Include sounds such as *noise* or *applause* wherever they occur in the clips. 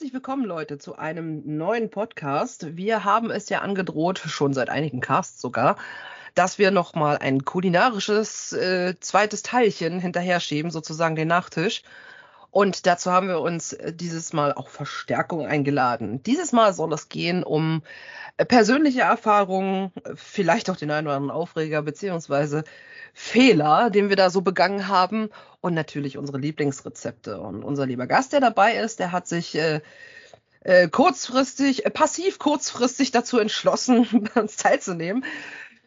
herzlich willkommen, Leute, zu einem neuen Podcast. Wir haben es ja angedroht, schon seit einigen Casts sogar, dass wir nochmal ein kulinarisches äh, zweites Teilchen hinterher schieben, sozusagen den Nachtisch. Und dazu haben wir uns äh, dieses Mal auch Verstärkung eingeladen. Dieses Mal soll es gehen um äh, persönliche Erfahrungen, vielleicht auch den einen oder anderen Aufreger, beziehungsweise Fehler, den wir da so begangen haben und natürlich unsere Lieblingsrezepte. Und unser lieber Gast, der dabei ist, der hat sich äh, äh, kurzfristig, äh, passiv kurzfristig dazu entschlossen, *laughs* uns teilzunehmen.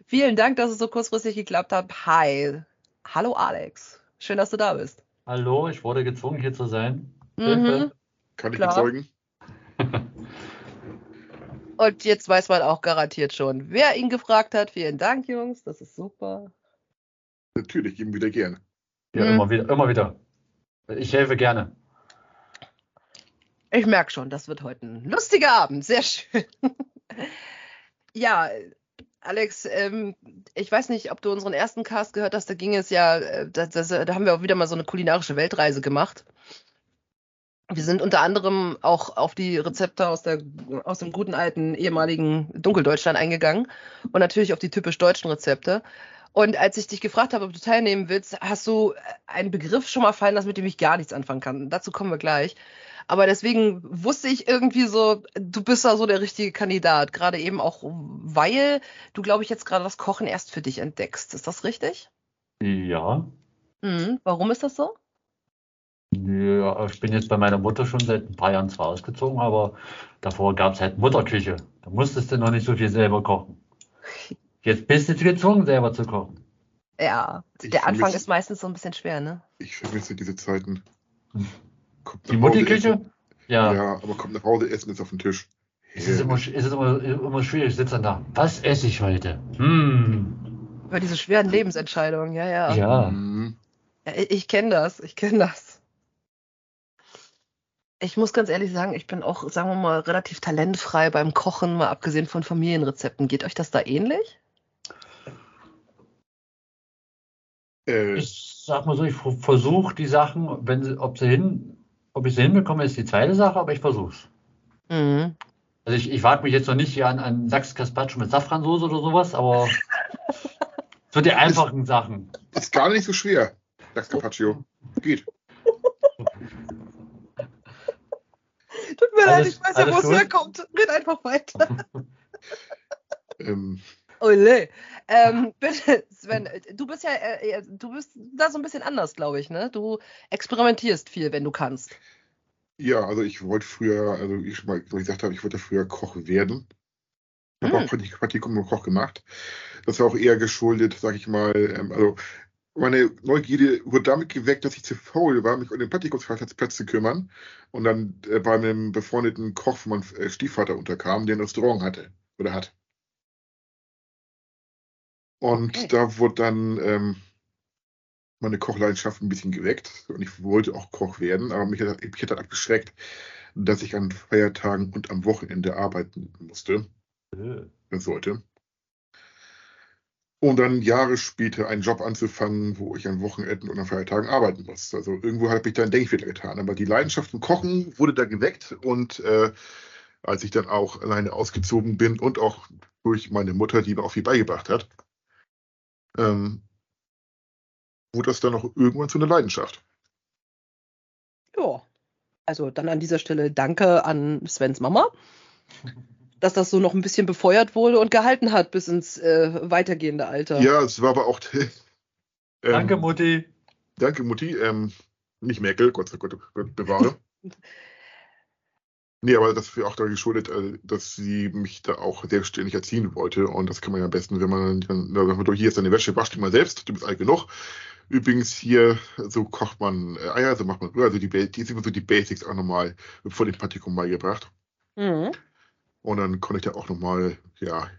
Vielen Dank, dass es so kurzfristig geklappt hat. Hi. Hallo Alex. Schön, dass du da bist. Hallo, ich wurde gezwungen, hier zu sein. Mhm, Kann ich Klar. bezeugen? *laughs* Und jetzt weiß man auch garantiert schon, wer ihn gefragt hat. Vielen Dank, Jungs. Das ist super. Natürlich, eben wieder gerne. Ja, Mhm. immer wieder, immer wieder. Ich helfe gerne. Ich merke schon, das wird heute ein lustiger Abend. Sehr schön. *laughs* ja, Alex, ähm, ich weiß nicht, ob du unseren ersten Cast gehört hast. Da ging es ja, äh, das, das, da haben wir auch wieder mal so eine kulinarische Weltreise gemacht. Wir sind unter anderem auch auf die Rezepte aus, der, aus dem guten alten ehemaligen Dunkeldeutschland eingegangen und natürlich auf die typisch deutschen Rezepte. Und als ich dich gefragt habe, ob du teilnehmen willst, hast du einen Begriff schon mal fallen lassen, mit dem ich gar nichts anfangen kann. Dazu kommen wir gleich. Aber deswegen wusste ich irgendwie so, du bist da so der richtige Kandidat. Gerade eben auch, weil du, glaube ich, jetzt gerade das Kochen erst für dich entdeckst. Ist das richtig? Ja. Mhm. Warum ist das so? ja. Ich bin jetzt bei meiner Mutter schon seit ein paar Jahren zwar ausgezogen, aber davor gab es halt Mutterküche. Da musstest du noch nicht so viel selber kochen. *laughs* Jetzt bist du gezwungen, selber zu kochen. Ja, Ich der Anfang vermisse- ist meistens so ein bisschen schwer, ne? Ich vermisse diese Zeiten. *laughs* Kommt Die essen- Ja. Ja, aber kommt nach Hause, Essen ist auf dem Tisch. Es ist immer, es ist immer, immer schwierig. Ich sitze dann da. Was esse ich heute? Hm. Über diese schweren Lebensentscheidungen, ja, ja. Ja. Mhm. Ja, Ich, ich kenne das, ich kenne das. Ich muss ganz ehrlich sagen, ich bin auch, sagen wir mal, relativ talentfrei beim Kochen, mal abgesehen von Familienrezepten. Geht euch das da ähnlich? Äh, Ich sag mal so, ich versuche die Sachen, wenn sie, ob sie hin, ob ich sie hinbekomme, ist die zweite Sache, aber ich versuch's. Mhm. Also ich, ich wage mich jetzt noch nicht hier an, an Lachs Carpaccio mit Safransoße oder sowas, aber so die einfachen Sachen. ist gar nicht so schwer. Lachs Carpaccio. Geht. Tut mir leid, ich weiß ja, wo es herkommt. Red einfach weiter. *laughs* Ähm, Ole. Ähm, bitte, Sven, du bist ja, äh, äh, du bist da so ein bisschen anders, glaube ich, ne? Du experimentierst viel, wenn du kannst. ja, also ich wollte früher, also wie ich schon mal gesagt habe, ich wollte früher Koch werden. Ich habe Hm. auch Praktik- Praktikum im Koch gemacht. Das war auch eher geschuldet, sag ich mal, ähm, also meine Neugierde wurde damit geweckt, dass ich zu faul war, mich um den Praktikumsplatz zu kümmern und dann äh, bei einem befreundeten Koch von meinem äh, Stiefvater unterkam, der ein Restaurant hatte oder hat. Und Okay. da wurde dann ähm, meine Kochleidenschaft ein bisschen geweckt und ich wollte auch Koch werden, aber mich hat, mich hat dann abgeschreckt, dass ich an Feiertagen und am Wochenende arbeiten musste, äh, sollte. Und dann Jahre später einen Job anzufangen, wo ich an Wochenenden und an Feiertagen arbeiten muss. Also irgendwo habe ich da einen Denkfehler getan. Aber die Leidenschaft zum Kochen wurde da geweckt und äh, als ich dann auch alleine ausgezogen bin und auch durch meine Mutter, die mir auch viel beigebracht hat, ähm, wurde das dann auch irgendwann zu einer Leidenschaft. Ja. Also dann an dieser Stelle danke an Svens Mama, *laughs* dass das so noch ein bisschen befeuert wurde und gehalten hat bis ins äh, weitergehende Alter. Ja, es war aber auch. *laughs* ähm, Danke, Mutti. Danke, Mutti. Ähm, nicht Merkel, Gott sei Gott, Gott bewahre. *laughs* nee, aber das wäre auch da geschuldet, äh, dass sie mich da auch selbstständig erziehen wollte. Und das kann man ja am besten, wenn man dann, dann sagt man, hier ist deine Wäsche, wasch die mal selbst, du bist alt genug. Übrigens hier, so kocht man äh, Eier, so macht man, also die, die sind so die Basics auch nochmal vor dem Praktikum beigebracht. Mhm. Und dann konnte ich da auch nochmal, ja,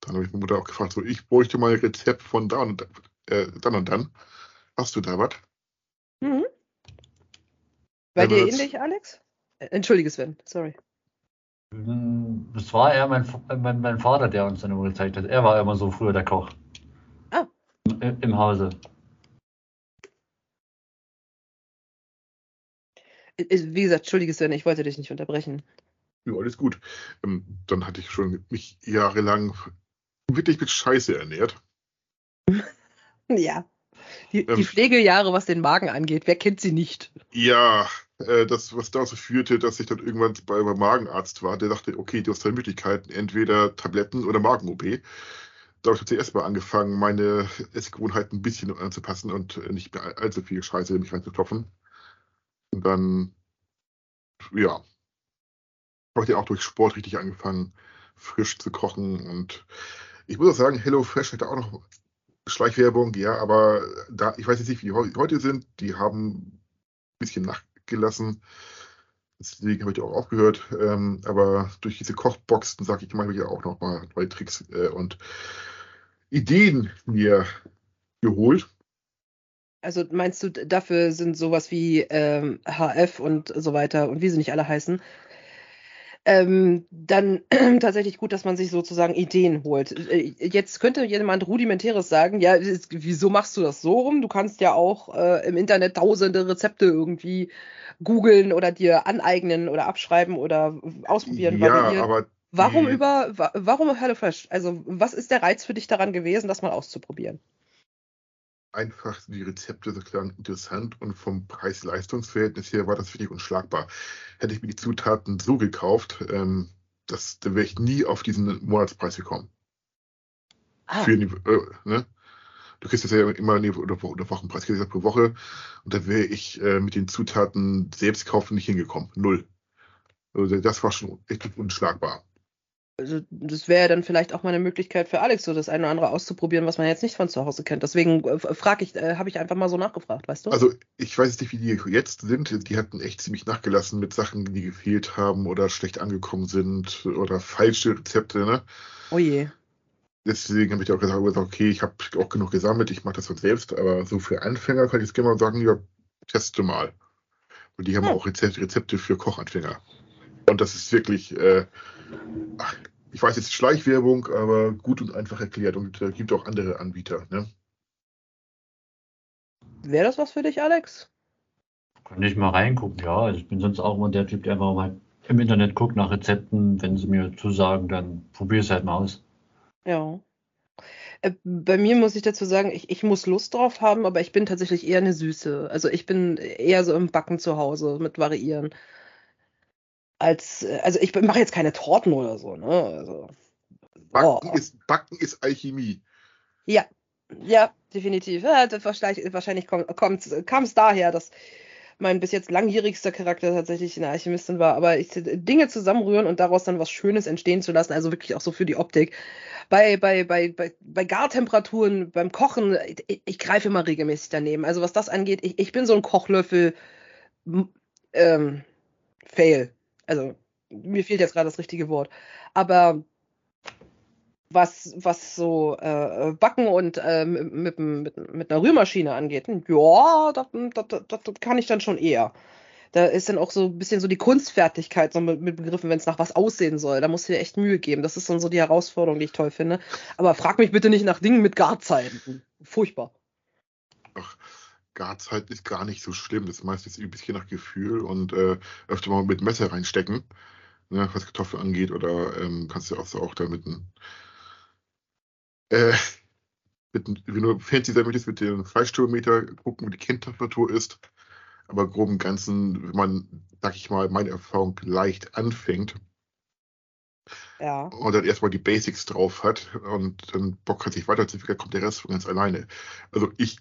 dann habe ich meine Mutter auch gefragt, so, ich bräuchte mal ein Rezept von da und äh, dann und dann. Hast du da was? Mhm. Bei dir ähnlich, Alex? Entschuldige, Sven, sorry. Das war eher mein, mein, mein Vater, der uns dann immer gezeigt hat. Er war immer so früher der Koch. Ah. Im, Im Hause. Wie gesagt, entschuldige Sven, ich wollte dich nicht unterbrechen. Ja, alles gut. Ähm, dann hatte ich schon mich jahrelang wirklich mit Scheiße ernährt. *laughs* ja. Die, ähm, die Pflegejahre, was den Magen angeht, wer kennt sie nicht? Ja, äh, das, was dazu führte, dass ich dann irgendwann bei, beim Magenarzt war, der dachte, okay, du hast zwei Möglichkeiten, entweder Tabletten oder Magen-OP. Da habe ich zuerst mal angefangen, meine Essgewohnheiten ein bisschen anzupassen und nicht mehr allzu viel Scheiße in mich reinzuklopfen. Und dann, ja, habe ich dann auch durch Sport richtig angefangen, frisch zu kochen. Und ich muss auch sagen, HelloFresh hatte auch noch Schleichwerbung, ja, aber da, ich weiß jetzt nicht, wie die heute sind. Die haben ein bisschen nachgelassen. Deswegen habe ich auch aufgehört. Ähm, aber durch diese Kochboxen, sage ich mal, habe ich ja auch noch mal neue Tricks äh, und Ideen mir geholt. Also meinst du, dafür sind sowas wie ähm, HF und so weiter und wie sie nicht alle heißen, ähm, dann *clears throat* tatsächlich gut, dass man sich sozusagen Ideen holt. Äh, jetzt könnte jemand rudimentäres sagen, ja, wieso machst du das so rum? Du kannst ja auch äh, im Internet tausende Rezepte irgendwie googeln oder dir aneignen oder abschreiben oder ausprobieren. Ja, aber warum über, warum HelloFresh? Also was ist der Reiz für dich daran gewesen, das mal auszuprobieren? Einfach die Rezepte so klang interessant und vom Preis-Leistungs-Verhältnis her war das wirklich unschlagbar. Hätte ich mir die Zutaten so gekauft, ähm, das, dann wäre ich nie auf diesen Monatspreis gekommen. Ah. Für, äh, ne? Du kriegst das ja immer oder, oder Wochenpreis, kriegst das pro Woche und da wäre ich äh, mit den Zutaten selbst kaufen nicht hingekommen. Null. Also das war schon echt unschlagbar also das wäre dann vielleicht auch mal eine Möglichkeit für Alex, so das eine oder andere auszuprobieren, was man jetzt nicht von zu Hause kennt. Deswegen äh, frage ich, äh, habe ich einfach mal so nachgefragt, weißt du? Also ich weiß nicht, wie die jetzt sind. Die hatten echt ziemlich nachgelassen mit Sachen, die gefehlt haben oder schlecht angekommen sind oder falsche Rezepte, ne? Oh je. Deswegen habe ich auch gesagt, okay, ich habe auch genug gesammelt, ich mache das von selbst, aber so für Anfänger kann ich jetzt gerne mal sagen, ja, teste mal. Und die haben hm. auch Rezepte für Kochanfänger. Und das ist wirklich, äh, ach, ich weiß jetzt Schleichwerbung, aber gut und einfach erklärt und äh, gibt auch andere Anbieter. Ne? Wäre das was für dich, Alex? Kann ich mal reingucken, ja. Also ich bin sonst auch immer der Typ, der einfach mal im Internet guckt nach Rezepten. Wenn sie mir zusagen, dann probiere es halt mal aus. Ja. Äh, bei mir muss ich dazu sagen, ich, ich muss Lust drauf haben, aber ich bin tatsächlich eher eine Süße. Also ich bin eher so im Backen zu Hause mit Variieren als, äh, also ich mache jetzt keine Torten oder so, ne? Also, Backen, oh. ist, Backen ist Alchemie. Ja, ja, definitiv. Ja, wahrscheinlich, wahrscheinlich kam es daher, dass mein bis jetzt langjährigster Charakter tatsächlich eine Alchemistin war, aber ich, Dinge zusammenrühren und daraus dann was Schönes entstehen zu lassen, also wirklich auch so für die Optik. Bei, bei, bei, bei, bei Gartemperaturen, beim Kochen, ich, ich greife immer regelmäßig daneben. Also was das angeht, ich, ich bin so ein Kochlöffel ähm, Fail also mir fehlt jetzt gerade das richtige Wort, aber was, was so äh, Backen und äh, mit, mit, mit einer Rührmaschine angeht, ja, das, das, das, das kann ich dann schon eher. Da ist dann auch so ein bisschen so die Kunstfertigkeit so mit, mit begriffen, wenn es nach was aussehen soll. Da musst du dir echt Mühe geben. Das ist dann so die Herausforderung, die ich toll finde. Aber frag mich bitte nicht nach Dingen mit Garzeiten. Furchtbar. Ach, Garzeit ist gar nicht so schlimm. Das ist meistens ein bisschen nach Gefühl und äh, öfter mal mit Messer reinstecken, ne, was Kartoffeln angeht. Oder ähm, kannst du auch so auch da mit einem, äh, mit, wenn du fancy sein möchtest, mit dem Fleischthermometer gucken, wie die Kindtemperatur ist. Aber grob im Ganzen, wenn man, sag ich mal, meine Erfahrung leicht anfängt, ja. und dann erstmal die Basics drauf hat und dann Bock hat, sich weiterzuentwickeln, kommt der Rest von ganz alleine. Also ich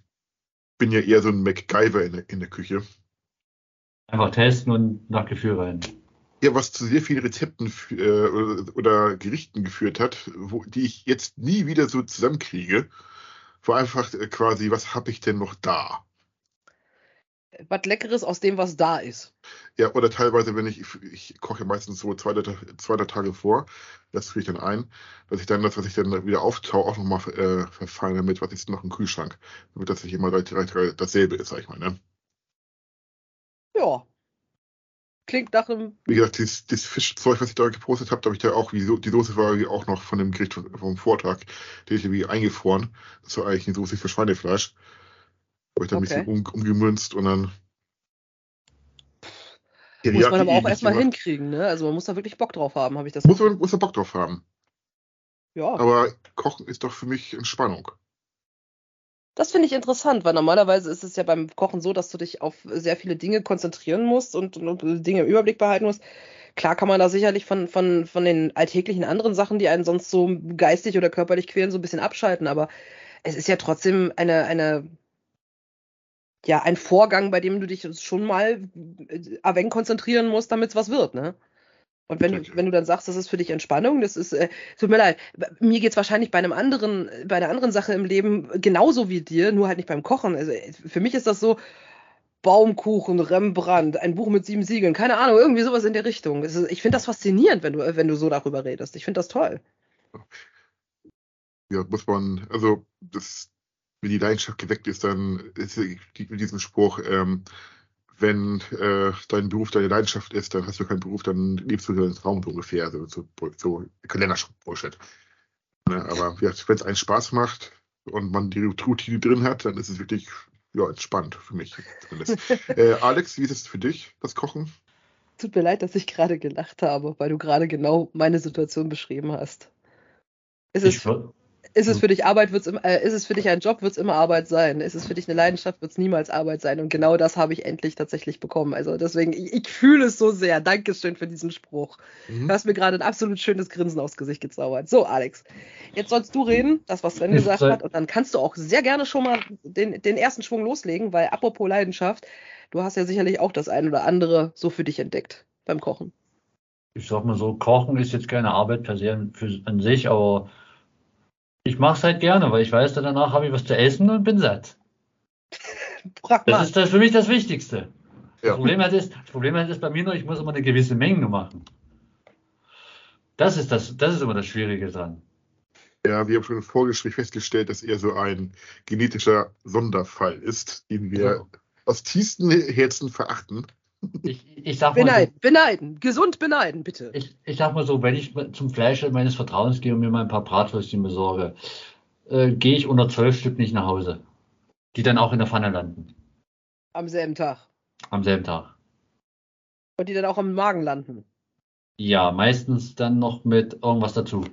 bin ja eher so ein MacGyver in der, in der Küche. Einfach testen und nach Gefühl rein. Ja, was zu sehr vielen Rezepten äh, oder, Gerichten geführt hat, wo, die ich jetzt nie wieder so zusammenkriege. War einfach äh, quasi, was habe ich denn noch da? Was Leckeres aus dem, was da ist. Ja, oder teilweise, wenn ich, ich koche meistens so zwei, zwei Tage vor, das führe ich dann ein, dass ich dann das, was ich dann wieder auftaue, auch nochmal äh, verfeine mit, was ist noch im Kühlschrank, damit das nicht immer dasselbe ist, sag ich mal, ne? Ja. Klingt nach einem. Wie gesagt, dieses, dieses Fischzeug, was ich da gepostet habe, da habe ich da auch, wie, die Soße war auch noch von dem Gericht vom Vortag, die ich wie eingefroren. Das war eigentlich eine Soße für Schweinefleisch. Habe ich dann okay. ein bisschen um, umgemünzt und dann. muss man aber auch erstmal hinkriegen, ne? Also man muss da wirklich Bock drauf haben, habe ich das Muss man muss man Bock drauf haben. Ja. Aber Kochen ist doch für mich Entspannung. Das finde ich interessant, weil normalerweise ist es ja beim Kochen so, dass du dich auf sehr viele Dinge konzentrieren musst und, und Dinge im Überblick behalten musst. Klar kann man da sicherlich von, von, von den alltäglichen anderen Sachen, die einen sonst so geistig oder körperlich quälen, so ein bisschen abschalten, aber es ist ja trotzdem eine, eine, ja, ein Vorgang, bei dem du dich schon mal wenig konzentrieren musst, damit es was wird, ne? Und wenn du, wenn du dann sagst, das ist für dich Entspannung, das ist, äh, tut mir leid, mir geht's wahrscheinlich bei einem anderen, bei einer anderen Sache im Leben genauso wie dir, nur halt nicht beim Kochen. Also für mich ist das so, Baumkuchen, Rembrandt, ein Buch mit sieben Siegeln, keine Ahnung, irgendwie sowas in der Richtung. Ist, ich finde das faszinierend, wenn du, wenn du so darüber redest. Ich finde das toll. Ja, muss man, also das, wenn die Leidenschaft geweckt ist, dann ist mit diesem Spruch, ähm, wenn äh, dein Beruf deine Leidenschaft ist, dann hast du keinen Beruf, dann lebst du deinen Traum so ungefähr. Also so, so Kalenderbullshit. Ne? Aber ja, wenn es einen Spaß macht und man die Routine drin hat, dann ist es wirklich ja, entspannt für mich *laughs* äh, Alex, wie ist es für dich, das Kochen? Tut mir leid, dass ich gerade gelacht habe, weil du gerade genau meine Situation beschrieben hast. Ist es, ist es hm. für dich Arbeit, wird's äh, ist es für dich ein Job, wird es immer Arbeit sein. Ist es für dich eine Leidenschaft, wird es niemals Arbeit sein. Und genau das habe ich endlich tatsächlich bekommen. Also deswegen, ich, ich fühle es so sehr. Dankeschön für diesen Spruch. Mhm. Du hast mir gerade ein absolut schönes Grinsen aufs Gesicht gezaubert. So, Alex, jetzt sollst du reden, das, was Sven gesagt hat. Und dann kannst du auch sehr gerne schon mal den, den ersten Schwung loslegen, weil apropos Leidenschaft, du hast ja sicherlich auch das ein oder andere so für dich entdeckt beim Kochen. Ich sag mal so, Kochen ist jetzt keine Arbeit per se für, an sich, aber ich mache es halt gerne, weil ich weiß, danach habe ich was zu essen und bin satt. das ist das für mich das Wichtigste. Ja. Das, Problem halt ist, das Problem halt ist bei mir nur, ich muss immer eine gewisse Menge machen. Das ist, das, das ist immer das Schwierige dran. Ja, wir haben schon im Vorgespräch festgestellt, dass er so ein genetischer Sonderfall ist, den wir ja. aus tiefstem Herzen verachten. Ich, ich sag mal beneiden, so, beneiden, gesund beneiden, bitte. Ich, ich sag mal so, wenn ich zum Fleisch meines Vertrauens gehe und mir mal ein paar Bratwürstchen besorge, äh, gehe ich unter zwölf Stück nicht nach Hause. Die dann auch in der Pfanne landen. Am selben Tag. Am selben Tag. Und die dann auch am Magen landen. Ja, meistens dann noch mit irgendwas dazu.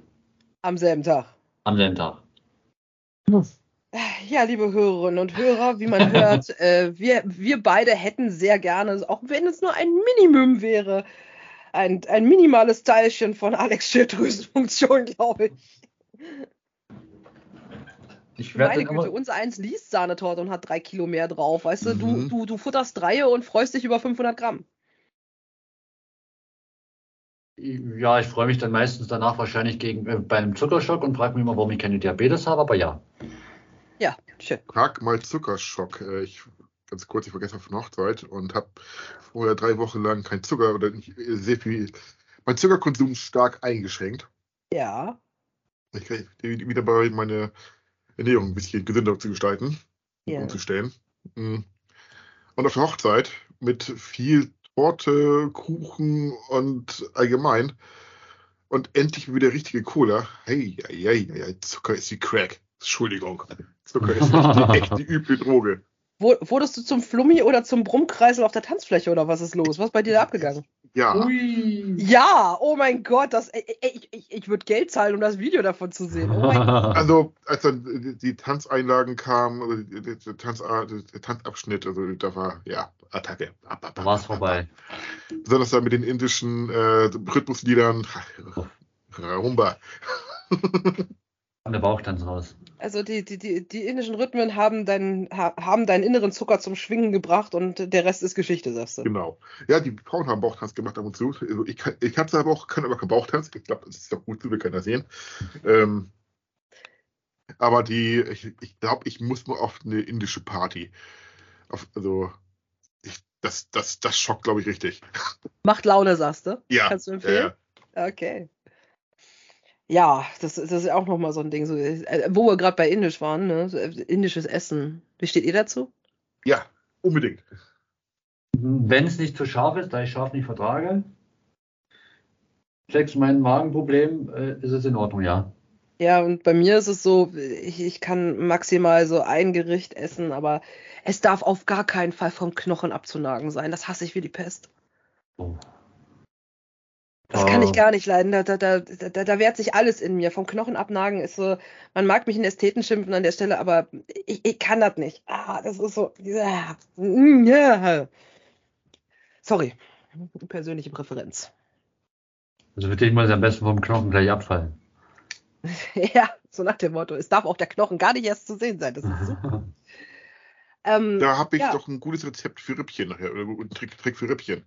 Am selben Tag. Am selben Tag. Hm. Ja, liebe Hörerinnen und Hörer, wie man hört, *laughs* äh, wir, wir beide hätten sehr gerne, auch wenn es nur ein Minimum wäre, ein, ein minimales Teilchen von Alex Schilddrüsenfunktion, glaube ich. Ich werde Meine Güte, unser eins liest Sahnetorte und hat drei Kilo mehr drauf. Weißt du, mhm. du, du, du futterst drei und freust dich über 500 Gramm. Ja, ich freue mich dann meistens danach wahrscheinlich gegen, äh, bei einem Zuckerschock und frage mich immer, warum ich keine Diabetes habe, aber ja. Ja, schön. Frag mal Zuckerschock. Äh, ich ganz kurz, ich war gestern von Hochzeit und habe vorher drei Wochen lang kein Zucker oder nicht, sehr viel, mein Zuckerkonsum stark eingeschränkt. Ja. Ich kann wieder dabei, meine Ernährung ein bisschen gesünder zu gestalten, ja. umzustellen. Mm. Und auf der Hochzeit mit viel Torte, Kuchen und allgemein und endlich wieder richtige Cola. Hey, hey, hey, hey Zucker ist wie Crack. Entschuldigung. Zucker ist echt die *laughs* üble Droge. Wurdest du zum Flummi oder zum Brummkreisel auf der Tanzfläche oder was ist los? Was ist bei dir da abgegangen? Ja. Ui. Ja, oh mein Gott, das, ich, ich, ich würde Geld zahlen, um das Video davon zu sehen. Oh *laughs* also, als dann die Tanzeinlagen kamen, also der, Tanz, der Tanzabschnitt, also da war, ja, Attacke. Da war es vorbei. Besonders dann mit den indischen äh, Rhythmusliedern. *laughs* Rumba. Und der Bauchtanz raus. Also die, die, die, die indischen Rhythmen haben deinen, haben deinen inneren Zucker zum Schwingen gebracht und der Rest ist Geschichte, sagst du. Genau. Ja, die Frauen haben Bauchtanz gemacht ab und zu. Also ich kann, ich kann aber auch, kann aber keinen Bauchtanz. Ich glaube, das ist doch gut, so will keiner sehen. Ähm, aber die, ich, ich glaube, ich muss mal auf eine indische Party. Auf, also, ich, das, das, das schockt, glaube ich, richtig. Macht Laune, sagst du? Ja. Kannst du empfehlen? Ja. Okay. Ja, das, das ist auch nochmal so ein Ding, so, äh, wo wir gerade bei Indisch waren, ne? indisches Essen. Wie steht ihr dazu? Ja, unbedingt. Wenn es nicht zu scharf ist, da ich scharf nicht vertrage, checks mein Magenproblem, äh, ist es in Ordnung, ja. Ja, und bei mir ist es so, ich, ich kann maximal so ein Gericht essen, aber es darf auf gar keinen Fall vom Knochen abzunagen sein. Das hasse ich wie die Pest. Oh. Das kann ich gar nicht leiden. Da, da, da, da, da wehrt sich alles in mir. Vom Knochenabnagen ist so, man mag mich in Ästheten schimpfen an der Stelle, aber ich, ich kann das nicht. Ah, das ist so. Ja. Sorry. Persönliche Präferenz. Also für dich muss es am besten vom Knochen gleich abfallen. *laughs* ja, so nach dem Motto. Es darf auch der Knochen gar nicht erst zu sehen sein. Das ist super. *laughs* ähm, da habe ich ja. doch ein gutes Rezept für Rippchen nachher. Oder einen Trick, Trick für Rippchen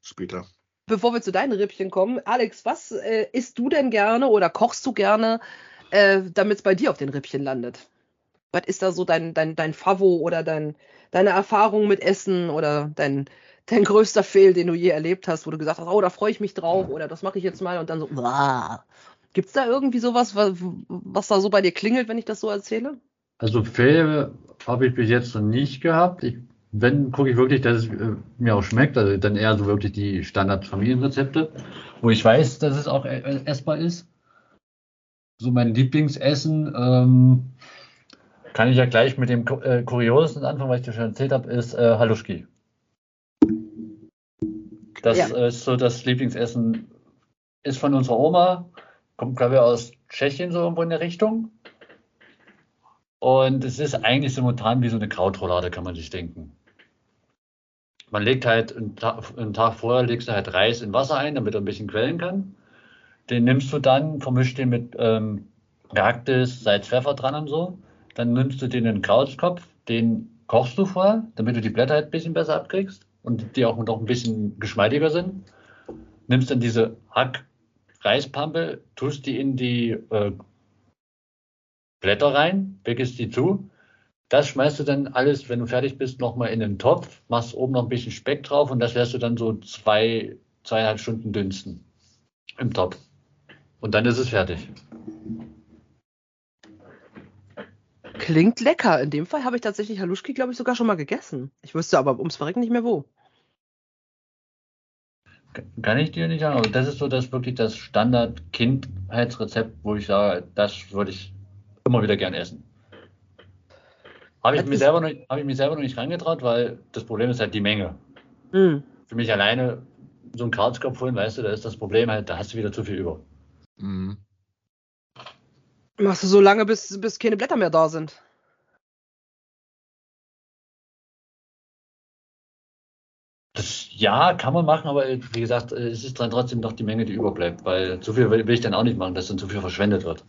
später bevor wir zu deinen Rippchen kommen, Alex, was äh, isst du denn gerne oder kochst du gerne, äh, damit es bei dir auf den Rippchen landet? Was ist da so dein, dein, dein Favo oder dein, deine Erfahrung mit Essen oder dein, dein größter Fehl, den du je erlebt hast, wo du gesagt hast, oh, da freue ich mich drauf oder das mache ich jetzt mal und dann so, Gibt es da irgendwie sowas, was, was da so bei dir klingelt, wenn ich das so erzähle? Also Fehl habe ich bis jetzt noch nicht gehabt. Ich wenn, gucke ich wirklich, dass es äh, mir auch schmeckt. Also dann eher so wirklich die Standard-Familienrezepte, wo ich weiß, dass es auch e-, essbar ist. So mein Lieblingsessen, ähm, kann ich ja gleich mit dem äh, Kuriosen anfangen, was ich dir schon erzählt habe, ist äh, Haluschki. Das ja. ist so das Lieblingsessen, ist von unserer Oma, kommt glaube ich aus Tschechien so irgendwo in der Richtung. Und es ist eigentlich simultan wie so eine Krautroulade, kann man sich denken. Man legt halt einen Tag, einen Tag, vorher legst du halt Reis in Wasser ein, damit er ein bisschen quellen kann. Den nimmst du dann, vermischst den mit ähm, gehacktes Salz, Pfeffer dran und so. Dann nimmst du den in den Krautskopf, den kochst du vorher, damit du die Blätter halt ein bisschen besser abkriegst und die auch noch ein bisschen geschmeidiger sind. Nimmst dann diese Hack-Reispampe, tust die in die äh, Blätter rein, wickelst die zu. Das schmeißt du dann alles, wenn du fertig bist, nochmal in den Topf, machst oben noch ein bisschen Speck drauf und das lässt du dann so zwei, zweieinhalb Stunden dünsten im Topf. Und dann ist es fertig. Klingt lecker. In dem Fall habe ich tatsächlich Haluschki, glaube ich, sogar schon mal gegessen. Ich wüsste aber ums Verrecken nicht mehr wo. Kann ich dir nicht sagen. Also das ist so das wirklich das Standard-Kindheitsrezept, wo ich sage, das würde ich immer wieder gern essen. Habe ich, mir selber noch, hab ich mir selber noch nicht reingetraut, weil das Problem ist halt die Menge. Mhm. Für mich alleine so einen Karzkopf holen, weißt du, da ist das Problem halt, da hast du wieder zu viel über. Mhm. Machst du so lange, bis, bis keine Blätter mehr da sind? Das, ja, kann man machen, aber wie gesagt, es ist dann trotzdem noch die Menge, die überbleibt, weil zu viel will ich dann auch nicht machen, dass dann zu viel verschwendet wird.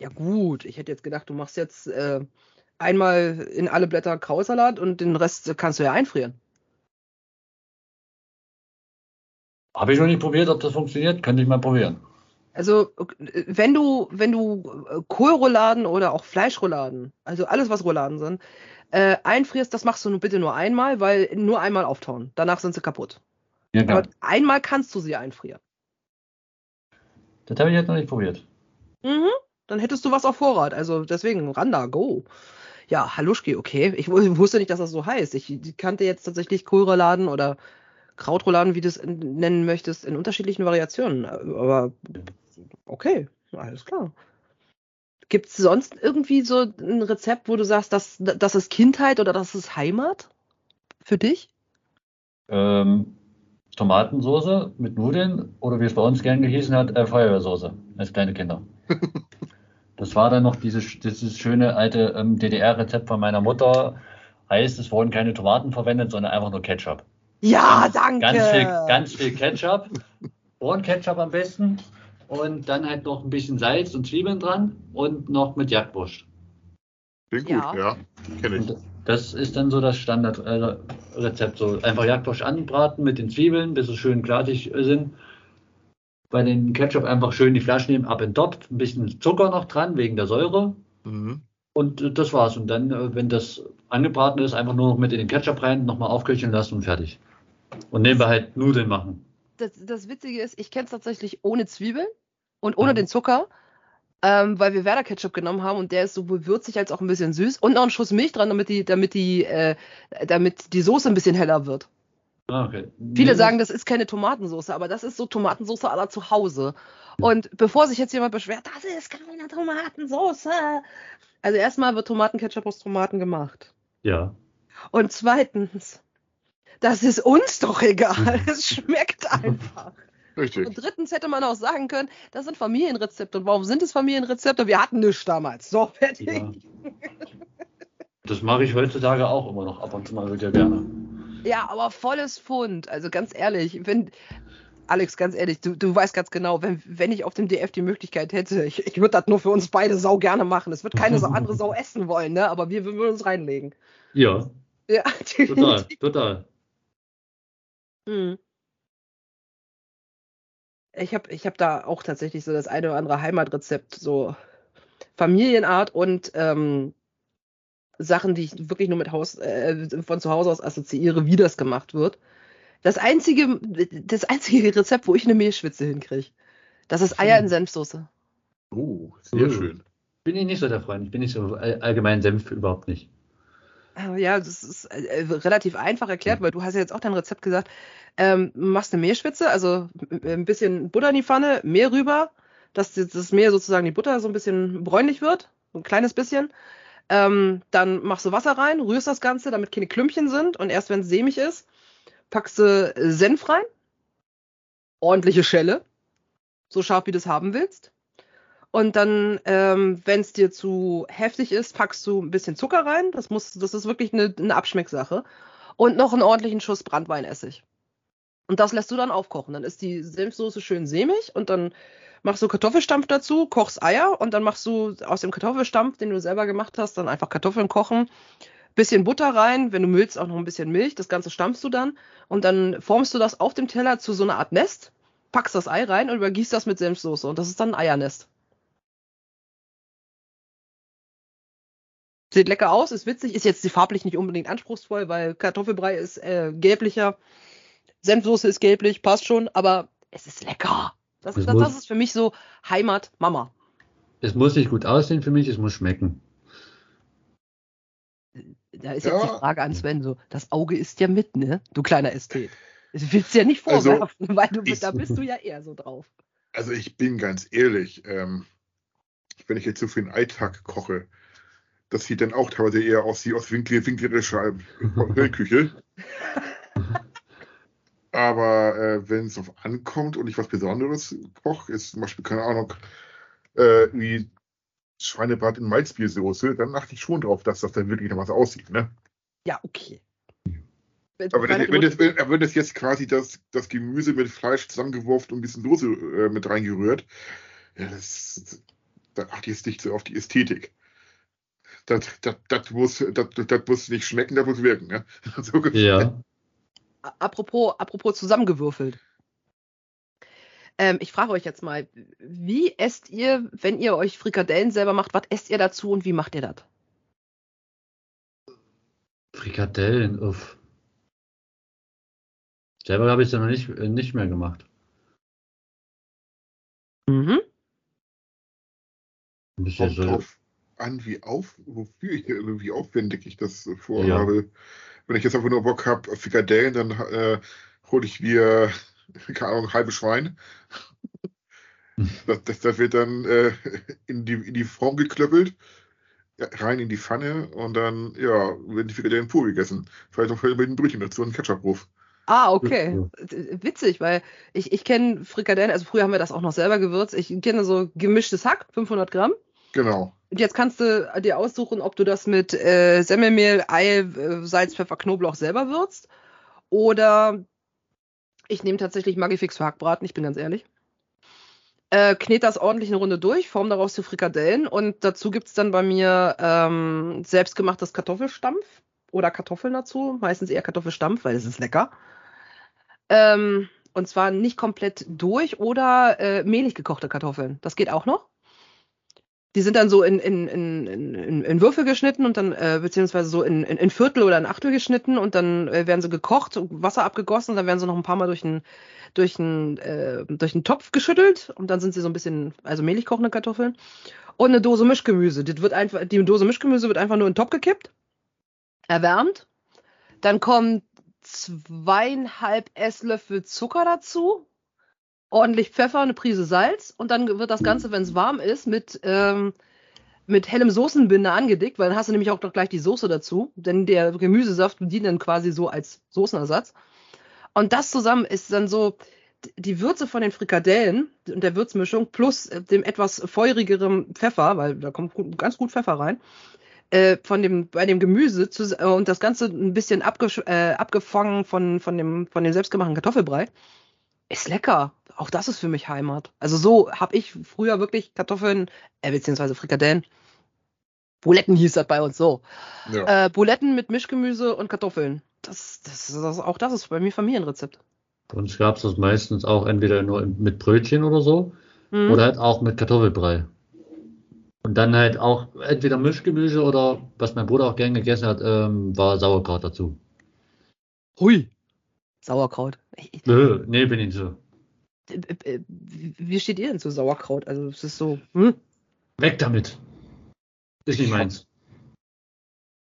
Ja gut, ich hätte jetzt gedacht, du machst jetzt äh, einmal in alle Blätter Krautsalat und den Rest kannst du ja einfrieren. Habe ich noch nicht probiert, ob das funktioniert, könnte ich mal probieren. Also wenn du, wenn du Kohlrouladen oder auch Fleischrouladen, also alles was Rouladen sind, äh, einfrierst, das machst du nur bitte nur einmal, weil nur einmal auftauen. Danach sind sie kaputt. Ja, Aber einmal kannst du sie einfrieren. Das habe ich jetzt noch nicht probiert. Mhm dann hättest du was auf Vorrat. Also deswegen, Randa, go. Ja, Haluschki, okay. Ich wusste nicht, dass das so heißt. Ich kannte jetzt tatsächlich Kohlrouladen oder Krautrouladen, wie du es nennen möchtest, in unterschiedlichen Variationen. Aber okay, alles klar. Gibt es sonst irgendwie so ein Rezept, wo du sagst, das, das ist Kindheit oder das ist Heimat für dich? Ähm, Tomatensoße mit Nudeln oder wie es bei uns gern gehießen hat, äh, Feuerwehrsoße als kleine Kinder. *laughs* Das war dann noch dieses, dieses schöne alte ähm, DDR-Rezept von meiner Mutter. Heißt, es wurden keine Tomaten verwendet, sondern einfach nur Ketchup. Ja, ganz, danke. Ganz viel, ganz viel Ketchup. Ohrenketchup am besten. Und dann halt noch ein bisschen Salz und Zwiebeln dran und noch mit Jagdwurst. Klingt ja. gut, ja. Kenne ich. Und das ist dann so das Standardrezept. so einfach Jagdwurst anbraten mit den Zwiebeln, bis sie schön glatig sind bei den Ketchup einfach schön die Flasche nehmen, ab in den Topf, ein bisschen Zucker noch dran, wegen der Säure. Mhm. Und äh, das war's. Und dann, äh, wenn das angebraten ist, einfach nur noch mit in den Ketchup rein, nochmal aufköcheln lassen und fertig. Und nebenbei halt Nudeln machen. Das, das Witzige ist, ich kenne es tatsächlich ohne Zwiebeln und ohne mhm. den Zucker, ähm, weil wir Werder Ketchup genommen haben und der ist sowohl würzig als auch ein bisschen süß und noch einen Schuss Milch dran, damit die, damit die, äh, damit die Soße ein bisschen heller wird. Ah, okay. Viele sagen, das ist keine Tomatensauce, aber das ist so Tomatensauce aller zu Hause. Und bevor sich jetzt jemand beschwert, das ist keine Tomatensauce. Also erstmal wird Tomatenketchup aus Tomaten gemacht. Ja. Und zweitens, Das ist uns doch egal. *laughs* Es schmeckt einfach. Richtig. Und drittens hätte man auch sagen können, das sind Familienrezepte. Und warum sind es Familienrezepte? Wir hatten nichts damals. So, fertig. Ja. Das mache ich heutzutage auch immer noch ab und zu mal wieder gerne. Ja, aber volles Pfund. Also ganz ehrlich, wenn. Alex, ganz ehrlich, du, du weißt ganz genau, wenn, wenn ich auf dem DF die Möglichkeit hätte, ich, ich würde das nur für uns beide sau gerne machen. Es wird keine *laughs* so andere Sau essen wollen, ne? Aber wir, wir würden uns reinlegen. Ja, Ja, *laughs* total, total. Hm. Ich habe ich hab da auch tatsächlich so das eine oder andere Heimatrezept, so Familienart und ähm, Sachen, die ich wirklich nur mit Haus, äh, von zu Hause aus assoziiere, wie das gemacht wird. Das einzige, das einzige Rezept, wo ich eine Mehlschwitze hinkriege, das ist Eier in Senfsoße. Oh, sehr schön. Bin ich nicht so der Freund. Ich bin nicht so all- allgemein Senf überhaupt nicht. Äh, Ja, das ist äh, relativ einfach erklärt, weil du hast ja jetzt auch dein Rezept gesagt. Ähm, machst eine Mehlschwitze, also äh, ein bisschen Butter in die Pfanne, Mehl rüber, dass das das Mehl sozusagen die Butter so ein bisschen bräunlich wird, so ein kleines bisschen. Ähm, dann machst du Wasser rein, rührst das Ganze, damit keine Klümpchen sind und erst wenn es sämig ist, packst du Senf rein, ordentliche Schelle, so scharf wie du es haben willst. Und dann, ähm, wenn es dir zu heftig ist, packst du ein bisschen Zucker rein. Das muss, das ist wirklich eine, eine Abschmecksache. Und noch einen ordentlichen Schuss Brandweinessig. Und das lässt du dann aufkochen. Dann ist die Senfsoße schön sämig und dann machst du Kartoffelstampf dazu, kochst Eier und dann machst du aus dem Kartoffelstampf, den du selber gemacht hast, dann einfach Kartoffeln kochen, bisschen Butter rein, wenn du willst, auch noch ein bisschen Milch. Das Ganze stampfst du dann und dann formst du das auf dem Teller zu so einer Art Nest, packst das Ei rein und übergießt das mit Senfsoße und das ist dann ein Eiernest. Sieht lecker aus, ist witzig, ist jetzt farblich nicht unbedingt anspruchsvoll, weil Kartoffelbrei ist äh, gelblicher, Senfsoße ist gelblich, passt schon, aber es ist lecker. Das, Es das, muss- das ist für mich so Heimat, Mama. Es muss nicht gut aussehen für mich, es muss schmecken. Da ist Ja. jetzt die Frage an Sven so, das Auge ist ja mit, ne? Du kleiner Ästhet. Das willst du ja nicht Also, vorwerfen, *laughs* weil du, ich- da bist du ja eher so drauf. Also ich bin ganz ehrlich, ähm, wenn ich jetzt so für den Alltag koche, das sieht dann auch teilweise eher aus wie aus Winkler, winklerischer *laughs* Höllküche. Aber äh, wenn es auf ankommt und ich was Besonderes koche, ist zum Beispiel, keine Ahnung, äh, wie Schweinebrat in Malzbiersoße, dann achte ich schon drauf, dass das dann wirklich noch was aussieht. Ne? Ja, okay. Wenn- Aber wenn- wenn, das, wenn, wenn das jetzt quasi das, das Gemüse mit Fleisch zusammengeworfen und ein bisschen Soße äh, mit reingerührt, ja, das, da achte ich jetzt nicht so auf die Ästhetik. Das, das, das, muss, das, das muss nicht schmecken, das muss wirken. Ne? *laughs* So. Ja. Apropos, apropos zusammengewürfelt. Ähm, ich frage euch jetzt mal, wie esst ihr, wenn ihr euch Frikadellen selber macht, was esst ihr dazu und wie macht ihr das? Frikadellen, uff. Selber habe ich es ja noch nicht, äh, nicht mehr gemacht. Mhm. Ein bisschen Kommt so, drauf an, wie, auf, wofür ich, wie aufwendig ich das äh, vorhabe. Wenn ich jetzt einfach nur Bock habe auf Frikadellen, dann äh, hole ich mir, *laughs* keine Ahnung, halbe Schwein. Das, das, das wird dann äh, in, die, in die Form geklöppelt, ja, rein in die Pfanne und dann, ja, werden die Frikadellen pur gegessen. Vielleicht noch mit einem Brötchen dazu und Ketchup-Ruf. Ah, okay. Ja. Witzig, weil ich, ich kenne Frikadellen, also früher haben wir das auch noch selber gewürzt. Ich kenne so gemischtes Hack, 500 Gramm. Genau. Und jetzt kannst du dir aussuchen, ob du das mit äh, Semmelmehl, Ei, äh, Salz, Pfeffer, Knoblauch selber würzt. Oder ich nehme tatsächlich Magifix für Hackbraten, ich bin ganz ehrlich. Äh, knete das ordentlich eine Runde durch, form daraus die Frikadellen und dazu gibt's dann bei mir ähm, selbstgemachtes Kartoffelstampf oder Kartoffeln dazu, meistens eher Kartoffelstampf, weil es ist lecker. Ähm, und zwar nicht komplett durch oder äh, mehlig gekochte Kartoffeln. Das geht auch noch. Die sind dann so in, in, in, in, in Würfel geschnitten und dann, äh, beziehungsweise so in, in, in Viertel oder in Achtel geschnitten und dann äh, werden sie gekocht, Wasser abgegossen und dann werden sie noch ein paar Mal durch einen durch äh, durch Topf geschüttelt und dann sind sie so ein bisschen, also mehlig kochende Kartoffeln. Und eine Dose Mischgemüse. Das wird einfach, die Dose Mischgemüse wird einfach nur in den Topf gekippt, erwärmt. Dann kommen zweieinhalb Esslöffel Zucker dazu, ordentlich Pfeffer, eine Prise Salz und dann wird das Ganze, wenn es warm ist, mit ähm, mit hellem Soßenbinder angedickt, weil dann hast du nämlich auch noch gleich die Soße dazu, denn der Gemüsesaft dient dann quasi so als Soßenersatz. Und das zusammen ist dann so die Würze von den Frikadellen und der Würzmischung plus dem etwas feurigeren Pfeffer, weil da kommt ganz gut Pfeffer rein, äh, von dem, bei dem Gemüse zu, äh, und das Ganze ein bisschen abge, äh, abgefangen von, von, dem, von dem selbstgemachten Kartoffelbrei. Ist lecker. Auch das ist für mich Heimat. Also so habe ich früher wirklich Kartoffeln, äh, beziehungsweise Frikadellen. Buletten hieß das bei uns so. Ja. Äh, Buletten mit Mischgemüse und Kartoffeln. Das, das, das, auch das ist bei mir Familienrezept. Bei uns gab es das meistens auch entweder nur mit Brötchen oder so mhm. oder halt auch mit Kartoffelbrei. Und dann halt auch entweder Mischgemüse oder was mein Bruder auch gern gegessen hat, ähm, war Sauerkraut dazu. Hui. Sauerkraut. Nö, nee, bin ich so. Wie steht ihr denn zu Sauerkraut? Also es ist so. Hm? Weg damit. Ist nicht meins.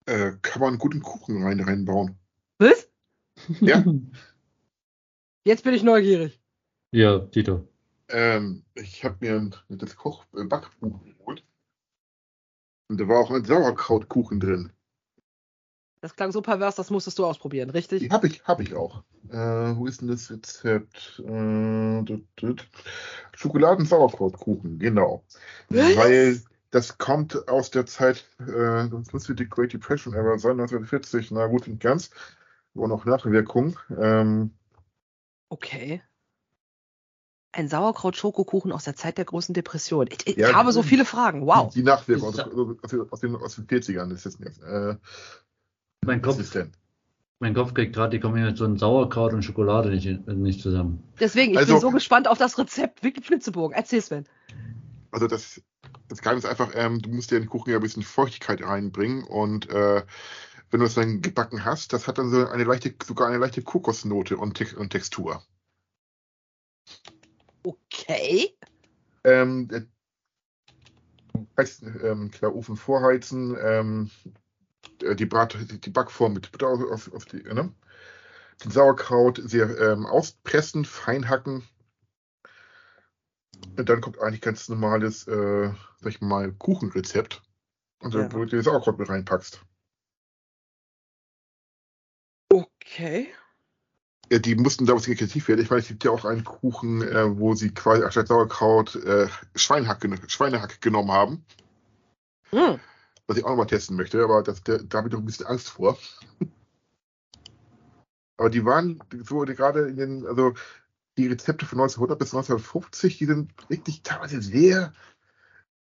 Äh, kann man einen guten Kuchen rein, reinbauen. Was? Ja. *laughs* Jetzt bin ich neugierig. Ja, Tito. Ähm, ich habe mir das Koch äh, Backbuch geholt. Und da war auch ein Sauerkrautkuchen drin. Das klang so pervers, das musstest du ausprobieren, richtig? Die habe ich, hab ich auch. Äh, wo ist denn das Rezept? Äh, Schokoladen-Sauerkrautkuchen, genau. Was? Weil das kommt aus der Zeit, äh, das müsste die Great Depression Era sein, 1940, na gut und ganz. Wo noch Nachwirkung. Ähm, okay. Ein Sauerkraut-Schokokuchen aus der Zeit der großen Depression. Ich, ich ja, habe so viele Fragen. Wow. Die, Nachwirkung aus, aus, den, aus den 40ern ist das jetzt. Äh, mein Kopf, ist denn? mein Kopf kriegt gerade die Kombination Sauerkraut und Schokolade nicht, nicht zusammen. Deswegen, ich also, bin so gespannt auf das Rezept. Wirklich Flitzebogen. Erzähl, Sven. Also das, das Geheimnis ist einfach, ähm, du musst dir in den Kuchen ja ein bisschen Feuchtigkeit reinbringen und äh, wenn du es dann gebacken hast, das hat dann so eine leichte, sogar eine leichte Kokosnote und, Te und Textur. Okay. Ähm, heißt, ähm, klar, Ofen vorheizen, ähm, äh, die, Brat, die Backform mit Butter auf, auf die, ne? den Sauerkraut sehr ähm, auspressen, fein hacken. Und dann kommt eigentlich ganz normales, äh, sag ich mal, Kuchenrezept. Und dann, ja. wo du das Sauerkraut mit reinpackst. Okay. Ja, die mussten da was kreativ werden. Ich weiß, es gibt ja auch einen Kuchen, äh, wo sie quasi anstatt Sauerkraut äh, Schweinehack, Schweinehack genommen haben. Mm. Was ich auch nochmal testen möchte, aber das, da, da habe ich noch ein bisschen Angst vor. *laughs* aber die waren so gerade in den, also die Rezepte von 1900 bis 1950, die sind wirklich teilweise sehr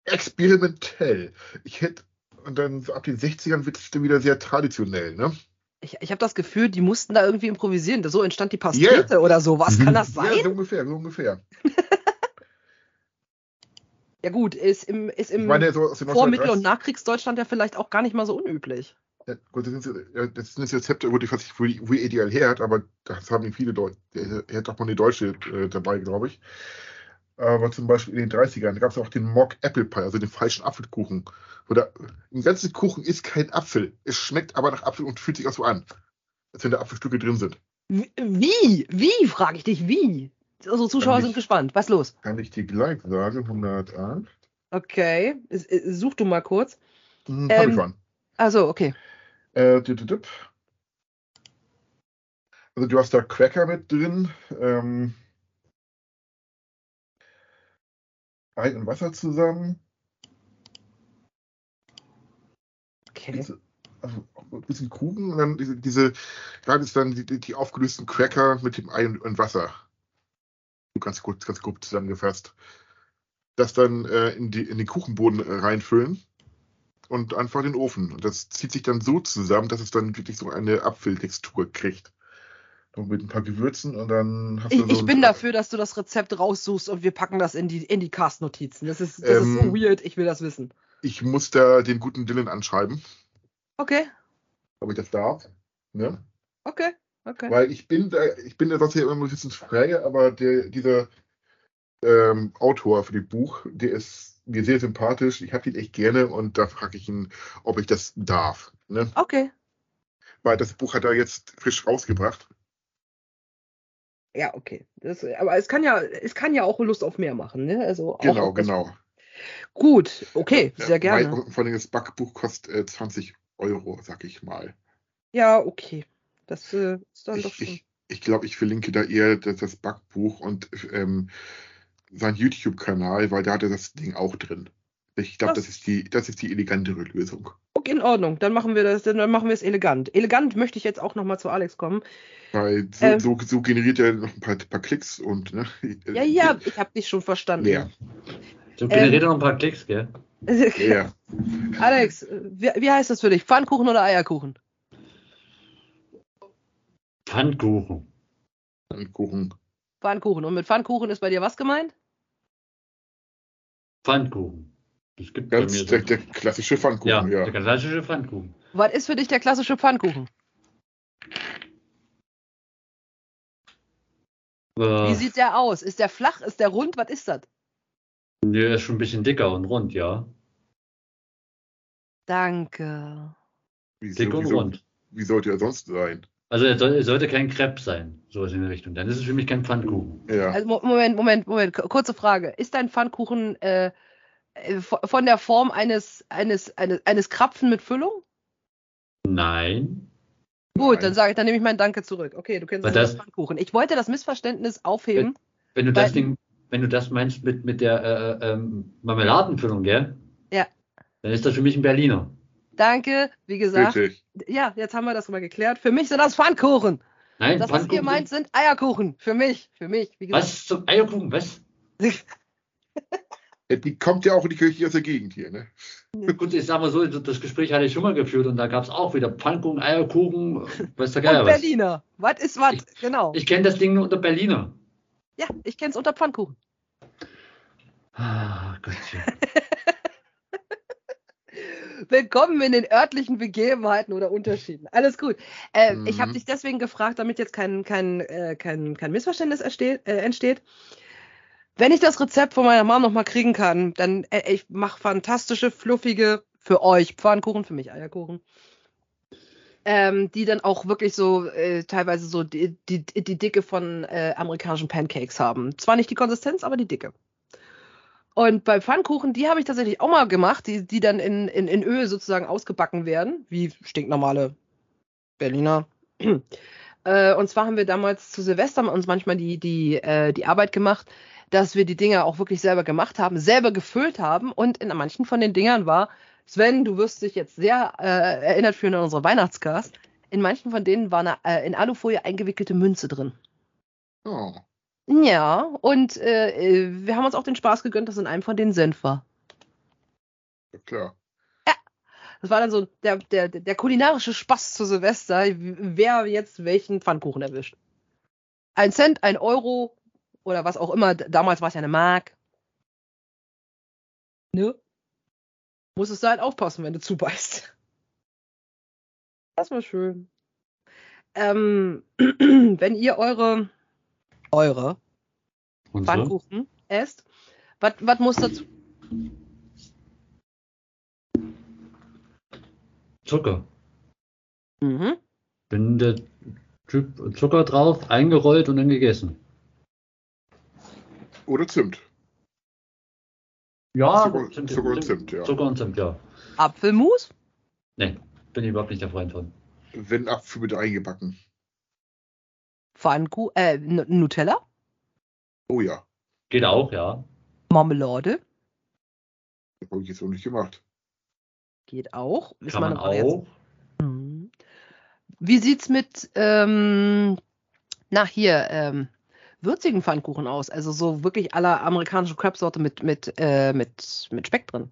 experimentell. Ich hätte, und dann so ab den 60ern wird es dann wieder sehr traditionell, ne? Ich, ich habe das Gefühl, die mussten da irgendwie improvisieren. So entstand die Pastete yeah. oder so. Was kann das sein? Ja, so ungefähr, so ungefähr. *laughs* ja gut, ist im, ist im meine, so Vor-, Mittel- und Nachkriegsdeutschland ja vielleicht auch gar nicht mal so unüblich. Ja, gut, das sind, sind Rezepte, wo die, was ich, wo, wo ideal her hat, aber das haben viele. Er hat auch mal eine Deutsche äh, dabei, glaube ich. Aber zum Beispiel in den 30ern gab es auch den Mock Apple Pie, also den falschen Apfelkuchen. Oder im ganzen Kuchen ist kein Apfel. Es schmeckt aber nach Apfel und fühlt sich auch so an, als wenn da Apfelstücke drin sind. Wie? Wie, frage ich dich, wie? Unsere Zuschauer ich, sind gespannt. Was los? Kann ich dir gleich sagen, 108. Okay, such du mal kurz. Hm, ähm, hab ich schon. Also, okay. Äh, also du hast da Cracker mit drin. Ähm, Ei und Wasser zusammen. Okay. Also, also ein bisschen Kuchen und dann diese, diese gerade ist dann die, die, aufgelösten Cracker mit dem Ei und, und Wasser. Ganz kurz, ganz grob zusammengefasst. Das dann äh, in, die, in den Kuchenboden äh, reinfüllen und einfach in den Ofen. Und das zieht sich dann so zusammen, dass es dann wirklich so eine Apfeltextur kriegt. Noch mit ein paar Gewürzen und dann hast du. Ich, so ich bin dafür, dass du das Rezept raussuchst und wir packen das in die, in die Cast-Notizen. Das, ist, das ähm, ist so ähm, weird, ich will das wissen. Ich muss da den guten Dylan anschreiben. Okay. Ob ich das darf. Ne? Okay, okay. Weil ich bin da, ich bin da sonst ja immer ein bisschen frei, aber der, dieser ähm, Autor für das Buch, der ist mir sehr sympathisch. Ich habe ihn echt gerne und da frage ich ihn, ob ich das darf. Ne? Okay. Weil das Buch hat er jetzt frisch rausgebracht. Ja, okay. Das, aber es kann ja, es kann ja auch Lust auf mehr machen, ne? Also genau, genau. Gut, okay, sehr gerne. Mein, vor allem das Backbuch kostet äh, 20 Euro, sag ich mal. Ja, okay. Das äh, ist dann doch Ich, schon. ich, ich glaube, ich verlinke da eher das, das Backbuch und ähm, sein YouTube-Kanal, weil da hat er das Ding auch drin. Ich glaube, Das- das ist die, das ist die elegantere Lösung. Okay, in Ordnung. Dann machen wir das, dann machen wir es elegant. Elegant möchte ich jetzt auch nochmal zu Alex kommen. Weil so, Ähm. so, so generiert er noch ein paar, paar Klicks und ne, *laughs* Ja, ja, ich habe dich schon verstanden. Mehr. So generiert Ähm. er noch ein paar Klicks, gell? *laughs* Ja. Alex, wie, wie heißt das für dich? Pfannkuchen oder Eierkuchen? Pfannkuchen. Pfannkuchen. Pfannkuchen. Und mit Pfannkuchen ist bei dir was gemeint? Pfannkuchen. Das gibt bei Ganz mir der, so. der klassische Ja, Pfannkuchen, ja. der klassische Pfannkuchen. Was ist für dich der klassische Pfannkuchen? Wie Äh, sieht der aus? Ist der flach? Ist der rund? Was ist das? der ist schon ein bisschen dicker und rund, ja. Danke. Wieso, Dick und wieso, rund. wie sollte er sonst sein? Also er, soll, er sollte kein Crepe sein, sowas in der Richtung. Dann ist es für mich kein Pfannkuchen. Ja. Also, Mo- Moment, Moment, Moment. Kurze Frage. Ist dein Pfannkuchen äh, äh, von der Form eines, eines, eines, eines Krapfen mit Füllung? Nein. Gut, Nein. dann sage ich, dann nehme ich meinen Danke zurück. Okay, du kennst das das- Pfannkuchen. Ich wollte das Missverständnis aufheben. Wenn du das Ding, wenn du das meinst mit, mit der äh, äh, ähm, Marmeladenfüllung, gell? Ja. Dann ist das für mich ein Berliner. Danke, wie gesagt. Richtig. Ja, jetzt haben wir das mal geklärt. Für mich sind das Pfannkuchen. Nein, Das, was ihr Pfannkuchen. meint, sind Eierkuchen. Für mich, für mich. Wie gesagt. was zum Eierkuchen? Was? *laughs* Die kommt ja auch in die Kirche aus der Gegend hier, ne? *laughs* Gut, ich sag mal so, das Gespräch hatte ich schon mal geführt und da gab es auch wieder Pfannkuchen, Eierkuchen, weiß der Und Geier was. Berliner. Was ist was? Genau. Ich kenne das Ding nur unter Berliner. ja, ich kenne es unter Pfannkuchen. Ah, Gottchen. *laughs* Willkommen in den örtlichen Begebenheiten oder Unterschieden. Alles gut. Äh, Mhm. Ich habe dich deswegen gefragt, damit jetzt kein, kein, äh, kein, kein Missverständnis ersteht, äh, entsteht. Wenn ich das Rezept von meiner Mom nochmal kriegen kann, dann äh, ich mache fantastische, fluffige, für euch Pfannkuchen, für mich Eierkuchen. Ähm, die dann auch wirklich so äh, teilweise so die, die, die Dicke von äh, amerikanischen Pancakes haben. Zwar nicht die Konsistenz, aber die Dicke. Und bei Pfannkuchen, die habe ich tatsächlich auch mal gemacht, die, die dann in, in, in Öl sozusagen ausgebacken werden, wie stinknormale Berliner. *clears throat* Äh, und zwar haben wir damals zu Silvester uns manchmal die, die, äh, die Arbeit gemacht, dass wir die Dinger auch wirklich selber gemacht haben, selber gefüllt haben. Und in manchen von den Dingern war, Sven, du wirst dich jetzt sehr äh, erinnert fühlen an unsere Weihnachtscast. In manchen von denen war eine äh, in Alufolie eingewickelte Münze drin. Oh. Ja, und äh, äh, wir haben uns auch den Spaß gegönnt, dass in einem von denen Senf war. Ja, klar. Das war dann so der, der, der kulinarische Spaß zu Silvester, wer jetzt welchen Pfannkuchen erwischt. Ein Cent, ein Euro oder was auch immer. Damals war es ja eine Mark. Ne? Musstest du halt aufpassen, wenn du zubeißt. Das war schön. Ähm, *clears throat* wenn ihr eure, eure Und so? Pfannkuchen esst, was was muss dazu? Zucker. Mhm. Wenn der Typ Zucker drauf, eingerollt und dann gegessen. Oder Zimt. Ja, Zucker- Zucker und Zimt, ja. Zucker und Zimt, ja. Apfelmus? Nee, bin ich überhaupt nicht der Freund von. Wenn Apfel mit eingebacken. Pfannkuchen? Äh, Nutella? Oh ja. Geht auch, ja. Marmelade? Das habe ich jetzt noch nicht gemacht. Geht auch. Ist Kann man auch. Mhm. Wie sieht's mit, ähm, na hier, ähm, würzigen Pfannkuchen aus? Also so wirklich aller amerikanische Crab-Sorte mit, mit, äh, mit, mit Speck drin.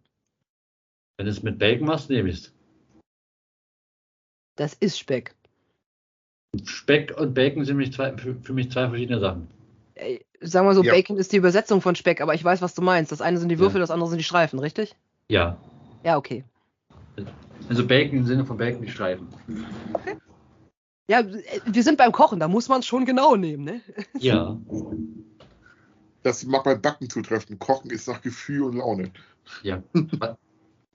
Wenn du es mit Bacon machst, nehme ich es. Das ist Speck. Speck und Bacon sind mich zwei, für, für mich zwei verschiedene Sachen. Äh, sagen wir so, Ja. Bacon ist die Übersetzung von Speck, aber ich weiß, was du meinst. Das eine sind die Würfel, Ja. das andere sind die Streifen, richtig? Ja. Ja, okay. Also Bacon im Sinne von Bacon die Streifen. Ja, äh, wir sind beim Kochen, da muss man es schon genau nehmen, ne? Ja. Das mag beim Backen zutreffen. Kochen ist nach Gefühl und Laune. Ja.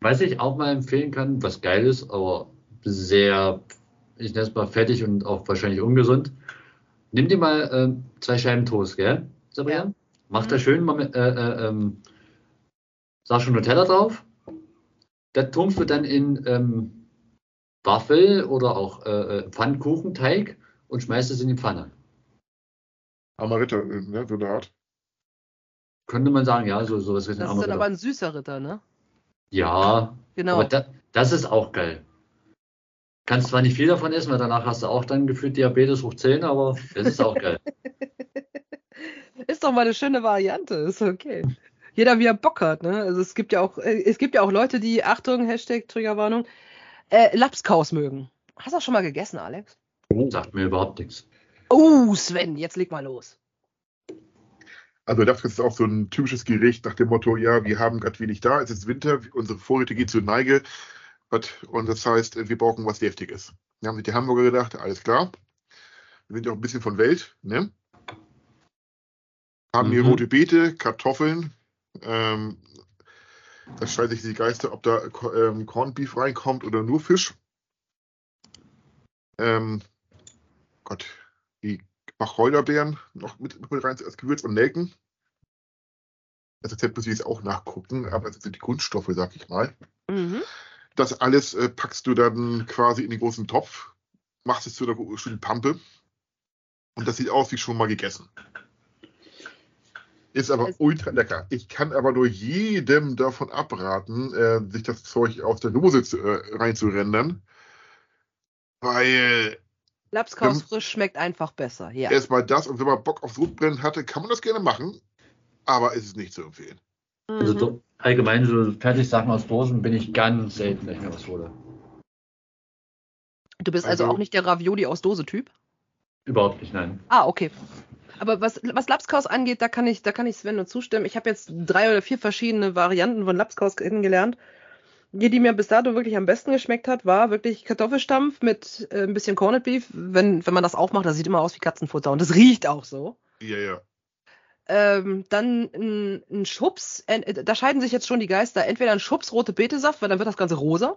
Was ich auch mal empfehlen kann, was geil ist, aber sehr, ich nenne es mal fettig und auch wahrscheinlich ungesund. Nimm dir mal ähm, zwei Scheiben Toast, gell, Sabrina? Ja. Mach Mhm. da schön mal mit, äh, äh, ähm, Sag schon Nutella drauf. Das tunkst du dann in ähm, Waffel oder auch äh, äh, Pfannkuchenteig und schmeißt es in die Pfanne. Amaretto, ne, so eine Art. Könnte man sagen, ja, so sowas Das ist dann aber ein süßer Ritter, ne? Ja, Genau. aber da, das ist auch geil. Kannst zwar nicht viel davon essen, weil danach hast du auch dann gefühlt Diabetes hoch 10, aber das ist auch geil. *laughs* Ist doch mal eine schöne Variante, ist okay. Jeder wie er Bock hat, ne? Also es gibt ja auch, äh, es gibt ja auch Leute, die, Achtung, Hashtag Triggerwarnung, äh, Lapskaus mögen. Hast du auch schon mal gegessen, Alex? Sagt mir überhaupt nichts. Oh, Sven, jetzt leg mal los. Also das ist auch so ein typisches Gericht nach dem Motto, ja, wir haben gerade wenig da, es ist Winter, unsere Vorräte gehen zur Neige was- und das heißt, wir brauchen was Deftiges. Da haben sich die Hamburger gedacht, alles klar, wir sind ja auch ein bisschen von Welt, ne? Haben hier Mhm. rote Beete, Kartoffeln, ähm, da streiten sich die Geister, ob da ähm, Corned Beef reinkommt oder nur Fisch. Ähm, Gott, die Wacholderbeeren noch mit, mit rein als Gewürz und Nelken. Das Rezept muss ich jetzt auch nachgucken, aber das sind die Grundstoffe, sag ich mal. Mhm. Das alles äh, packst du dann quasi in den großen Topf, machst es zu der schönen Pampe und das sieht aus wie schon mal gegessen. Ist aber Es- ultra lecker. Ich kann aber nur jedem davon abraten, äh, sich das Zeug aus der Dose zu, äh, reinzurendern, weil Lapskaus frisch schmeckt einfach besser, ja. erstmal das und wenn man Bock auf Sodbrennen hatte, kann man das gerne machen, aber es ist nicht zu empfehlen. Also Mhm. do, allgemein so Fertigsachen aus Dosen bin ich ganz selten, wenn ich mir was hole. Du bist also, also- auch nicht der Ravioli aus Dose-Typ? Überhaupt nicht, nein. Ah, okay. Aber was, was Lapskaus angeht, da kann ich, da kann ich Sven nur zustimmen. Ich habe jetzt drei oder vier verschiedene Varianten von Lapskaus kennengelernt. Die, die mir bis dato wirklich am besten geschmeckt hat, war wirklich Kartoffelstampf mit äh, ein bisschen Corned Beef. Wenn, wenn man das aufmacht, das sieht immer aus wie Katzenfutter und das riecht auch so. Ja, ja. Ähm, dann ein, ein Schubs, äh, da scheiden sich jetzt schon die Geister. Entweder ein Schubs rote Betesaft, weil dann wird das Ganze rosa.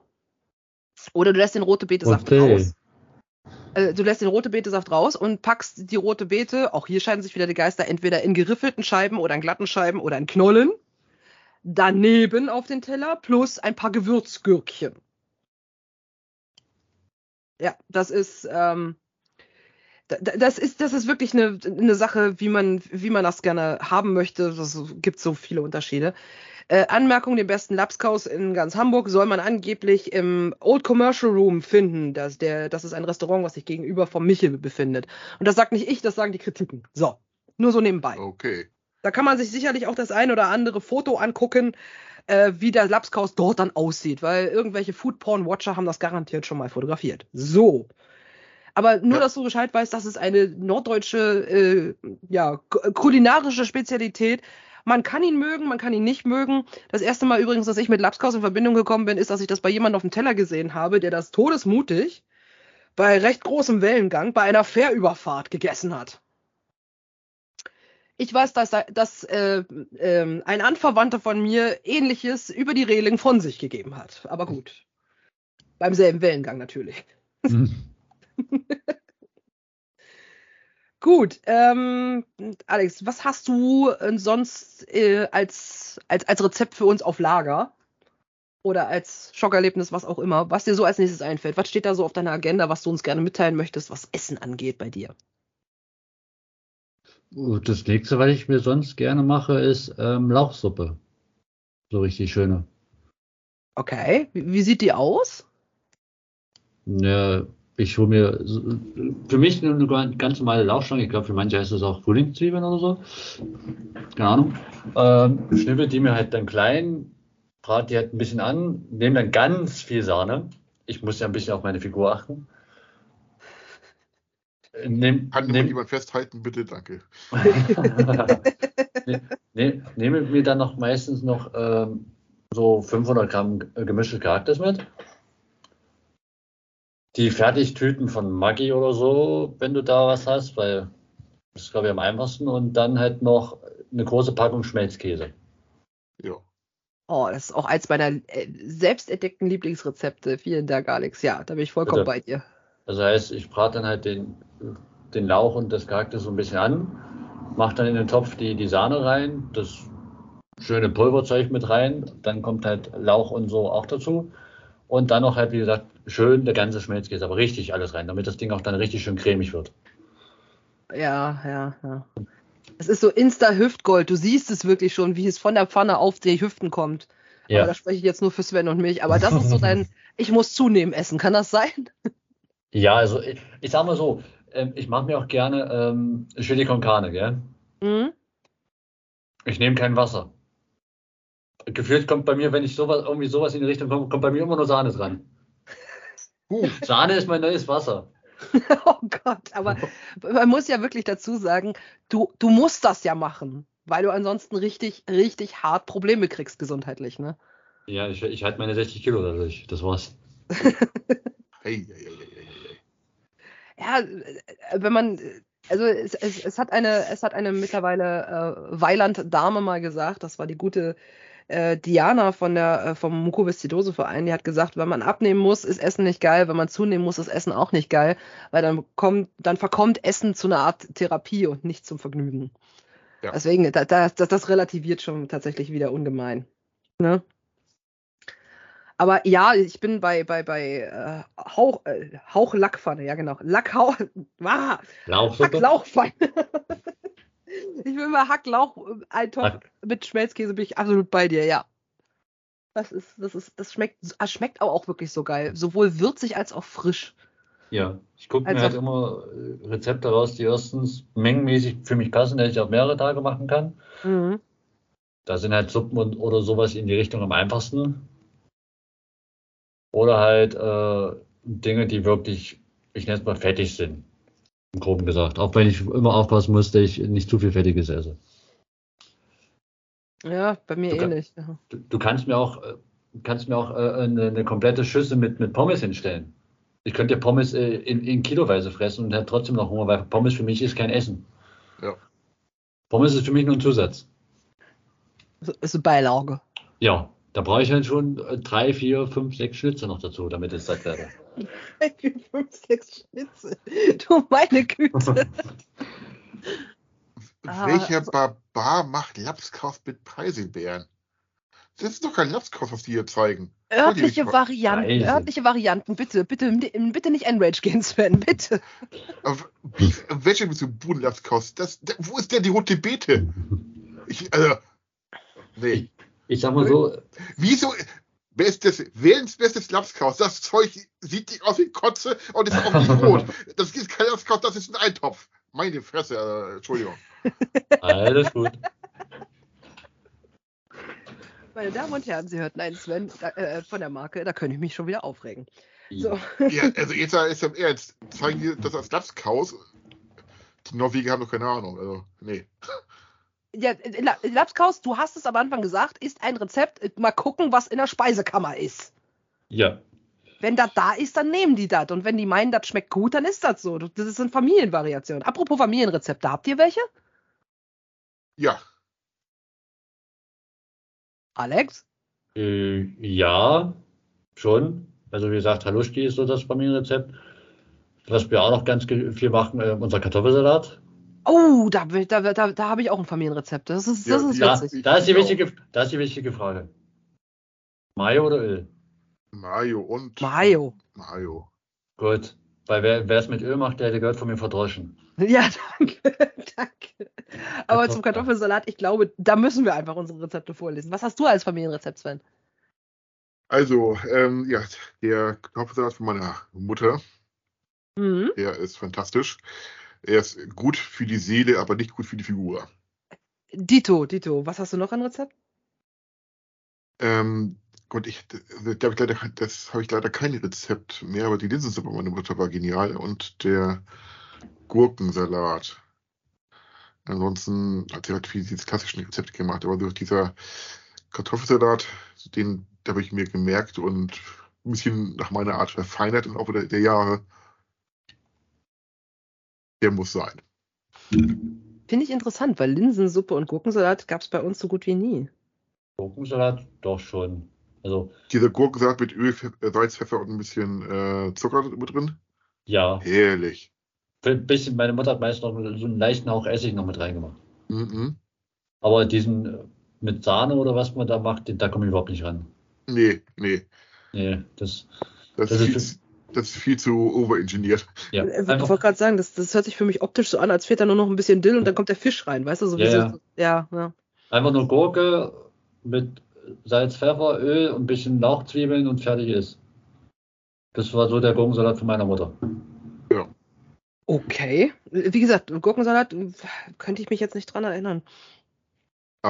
Oder du lässt den rote Betesaft Okay. raus. Äh, du lässt den rote Betesaft raus und packst die rote Beete, auch hier scheiden sich wieder die Geister, entweder in geriffelten Scheiben oder in glatten Scheiben oder in Knollen. Daneben auf den Teller plus ein paar Gewürzgürkchen. Ja, das ist, ähm, das ist, das ist wirklich eine, eine Sache, wie man, wie man das gerne haben möchte. Es gibt so viele Unterschiede. Äh, Anmerkung, den besten Lapskaus in ganz Hamburg soll man angeblich im Old Commercial Room finden. Das, der, das ist ein Restaurant, was sich gegenüber vom Michel befindet. Und das sagt nicht ich, das sagen die Kritiken. So, nur so nebenbei. Okay. Da kann man sich sicherlich auch das ein oder andere Foto angucken, äh, wie der Lapskaus dort dann aussieht, weil irgendwelche Foodporn-Watcher haben das garantiert schon mal fotografiert. So. Aber nur, Ja. dass du Bescheid weißt, das ist eine norddeutsche, äh, ja, ku- kulinarische Spezialität. Man kann ihn mögen, man kann ihn nicht mögen. Das erste Mal übrigens, dass ich mit Lapskaus in Verbindung gekommen bin, ist, dass ich das bei jemandem auf dem Teller gesehen habe, der das todesmutig bei recht großem Wellengang bei einer Fährüberfahrt gegessen hat. Ich weiß, dass, dass äh, ähm, ein Anverwandter von mir ähnliches über die Reling von sich gegeben hat. Aber gut. Beim selben Wellengang natürlich. *laughs* *laughs* Gut, ähm, Alex, was hast du äh, sonst äh, als, als, als Rezept für uns auf Lager? Oder als Schockerlebnis, was auch immer, was dir so als nächstes einfällt? Was steht da so auf deiner Agenda, was du uns gerne mitteilen möchtest, was Essen angeht bei dir? Das nächste, was ich mir sonst gerne mache, ist ähm, Lauchsuppe. So richtig schöne. Okay, wie, wie sieht die aus? Ja, ich hole mir für mich eine ganz normale Lauchstange. Ich glaube, für manche heißt das auch Frühlingszwiebeln oder so. Keine Ahnung. Ähm, schnippel die mir halt dann klein, brate die halt ein bisschen an, nehme dann ganz viel Sahne. Ich muss ja ein bisschen auf meine Figur achten. Äh, Nehm, Kann nehm, jemand festhalten, bitte? Danke. *laughs* ne, ne, nehme mir dann noch meistens noch ähm, so 500 Gramm äh, gemischtes Charakters mit. Die Fertigtüten von Maggi oder so, wenn du da was hast, weil das ist, glaube ich, am einfachsten. Und dann halt noch eine große Packung Schmelzkäse. Ja. Oh, das ist auch eins meiner äh, selbst entdeckten Lieblingsrezepte. Vielen Dank, Alex. Ja, da bin ich vollkommen Bitte. bei dir. Das heißt, ich brate dann halt den, den Lauch und das Charakter so ein bisschen an, mache dann in den Topf die, die Sahne rein, das schöne Pulverzeug mit rein. Dann kommt halt Lauch und so auch dazu. Und dann noch halt, wie gesagt, schön der ganze Schmelzkäse, aber richtig alles rein, damit das Ding auch dann richtig schön cremig wird. Ja, ja, ja. Es ist so Insta-Hüftgold. Du siehst es wirklich schon, wie es von der Pfanne auf die Hüften kommt. Ja. Aber da spreche ich jetzt nur für Sven und mich. Aber das ist so dein, *laughs* ich muss zunehmen essen. Kann das sein? Ja, also ich, ich sag mal so, ähm, ich mache mir auch gerne ähm, Chili con Carne, gell? Mhm. Ich nehme kein Wasser. Gefühlt kommt bei mir, wenn ich sowas, irgendwie sowas in die Richtung komme, kommt bei mir immer nur Sahne dran. Uh. Sahne ist mein neues Wasser. *laughs* oh Gott, aber man muss ja wirklich dazu sagen, du, du musst das ja machen, weil du ansonsten richtig, richtig hart Probleme kriegst gesundheitlich, ne? Ja, ich, ich halte meine 60 Kilo dadurch, das war's. hey, hey, hey, hey, Ja, äh, wenn man, also es, es, es, hat eine, es hat eine mittlerweile äh, Weiland-Dame mal gesagt, das war die gute äh, Diana von der, äh, vom Mukoviszidose-Verein, die hat gesagt, wenn man abnehmen muss, ist Essen nicht geil, wenn man zunehmen muss, ist Essen auch nicht geil, weil dann kommt, dann verkommt Essen zu einer Art Therapie und nicht zum Vergnügen. Ja. Deswegen, da, das, das relativiert schon tatsächlich wieder ungemein. Ne? Aber ja, ich bin bei, bei, bei äh, Hauch, äh, Hauchlackpfanne, ja genau. Lackhauch. *laughs* Ah, Lauchpfanne. *laughs* Ich will mal Hacklauch, äh, ein Topf Hack. mit Schmelzkäse, bin ich absolut bei dir, ja. Das ist, das ist, das schmeckt, das schmeckt aber auch wirklich so geil. Sowohl würzig als auch frisch. Ja, ich gucke mir halt immer äh, Rezepte raus, die erstens mengenmäßig für mich passen, dass ich auch mehrere Tage machen kann. Mhm. Da sind halt Suppen und, oder sowas in die Richtung am einfachsten. Oder halt äh, Dinge, die wirklich, ich nenne es mal, fettig sind. Im Groben gesagt. Auch wenn ich immer aufpassen muss, dass ich nicht zu viel Fettiges esse. Ja, bei mir du ähnlich. Kann, du, du, kannst mir auch, äh, kannst mir auch äh, eine, eine, komplette Schüssel mit, mit Pommes hinstellen. Ich könnte Pommes äh, in, in Kiloweise fressen und hätte trotzdem noch Hunger, weil Pommes für mich ist kein Essen. Ja. Pommes ist für mich nur ein Zusatz. Ist eine Beilage. Ja, da brauche ich halt schon drei, vier, fünf, sechs Schnitze noch dazu, damit es satt werde. Vier, fünf, sechs Schnitze. Du meine Güte. *laughs* Welcher Barbar macht Lapskaus mit Preiselbeeren? Das ist doch kein Lapskaus, was die hier zeigen. Örtliche Varianten, Preise. örtliche Varianten, bitte, bitte, bitte nicht Enrage gehen, Sven, bitte. welche bist du Budenlapskaus? wo ist denn die rote Beete? Ich, also, nee. Ich sag mal so. Wieso? Wer ist das? Wer ist das Lapskaus? Das Zeug sieht nicht aus wie Kotze und ist auch nicht *laughs* rot. Das ist kein Lapskaus, das ist ein Eintopf. Meine Fresse, äh, Entschuldigung. *laughs* Alles gut. Meine Damen und Herren, Sie hörten einen Sven äh, von der Marke, da könnte ich mich schon wieder aufregen. So. Ja, also jetzt ist im Ernst. Zeigen die das als Lapskaus? Die Norweger haben doch keine Ahnung. Also, nee ja, Lapskaus, du hast es am Anfang gesagt, ist ein Rezept. Mal gucken, was in der Speisekammer ist. Ja. Wenn das da ist, dann nehmen die das. Und wenn die meinen, das schmeckt gut, dann ist das so. Das ist eine Familienvariation. Apropos Familienrezepte, habt ihr welche? Ja. Alex? Äh, ja, schon. Also wie gesagt, Haluschki ist so das Familienrezept. Was wir auch noch ganz viel machen, äh, unser Kartoffelsalat. Oh, da, da, da, da habe ich auch ein Familienrezept. Das ist, das ist ja, witzig. Da ist, die wichtige, da ist die wichtige Frage. Mayo oder Öl? Mayo und. Mayo. Mayo. Gut. Weil wer es mit Öl macht, der, der gehört von mir verdroschen. *laughs* Ja, danke. danke. Aber zum Kartoffelsalat, ich glaube, da müssen wir einfach unsere Rezepte vorlesen. Was hast du als Familienrezept, Sven? Also, ähm, ja, der Kartoffelsalat von meiner Mutter. Mhm. Der ist fantastisch. Er ist gut für die Seele, aber nicht gut für die Figur. Dito, Dito. Was hast du noch an Rezept? Ähm, Gott, ich, hab ich leider, das habe ich leider kein Rezept mehr, aber die Linsensuppe meiner Mutter war genial und der Gurkensalat. Ansonsten hat sie halt viele diese klassischen Rezepte gemacht, aber durch dieser Kartoffelsalat, den habe ich mir gemerkt und ein bisschen nach meiner Art verfeinert im Laufe der, der Jahre der muss sein. Finde ich interessant, weil Linsensuppe und Gurkensalat gab es bei uns so gut wie nie. Gurkensalat doch schon. Also, Dieser Gurkensalat mit Öl, äh, Salz, Pfeffer und ein bisschen äh, Zucker mit drin? Ja. Herrlich. Ein bisschen, meine Mutter hat meist noch so einen leichten Hauch Essig noch mit reingemacht. Mhm. Aber diesen äh, mit Sahne oder was man da macht, da komme ich überhaupt nicht ran. Nee, nee. Nee, das, Das, Das ist, das ist viel zu overengineert. ja. Äh, Ich wollte gerade sagen, das, das hört sich für mich optisch so an, als fehlt da nur noch ein bisschen Dill und dann kommt der Fisch rein, weißt du? So wie Ja, so, ja. ja, ja. einfach nur Gurke mit Salz, Pfeffer, Öl und ein bisschen Lauchzwiebeln und fertig ist. Das war so der Gurkensalat von meiner Mutter. Okay. Wie gesagt, Gurkensalat könnte ich mich jetzt nicht dran erinnern.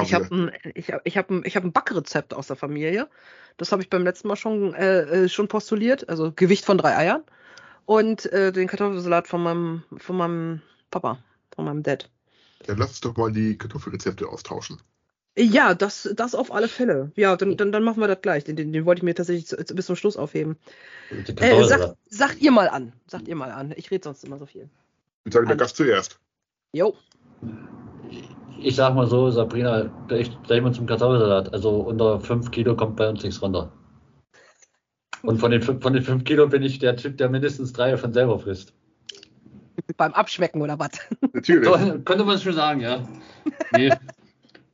Ich habe ein, ich hab, ich hab ein, ich hab ein Backrezept aus der Familie. Das habe ich beim letzten Mal schon, äh, äh, schon postuliert. Also Gewicht von drei Eiern. Und äh, den Kartoffelsalat von meinem, von meinem Papa, von meinem Dad. dann lass uns doch mal die Kartoffelrezepte austauschen. Ja, das, das auf alle Fälle. Ja, dann, dann, dann machen wir das gleich. Den, den, den wollte ich mir tatsächlich zu, zu, bis zum Schluss aufheben. Äh, sagt, sagt ihr mal an. Sagt ihr mal an. Ich rede sonst immer so viel. Ich sage der. Gast zuerst. Jo. Ich sag mal so, Sabrina, gleich, gleich mal zum Kartoffelsalat. Also unter 5 Kilo kommt bei uns nichts runter. Und von den, fünf- von den 5 Kilo bin ich der Typ, der mindestens drei von selber frisst. Beim Abschmecken oder was? *laughs* Natürlich. So, könnte man schon sagen, ja. Nee.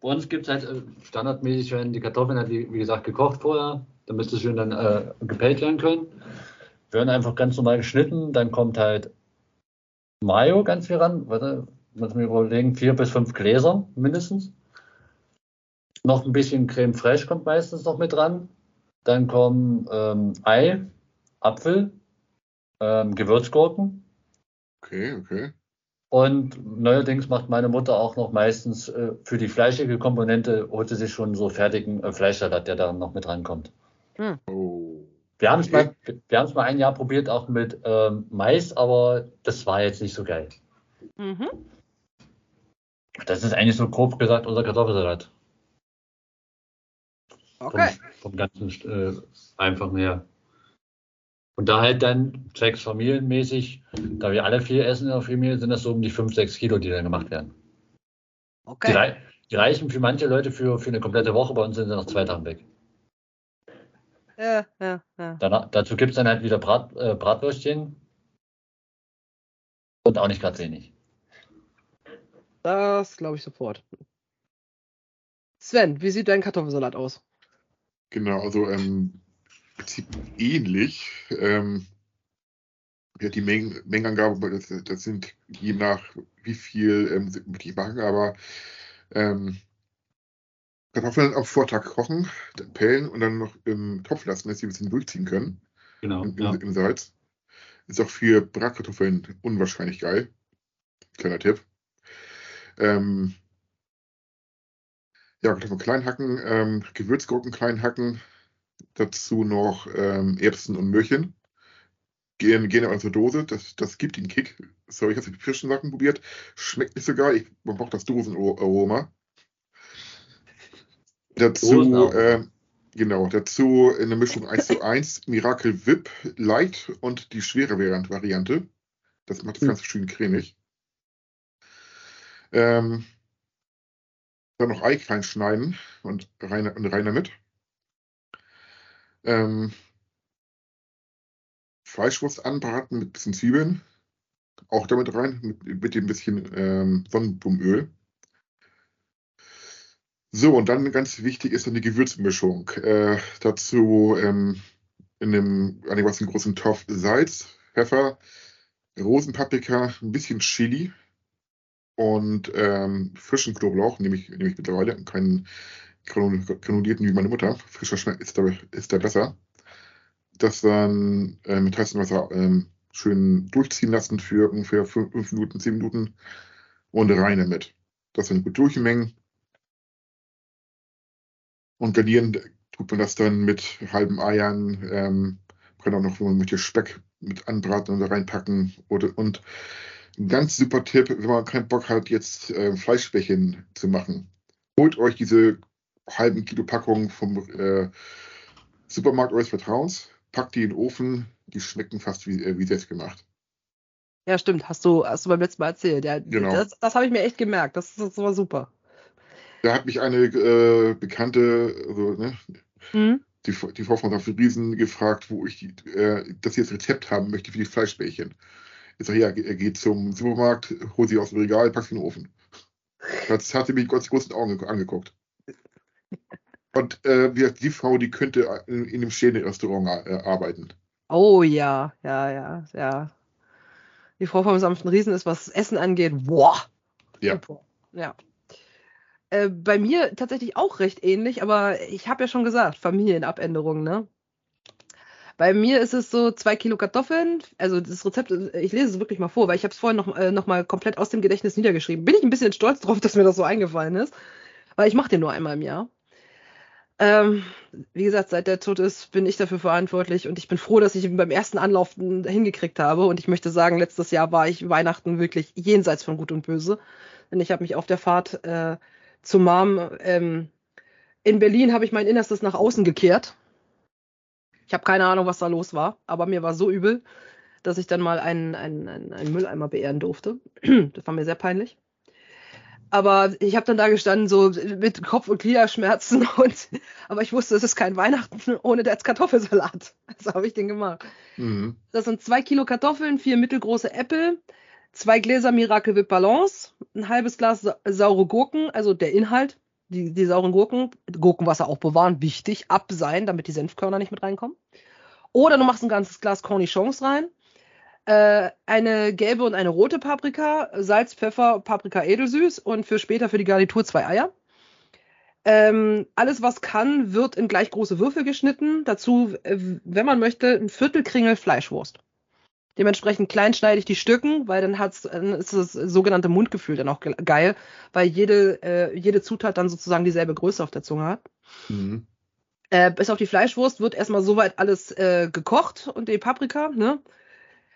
Bei uns gibt es halt äh, standardmäßig, wenn die Kartoffeln halt, wie, wie gesagt, gekocht vorher, dann müsste es schön dann äh, gepellt werden können. Werden einfach ganz normal geschnitten, dann kommt halt Mayo ganz viel ran. Warte, muss mir überlegen, vier bis fünf Gläser mindestens. Noch ein bisschen Creme fraiche kommt meistens noch mit dran. Dann kommen ähm, Ei, Apfel, ähm, Gewürzgurken, Okay, okay. und neuerdings macht meine Mutter auch noch meistens äh, für die fleischige Komponente, holt sie sich schon so fertigen äh, Fleischsalat, der da noch mit rankommt. Oh. Wir haben es Okay. mal, wir haben es mal ein Jahr probiert, auch mit ähm, Mais, aber das war jetzt nicht so geil. Mhm. Das ist eigentlich so grob gesagt unser Kartoffelsalat. Okay. Vom, vom ganzen äh, einfachen her. Und da halt dann zwecks familienmäßig, da wir alle vier essen in der Familie, sind das so um die 5, 6 Kilo, die dann gemacht werden. Die, Okay. rei die reichen für manche Leute für, für eine komplette Woche, bei uns sind sie nach zwei Tagen weg. Ja, ja, ja. Danach, dazu gibt es dann halt wieder Brat, äh, Bratwürstchen. Und auch nicht gerade wenig. Das glaube ich sofort. Sven, wie sieht dein Kartoffelsalat aus? Genau, also ähm, im Prinzip ähnlich. Ähm, ja, die Mengen, Mengenangabe, das, das sind je nach wie viel ähm, ich machen, aber ähm, Kartoffeln am Vortag kochen, dann pellen und dann noch im Topf lassen, dass sie ein bisschen durchziehen können Genau. im, im, im Salz. Ist auch für Bratkartoffeln unwahrscheinlich geil. Kleiner Tipp. Ähm, ja, Kartoffeln klein hacken, ähm, Gewürzgurken klein hacken, dazu noch ähm, Erbsen und Möhrchen. Gehen, gehen in unsere Dose, das, das gibt den Kick. Sorry, ich habe die frischen Sachen probiert. Schmeckt nicht so geil. Ich, man braucht das Dosenaroma. Dazu, ähm, genau, dazu in der Mischung 1 zu 1 Miracle Whip Light und die schwere Variant- Variante. Das macht das Hm. Ganze schön cremig. Ähm, dann noch Ei klein schneiden und rein, und rein damit. Ähm, Fleischwurst anbraten mit bisschen Zwiebeln. Auch damit rein, mit, mit dem bisschen ähm, Sonnenblumenöl. So, und dann ganz wichtig ist dann die Gewürzmischung. Äh, dazu ähm, in einem einigermaßen großen Topf Salz, Pfeffer, Rosenpaprika, ein bisschen Chili und ähm, frischen Knoblauch, nehme ich, nehme ich mittlerweile, keinen granul- granulierten wie meine Mutter. Frischer Schmeck ist da, ist da besser. Das dann äh, mit heißem Wasser ähm, schön durchziehen lassen für ungefähr 5 Minuten, 10 Minuten und rein damit. Das dann gut durchmengen. Und garnieren tut man das dann mit halben Eiern, ähm, kann auch noch, wenn man möchte, Speck mit anbraten und da reinpacken. Oder, und ein ganz super Tipp, wenn man keinen Bock hat, jetzt äh, Fleischbällchen zu machen. Holt euch diese halben Kilo Packung vom äh, Supermarkt eures Vertrauens, packt die in den Ofen, die schmecken fast wie, äh, wie selbst gemacht. Ja, stimmt, hast du, hast du beim letzten Mal erzählt. Ja, Genau. Das, das habe ich mir echt gemerkt. Das, das war super. Da hat mich eine äh, bekannte, also, ne, Mhm. die, die Frau von Riesen gefragt, wo ich äh, dass sie das Rezept haben möchte für die Fleischbällchen. Ich sage, ja, ge- geht zum Supermarkt, hol sie aus dem Regal, pack sie in den Ofen. Das hat sie mich mit großen Augen angeguckt. Und äh, die Frau, die könnte in, in einem Sterne-Restaurant äh, arbeiten. Oh ja, ja, ja, ja. Die Frau vom sanften Riesen ist, was Essen angeht, boah. Ja. Super. Ja. Äh, bei mir tatsächlich auch recht ähnlich, aber ich habe ja schon gesagt, Familienabänderung, ne? Bei mir ist es so zwei Kilo Kartoffeln. Also das Rezept, ich lese es wirklich mal vor, weil ich habe es vorhin noch, äh, noch mal komplett aus dem Gedächtnis niedergeschrieben. Bin ich ein bisschen stolz drauf, dass mir das so eingefallen ist, weil ich mache den nur einmal im Jahr. Ähm, wie gesagt, seit der tot ist, bin ich dafür verantwortlich und ich bin froh, dass ich ihn beim ersten Anlauf hingekriegt habe. Und ich möchte sagen, letztes Jahr war ich Weihnachten wirklich jenseits von Gut und Böse. Denn ich habe mich auf der Fahrt äh, zu Mom ähm, in Berlin habe ich mein Innerstes nach außen gekehrt ich habe keine Ahnung, was da los war, aber mir war so übel, dass ich dann mal einen, einen, einen, einen Mülleimer beehren durfte. *clears throat* das war mir sehr peinlich. Aber ich habe dann da gestanden, so mit Kopf- und Gliederschmerzen. *laughs* Und, aber ich wusste, es ist kein Weihnachten ohne der Kartoffelsalat. *laughs* Also habe ich den gemacht. Mhm. Das sind zwei Kilo Kartoffeln, vier mittelgroße Äpfel, zwei Gläser Miracle Whip Balance, ein halbes Glas saure Gurken, also der Inhalt, die, die sauren Gurken, Gurkenwasser auch bewahren, wichtig, abseihen, damit die Senfkörner nicht mit reinkommen. Oder du machst ein ganzes Glas Cornichons rein, äh, eine gelbe und eine rote Paprika, Salz, Pfeffer, Paprika edelsüß und für später für die Garnitur zwei Eier. Ähm, alles, was kann, wird in gleich große Würfel geschnitten. Dazu, äh, wenn man möchte, ein Viertel Kringel Fleischwurst. Dementsprechend klein schneide ich die Stücken, weil dann, hat's, dann ist das sogenannte Mundgefühl dann auch geil, weil jede, äh, jede Zutat dann sozusagen dieselbe Größe auf der Zunge hat. Mhm. Äh, bis auf die Fleischwurst wird erstmal soweit alles äh, gekocht und die Paprika, ne?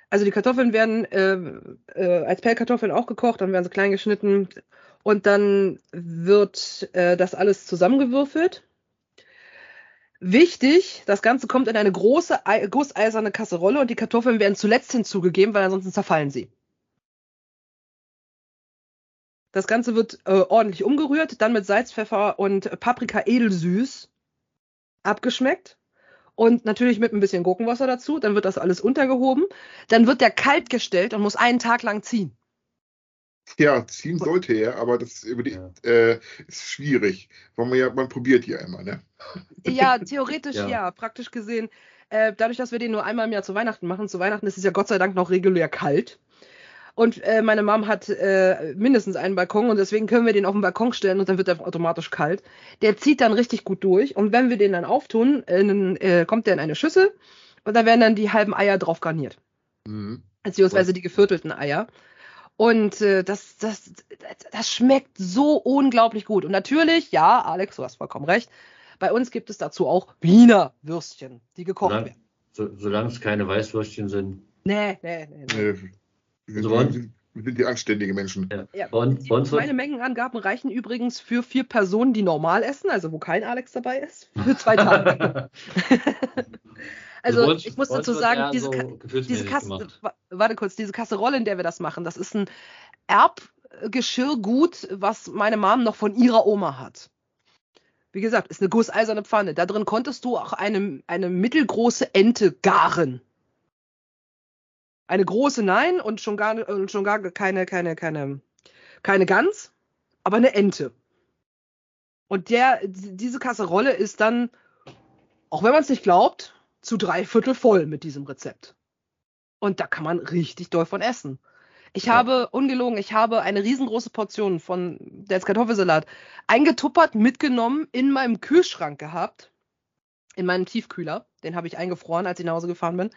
Also die Kartoffeln werden äh, äh, als Pellkartoffeln auch gekocht, dann werden sie klein geschnitten und dann wird äh, das alles zusammengewürfelt Wichtig, das Ganze kommt in eine große gusseiserne Kasserolle und die Kartoffeln werden zuletzt hinzugegeben, weil ansonsten zerfallen sie. Das Ganze wird äh, ordentlich umgerührt, dann mit Salz, Pfeffer und Paprika edelsüß abgeschmeckt und natürlich mit ein bisschen Gurkenwasser dazu. Dann wird das alles untergehoben. Dann wird der kalt gestellt und muss einen Tag lang ziehen. Ja, ziehen sollte er, aber das über die, ja. äh, ist schwierig. Weil man ja, man probiert ja immer, ne? Ja, theoretisch *laughs* ja. ja. Praktisch gesehen, äh, dadurch, dass wir den nur einmal im Jahr zu Weihnachten machen, zu Weihnachten ist es ja Gott sei Dank noch regulär kalt. Und äh, meine Mom hat äh, mindestens einen Balkon und deswegen können wir den auf den Balkon stellen und dann wird er automatisch kalt. Der zieht dann richtig gut durch und wenn wir den dann auftun, in, äh, kommt der in eine Schüssel und da werden dann die halben Eier drauf garniert. Mhm. Beziehungsweise die geviertelten Eier. Und äh, das, das, das schmeckt so unglaublich gut. Und natürlich, ja, Alex, du hast vollkommen recht. Bei uns gibt es dazu auch Wiener Würstchen, die gekocht Solang, werden. So, solange es keine Weißwürstchen sind. Nee, nee, nee. nee. nee wir, sind, also wir sind die anständigen Menschen. Ja. Ja. Bon, meine Mengenangaben reichen übrigens für vier Personen, die normal essen, also wo kein Alex dabei ist, für zwei *laughs* Tage. *laughs* Also uns, ich muss dazu sagen, diese, so diese Kasse, warte kurz, diese Kasserolle, in der wir das machen, das ist ein Erbgeschirrgut, was meine Mom noch von ihrer Oma hat. Wie gesagt, ist eine gusseiserne Pfanne. Da drin konntest du auch eine, eine mittelgroße Ente garen. Eine große nein und schon gar, und schon gar keine, keine, keine, keine Gans, aber eine Ente. Und der, diese Kasserolle ist dann, auch wenn man es nicht glaubt, zu drei Viertel voll mit diesem Rezept. Und da kann man richtig doll von essen. Ich ja. habe, ungelogen, ich habe eine riesengroße Portion von der Kartoffelsalat eingetuppert, mitgenommen, in meinem Kühlschrank gehabt. In meinem Tiefkühler. Den habe ich eingefroren, als ich nach Hause gefahren bin.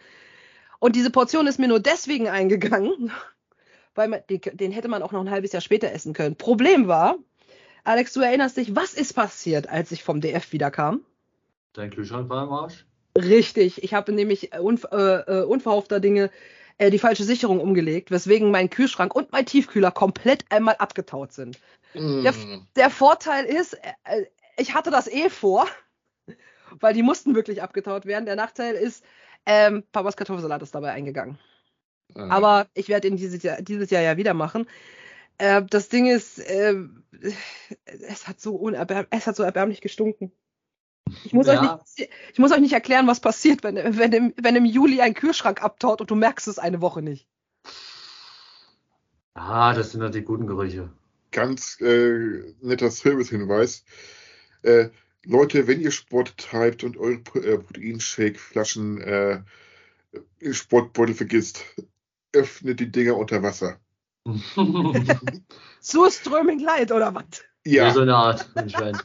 Und diese Portion ist mir nur deswegen eingegangen, *laughs* weil man, den hätte man auch noch ein halbes Jahr später essen können. Problem war, Alex, du erinnerst dich, was ist passiert, als ich vom DF wiederkam? Dein Kühlschrank war im Arsch? Richtig, ich habe nämlich äh, unver äh, äh, unverhoffter Dinge äh, die falsche Sicherung umgelegt, weswegen mein Kühlschrank und mein Tiefkühler komplett einmal abgetaut sind. Mm. Der, der, Vorteil ist, äh, äh, ich hatte das eh vor, *laughs* weil die mussten wirklich abgetaut werden. Der Nachteil ist, ähm, Papas Kartoffelsalat ist dabei eingegangen. Ah. Aber ich werde ihn dieses Jahr, dieses Jahr ja wieder machen. Das Ding ist, es, hat so es hat so erbärmlich gestunken. Ich muss, ja. euch nicht, ich muss euch nicht erklären, was passiert, wenn, wenn, im, wenn im Juli ein Kühlschrank abtaut und du merkst es eine Woche nicht. Ah, das sind die guten Gerüche. Ganz äh, netter Service-Hinweis. Äh, Leute, wenn ihr Sport treibt und eure äh, Proteinshake-Flaschen äh, im Sportbeutel vergisst, öffnet die Dinger unter Wasser. *laughs* Surströming Light oder was? Ja, Ja, so eine Art. ein Schwein.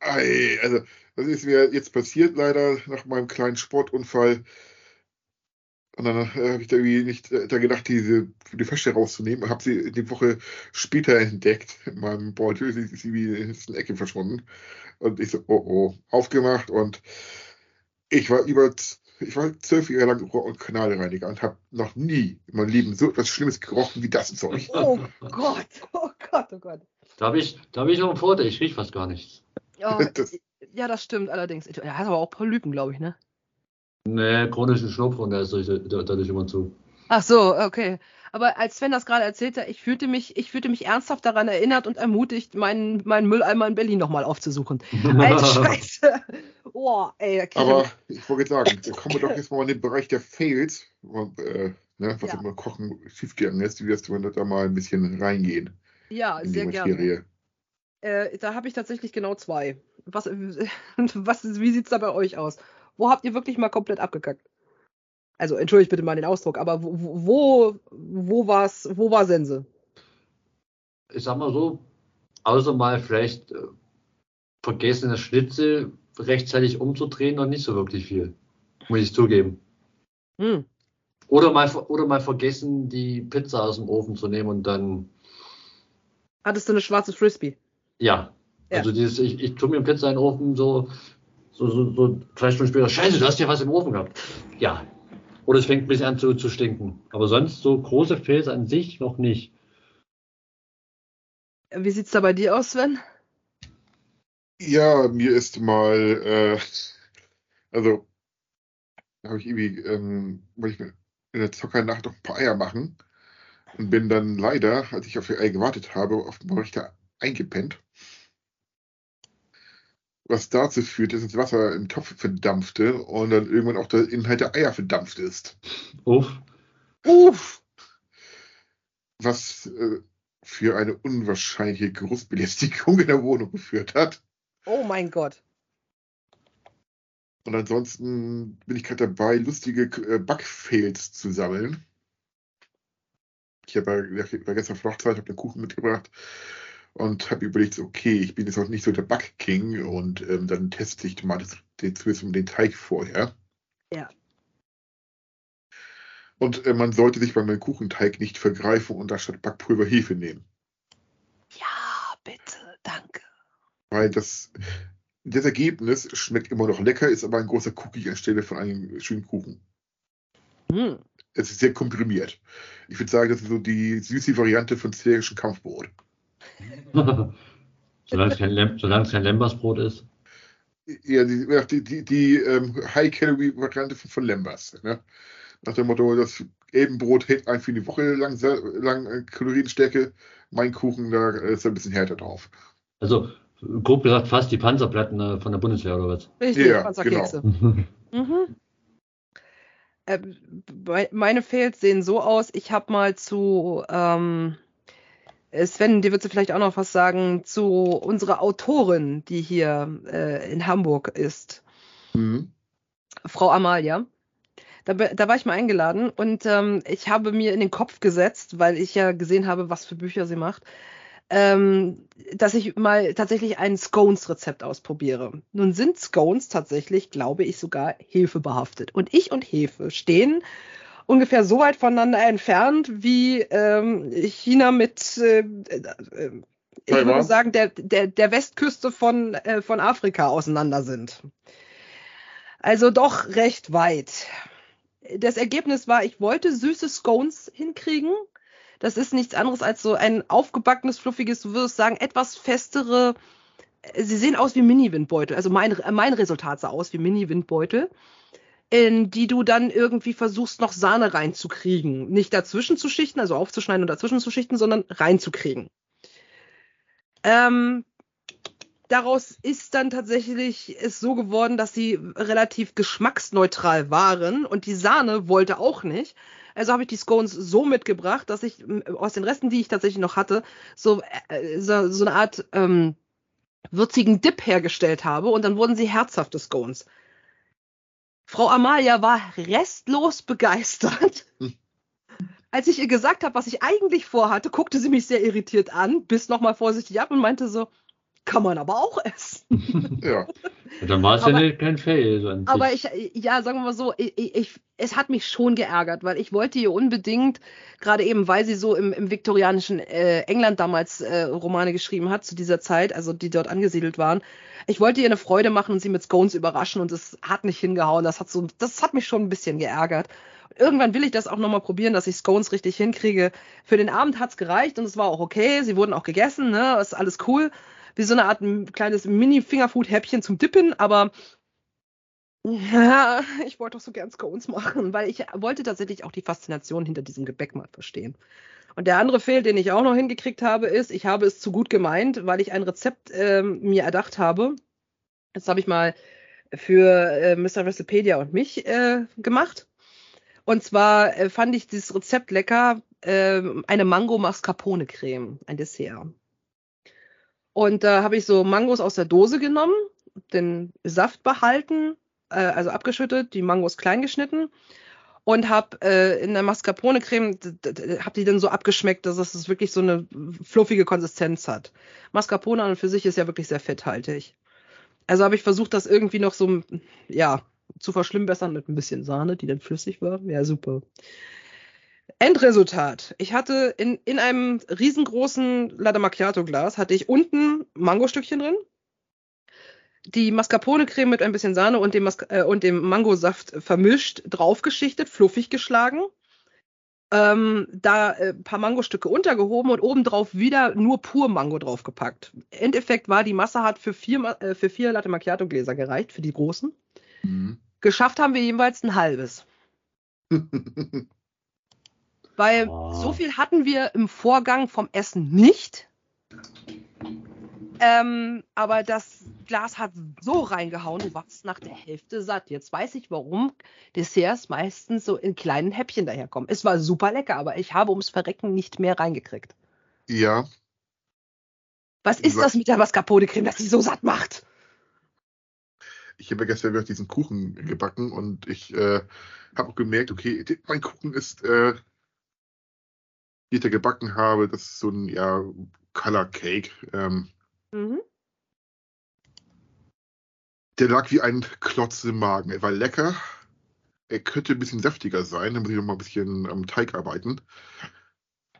ei, also das ist mir jetzt passiert leider nach meinem kleinen Sportunfall. Und dann äh, habe ich da irgendwie nicht äh, da gedacht, diese die Flasche rauszunehmen. Habe sie die Woche später entdeckt in meinem Beutel. Sie ist wie in der Ecke verschwunden. Und ich so, oh oh, aufgemacht und ich war über ich war zwölf Jahre lang Rohr- und Kanalreiniger und habe noch nie in meinem Leben so etwas Schlimmes gerochen wie das Zeug. Oh Gott, oh Gott, oh Gott. Da habe ich, da hab ich noch einen Vorteil. Ich riech fast gar nichts. Oh, *laughs* Das, ja, das stimmt allerdings. Er hat aber auch Polypen, glaube ich, ne? Nee, chronischen Schnupfen, der ist dadurch immer zu. Ach so, okay. Aber als Sven das gerade erzählte, ich fühlte mich, ich fühlte mich ernsthaft daran erinnert und ermutigt, meinen, meinen Mülleimer in Berlin nochmal aufzusuchen. Alte *laughs* Scheiße. Boah, ey, ich- aber ich wollte sagen, da kommen wir doch jetzt mal in den Bereich der Fails, äh, ne, was Ja. immer Kochen schiefgegangen ist. Wie wirst du da mal ein bisschen reingehen ja, in die sehr gerne. Äh, da habe ich tatsächlich genau zwei. Was, *laughs* was, wie sieht's da bei euch aus? Wo habt ihr wirklich mal komplett abgekackt? Also, entschuldigt bitte mal den Ausdruck, aber wo, wo, wo war's, wo war Sense? ich sag mal so, außer mal vielleicht äh, vergessen, das Schnitzel rechtzeitig umzudrehen, noch nicht so wirklich viel. Muss ich zugeben. Hm. Oder mal, oder mal vergessen, die Pizza aus dem Ofen zu nehmen und dann, Hattest du eine schwarze Frisbee? ja. Ja. Also dieses, ich, ich tue mir Pizza in den Ofen, so, so, so, so zwei Stunden später, scheiße, du hast ja was im Ofen gehabt. Ja. Oder es fängt ein bisschen an zu, zu stinken. Aber sonst so große Fails an sich noch nicht. Wie sieht's da bei dir aus, Sven? Ja, mir ist mal, äh, also, da habe ich irgendwie, ähm, wollte ich mir in der Zockernacht noch ein paar Eier machen und bin dann leider, als ich auf die Eier gewartet habe, auf dem Richter eingepennt. Was dazu führt, dass das Wasser im Topf verdampfte und dann irgendwann auch der Inhalt der Eier verdampft ist. Uff. Uff. Was äh, für eine unwahrscheinliche Geruchsbelästigung in der Wohnung geführt hat. Oh mein Gott. Und ansonsten bin ich gerade dabei, lustige äh, Backfails zu sammeln. Ich habe ja, war gestern Hochzeit, habe einen Kuchen mitgebracht und habe überlegt, okay, ich bin jetzt auch nicht so der Backking und ähm, dann teste ich mal das, den, zumindest den Teig vorher. Ja. Und äh, man sollte sich bei meinem Kuchenteig nicht vergreifen und da statt Backpulver Hefe nehmen. Ja, bitte, danke. Weil das, das Ergebnis schmeckt immer noch lecker, ist aber ein großer Cookie anstelle von einem schönen Kuchen. Hm. Es ist sehr komprimiert. Ich würde sagen, das ist so die süße Variante von sphärischen Kampfbrot. *laughs* solange es kein, Lem solange es kein Lembersbrot ist. Ja, die, die, die, die ähm, High-Calorie-Variante von, von Lembas. Ne? Nach dem Motto, das Elbenbrot hält einen für eine Woche lang, sehr- lang äh, Kalorienstärke. Mein Kuchen, da ist ein bisschen härter drauf. Also, grob gesagt, fast die Panzerplatten äh, von der Bundeswehr oder was? Richtig, Ja, Panzerkekse. *laughs* Mhm. Äh, meine Fails sehen so aus, ich habe mal zu, ähm, äh, Sven, dir wird sie vielleicht auch noch was sagen, zu unserer Autorin, die hier äh, in Hamburg ist, Mhm. Frau Amalia. Da, da war ich mal eingeladen und ähm, ich habe mir in den Kopf gesetzt, weil ich ja gesehen habe, was für Bücher sie macht, ähm, dass ich mal tatsächlich ein Scones-Rezept ausprobiere. Nun sind Scones tatsächlich, glaube ich, sogar Hefe behaftet. Und ich und Hefe stehen ungefähr so weit voneinander entfernt, wie ähm, China mit, äh, äh, ich würde sagen, der, der, der Westküste von, äh, von Afrika auseinander sind. Also doch recht weit. Das Ergebnis war, ich wollte süße Scones hinkriegen. Das ist nichts anderes als so ein aufgebackenes, fluffiges, du würdest sagen, etwas festere. äh, Sie sehen aus wie Mini-Windbeutel. Also mein, mein Resultat sah aus wie Mini-Windbeutel, in die du dann irgendwie versuchst, noch Sahne reinzukriegen. Nicht dazwischen zu schichten, also aufzuschneiden und dazwischen zu schichten, sondern reinzukriegen. Ähm, daraus ist dann tatsächlich es so geworden, dass sie relativ geschmacksneutral waren und die Sahne wollte auch nicht. Also habe ich die Scones so mitgebracht, dass ich aus den Resten, die ich tatsächlich noch hatte, so, äh, so, so eine Art ähm, würzigen Dip hergestellt habe und dann wurden sie herzhafte Scones. Frau Amalia war restlos begeistert. Hm. Als ich ihr gesagt habe, was ich eigentlich vorhatte, guckte sie mich sehr irritiert an, biss nochmal vorsichtig ab und meinte so, kann man aber auch essen. *laughs* ja. Dann war es ja nicht kein Fail. Aber ich, ja, sagen wir mal so, ich, ich, es hat mich schon geärgert, weil ich wollte ihr unbedingt, gerade eben, weil sie so im, im viktorianischen äh, England damals äh, Romane geschrieben hat, zu dieser Zeit, also die dort angesiedelt waren, ich wollte ihr eine Freude machen und sie mit Scones überraschen und es hat nicht hingehauen. Das hat so, das hat mich schon ein bisschen geärgert. Irgendwann will ich das auch nochmal probieren, dass ich Scones richtig hinkriege. Für den Abend hat's gereicht und es war auch okay. Sie wurden auch gegessen, ne? Ist alles cool wie so eine Art kleines Mini-Fingerfood-Häppchen zum Dippen, aber ja, ich wollte doch so gern Scones machen, weil ich wollte tatsächlich auch die Faszination hinter diesem Gebäck mal verstehen. Und der andere Fehl, den ich auch noch hingekriegt habe, ist, ich habe es zu gut gemeint, weil ich ein Rezept äh, mir erdacht habe. Das habe ich mal für äh, Mr. Wrestlepedia und mich äh, gemacht. Und zwar äh, fand ich dieses Rezept lecker, äh, eine Mango Mascarpone Creme, ein Dessert. Und da habe ich so Mangos aus der Dose genommen, den Saft behalten, äh, also abgeschüttet, die Mangos klein geschnitten und habe äh, in der Mascarpone-Creme, habe die dann so abgeschmeckt, dass es wirklich so eine fluffige Konsistenz hat. Mascarpone an und für sich ist ja wirklich sehr fetthaltig. Also habe ich versucht, das irgendwie noch so, ja, zu verschlimmbessern mit ein bisschen Sahne, die dann flüssig war. Ja, super. Endresultat. Ich hatte in, in einem riesengroßen Latte Macchiato Glas hatte ich unten Mangostückchen drin, die Mascarpone-Creme mit ein bisschen Sahne und dem, Mas äh, und dem Mangosaft vermischt, draufgeschichtet, fluffig geschlagen. Ähm, da äh, paar Mangostücke untergehoben und obendrauf wieder nur pur Mango draufgepackt. Endeffekt war, die Masse hat für vier, äh, für vier Latte Macchiato Gläser gereicht, für die großen. Mhm. Geschafft haben wir jeweils ein halbes. *laughs* weil oh. so viel hatten wir im Vorgang vom Essen nicht. Ähm, aber das Glas hat so reingehauen, du warst nach der Hälfte satt. Jetzt weiß ich, warum Desserts meistens so in kleinen Häppchen daherkommen. Es war super lecker, aber ich habe ums Verrecken nicht mehr reingekriegt. Ja. Was ist das mit der Mascarpone-Creme, dass sie so satt macht? Ich habe gestern wieder diesen Kuchen gebacken und ich äh, habe gemerkt, okay, mein Kuchen ist äh, die ich da gebacken habe, das ist so ein ja, Color Cake. Ähm, mhm. Der lag wie ein Klotz im Magen. Er war lecker. Er könnte ein bisschen saftiger sein. Da muss ich noch mal ein bisschen am Teig arbeiten.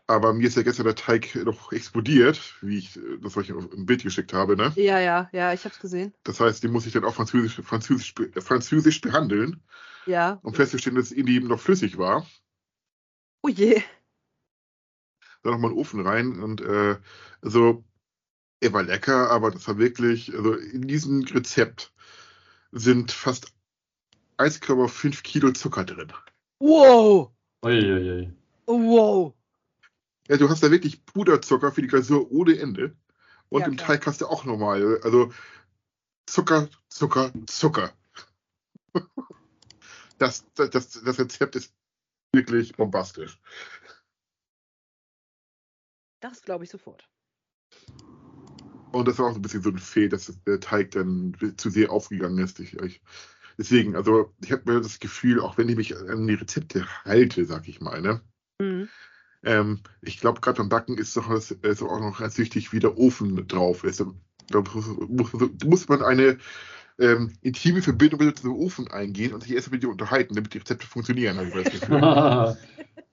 Aber mir ist ja gestern der Teig noch explodiert, wie ich das euch im Bild geschickt habe, ne? Ja, ja, ja, ich hab's gesehen. Das heißt, den muss ich dann auch französisch, französisch, französisch behandeln. Ja. Um festzustellen, dass es in ihm noch flüssig war. Oh je da nochmal in den Ofen rein und äh, also er war lecker, aber das war wirklich, also in diesem Rezept sind fast 1,5 Kilo Zucker drin. Wow! Uiuiui. Wow! Ja, du hast da wirklich Puderzucker für die Glasur ohne Ende. Und ja, im Teig hast du auch nochmal, also Zucker, Zucker, Zucker. *laughs* Das, das, das Rezept ist wirklich bombastisch. Das glaube ich sofort. Und das war auch so ein bisschen so ein Fehl, dass der Teig dann zu sehr aufgegangen ist. Ich, ich, deswegen, also ich habe mir das Gefühl, auch wenn ich mich an die Rezepte halte, sag ich mal, ne? Mhm. Ähm, ich glaube, gerade beim Backen ist doch ist auch noch ganz wichtig, wie der Ofen drauf ist. Da muss, muss man eine ähm, intime Verbindung mit dem Ofen eingehen und sich erst mit dir unterhalten, damit die Rezepte funktionieren. *laughs*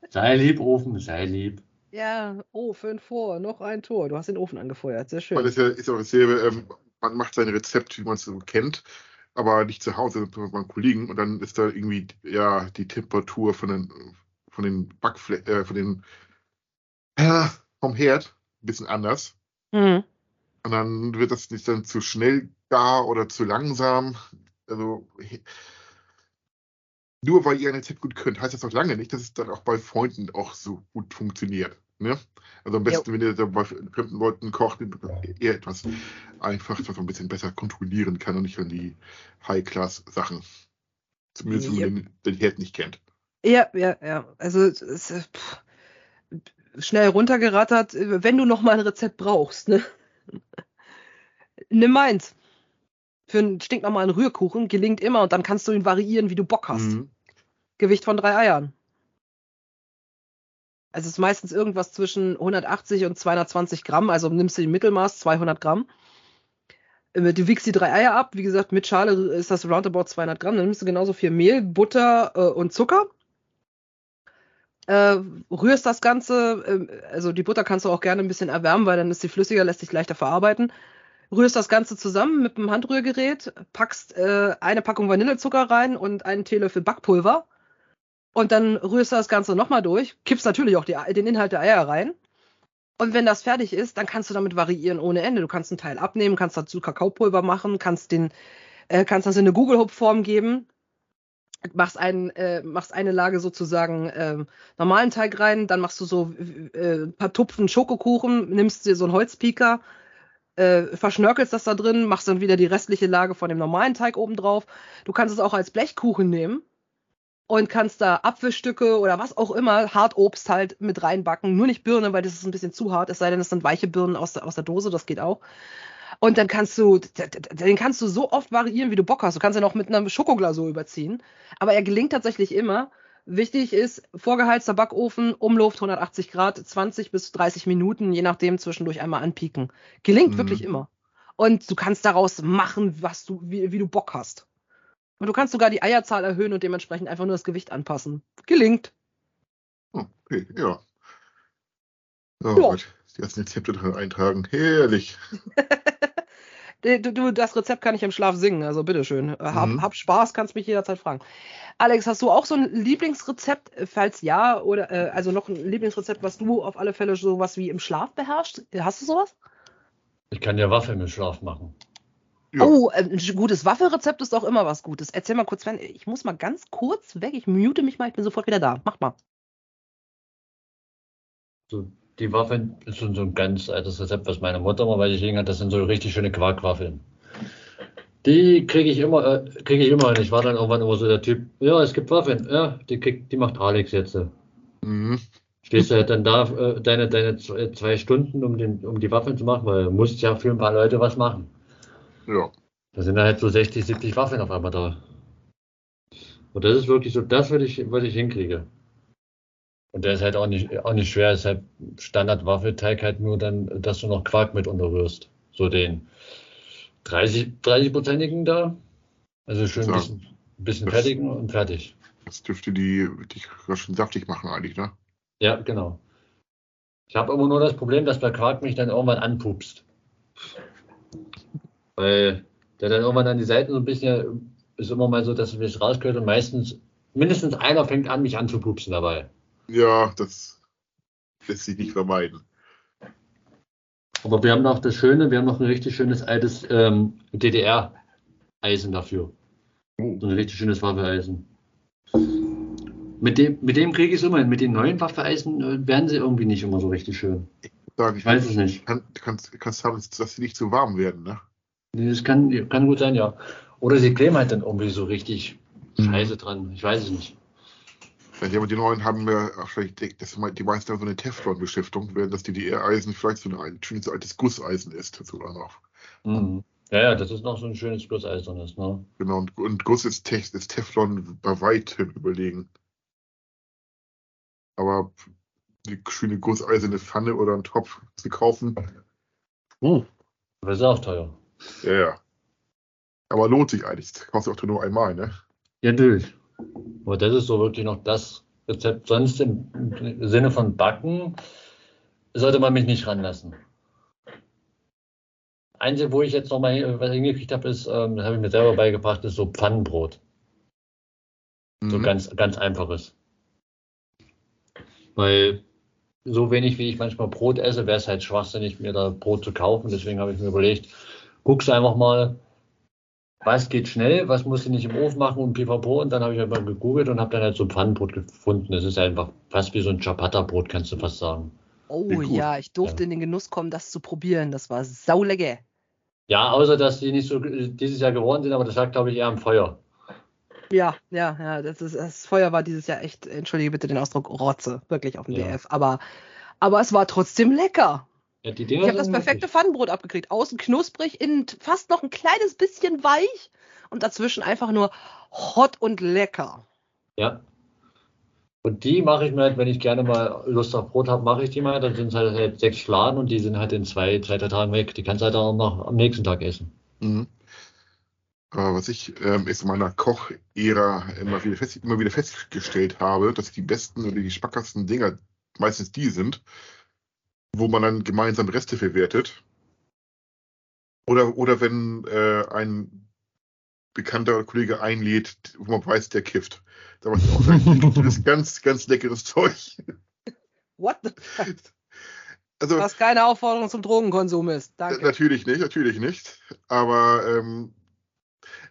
sei lieb, Ofen, sei lieb. Ja, Ofen vor, noch ein Tor. Du hast den Ofen angefeuert, sehr schön. Weil das ja, ist auch dasselbe, ähm, man macht sein Rezept, wie man es so kennt, aber nicht zu Hause, sondern bei Kollegen und dann ist da irgendwie ja die Temperatur von den von den Backflächen, äh, von den äh, vom Herd ein bisschen anders. Mhm. Und dann wird das nicht dann zu schnell gar oder zu langsam. Also nur weil ihr ein Rezept gut könnt, heißt das noch lange nicht, dass es dann auch bei Freunden auch so gut funktioniert. Ne? Also am besten, jo. wenn ihr da bei fremden Leuten kocht, eher etwas einfach, was man ein bisschen besser kontrollieren kann und nicht an die High-Class-Sachen. Zumindest, wenn man den, den Herd nicht kennt. Ja, ja, ja. Also es, pff, schnell runtergerattert, wenn du noch mal ein Rezept brauchst, ne? *laughs* Nimm meins. Für einen stinknormalen Rührkuchen gelingt immer und dann kannst du ihn variieren, wie du Bock hast. Mhm. Gewicht von drei Eiern. Also es ist meistens irgendwas zwischen 180 und 220 Gramm, also nimmst du den Mittelmaß, 200 Gramm. Äh, Du wiegst die drei Eier ab, wie gesagt, mit Schale ist das roundabout 200 Gramm. Dann nimmst du genauso viel Mehl, Butter äh, und Zucker. Äh, rührst das Ganze, äh, also die Butter kannst du auch gerne ein bisschen erwärmen, weil dann ist sie flüssiger, lässt sich leichter verarbeiten. Rührst das Ganze zusammen mit einem Handrührgerät, packst äh, eine Packung Vanillezucker rein und einen Teelöffel Backpulver. Und dann rührst du das Ganze nochmal durch, kippst natürlich auch die, den Inhalt der Eier rein. Und wenn das fertig ist, dann kannst du damit variieren ohne Ende. Du kannst einen Teil abnehmen, kannst dazu Kakaopulver machen, kannst den, äh, kannst das in eine Google-Hub-Form geben, machst, ein, äh, machst eine Lage sozusagen ähm, normalen Teig rein, dann machst du so äh, ein paar Tupfen Schokokuchen, nimmst dir so einen Holzpieker, äh, verschnörkelst das da drin, machst dann wieder die restliche Lage von dem normalen Teig oben drauf. Du kannst es auch als Blechkuchen nehmen und kannst da Apfelstücke oder was auch immer, Hartobst halt mit reinbacken. Nur nicht Birne, weil das ist ein bisschen zu hart, es sei denn, es sind weiche Birnen aus der, aus der Dose, das geht auch. Und dann kannst du, den kannst du so oft variieren, wie du Bock hast. Du kannst ihn auch mit einer Schokoglasur überziehen. Aber er gelingt tatsächlich immer. Wichtig ist, vorgeheizter Backofen, Umluft 180 Grad, 20 bis 30 Minuten, je nachdem zwischendurch einmal anpieken. Gelingt Mhm. wirklich immer. Und du kannst daraus machen, was du, wie, wie du Bock hast. Und du kannst sogar die Eierzahl erhöhen und dementsprechend einfach nur das Gewicht anpassen. Gelingt. Okay, ja. Oh Ja. Gott, die ganzen Rezepte drin eintragen. Herrlich. *laughs* Du, du, das Rezept kann ich im Schlaf singen, also bitteschön. Hab, Mhm. hab Spaß, kannst mich jederzeit fragen. Alex, hast du auch so ein Lieblingsrezept? Falls ja, oder äh, also noch ein Lieblingsrezept, was du auf alle Fälle sowas wie im Schlaf beherrschst? Hast du sowas? Ich kann ja Waffeln im Schlaf machen. Ja. Oh, äh, ein gutes Waffelrezept ist auch immer was Gutes. Erzähl mal kurz, wenn ich muss mal ganz kurz weg. Ich mute mich mal, ich bin sofort wieder da. Mach mal. So, die Waffeln ist schon so ein ganz altes Rezept, was meine Mutter mal bei sich liegen hat. Das sind so richtig schöne Quarkwaffeln. Die kriege ich immer, äh, kriege ich immer. Und ich war dann irgendwann immer so der Typ, ja, es gibt Waffeln, ja, die, krieg, die macht Alex jetzt. Mhm. Stehst du halt dann da, äh, deine, deine zwei zwei Stunden, um, den, um die Waffeln zu machen, weil du musst ja für ein paar Leute was machen. Ja. Da sind dann halt so 60, 70 Waffeln auf einmal da. Und das ist wirklich so, das, was ich, was ich hinkriege. Und der ist halt auch nicht, auch nicht schwer, ist halt Standard-Waffelteig halt nur dann, dass du noch Quark mit unterrührst. So den 30, 30-prozentigen da. Also schön ein bisschen, bisschen Das- fertigen und fertig. Das dürfte die dich schön saftig machen eigentlich, ne? Ja, genau. Ich habe immer nur das Problem, dass der Quark mich dann irgendwann anpupst. Weil der dann irgendwann an die Seiten so ein bisschen, ist immer mal so, dass es mich rausgehört und meistens, mindestens einer fängt an, mich anzupupsen dabei. Ja, das lässt sich nicht vermeiden. Aber wir haben noch das Schöne, wir haben noch ein richtig schönes altes ähm, DDR-Eisen dafür. Oh. So ein richtig schönes Waffeleisen. Mit dem, mit dem kriege ich es immer hin. Mit den neuen Waffeleisen äh, werden sie irgendwie nicht immer so richtig schön. Sagen, Ich weiß es nicht. Kann, kannst, kannst haben, dass sie nicht zu warm werden, ne? Nee, Das kann, kann gut sein, ja. Oder sie kleben halt dann irgendwie so richtig Mhm. scheiße dran. Ich weiß es nicht. Ja, die, die neuen haben ja auch vielleicht, das, die meisten haben so eine Teflon-Beschichtung, während das DDR-Eisen vielleicht so ein schönes altes Gusseisen ist, sogar noch. Mhm. Ja, ja, das ist noch so ein schönes Gusseisernes, ne? Genau, und, und Guss ist, Tef, ist Teflon bei weitem überlegen. Aber die schöne gusseiserne Pfanne oder einen Topf zu kaufen, uh, Das ist auch teuer. Ja, ja. Aber lohnt sich eigentlich. Das du auch nur einmal, ne? Ja, natürlich. Aber das ist so wirklich noch das Rezept. Sonst im, Sinne von Backen sollte man mich nicht ranlassen. Einzige, wo ich jetzt noch mal was hingekriegt habe, ist, ähm, das habe ich mir selber beigebracht, ist so Pfannenbrot. So Mhm. ganz, ganz einfaches. Weil so wenig wie ich manchmal Brot esse, wäre es halt schwachsinnig, mir da Brot zu kaufen. Deswegen habe ich mir überlegt, guckst einfach mal, was geht schnell, was musst du nicht im Ofen machen und pipapo. Und dann habe ich einfach gegoogelt und habe dann halt so ein Pfannenbrot gefunden. Das ist einfach fast wie so ein Ciabatta-Brot, kannst du fast sagen. Oh ja, ich durfte Ja. in den Genuss kommen, das zu probieren. Das war saulecker. Ja, außer dass die nicht so äh, dieses Jahr geworden sind, aber das lag, glaube ich, eher am Feuer. Ja, ja, ja. Das, ist, das Feuer war dieses Jahr echt, entschuldige bitte den Ausdruck, Rotze. Wirklich auf dem Ja. DF. Aber, aber es war trotzdem lecker. Ja, die Ich habe das perfekte wirklich- Pfannenbrot abgekriegt. Außen knusprig, innen fast noch ein kleines bisschen weich und dazwischen einfach nur hot und lecker. Ja. Und die mache ich mir halt, wenn ich gerne mal Lust auf Brot habe, mache ich die mal. Dann sind es halt, halt sechs Fladen und die sind halt in zwei, zwei, drei Tagen weg. Die kannst du halt auch noch am nächsten Tag essen. Mhm. Aber was ich ähm, ist in meiner Koch-Ära immer wieder, fest, immer wieder festgestellt habe, dass die besten oder die schmackhaftesten Dinger meistens die sind, wo man dann gemeinsam Reste verwertet. Oder, oder wenn äh, ein bekannter Kollege einlädt, wo man weiß, der kifft. Da macht auch das ist *laughs* ganz, ganz leckeres Zeug. What the fuck? Also Was keine Aufforderung zum Drogenkonsum ist. Danke. Natürlich nicht, natürlich nicht. Aber ähm,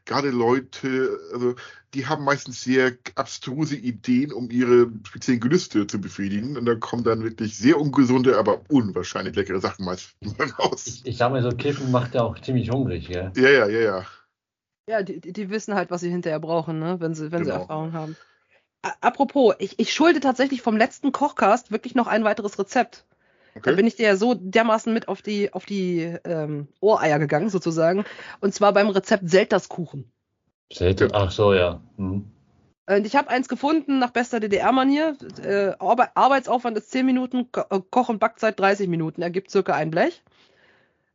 gerade Leute, also die haben meistens sehr abstruse Ideen, um ihre speziellen Gelüste zu befriedigen. Und da kommen dann wirklich sehr ungesunde, aber unwahrscheinlich leckere Sachen meist *laughs* raus. Ich, ich sag mal so, Kiffen macht ja auch ziemlich hungrig, gell? Ja, ja, ja, ja. Ja, die, die wissen halt, was sie hinterher brauchen, ne? wenn, sie, wenn sie Genau. Erfahrung haben. A apropos, ich, ich schulde tatsächlich vom letzten Kochcast wirklich noch ein weiteres Rezept. Da Okay. bin ich dir ja so dermaßen mit auf die, auf die ähm, Ohreier gegangen, sozusagen. Und zwar beim Rezept Selterskuchen. Selten. Ach so, ja. Hm. Und ich habe eins gefunden nach bester DDR-Manier. Äh, Arbe Arbeitsaufwand ist 10 Minuten, Ko äh, Koch- und Backzeit 30 Minuten. Ergibt circa ein Blech.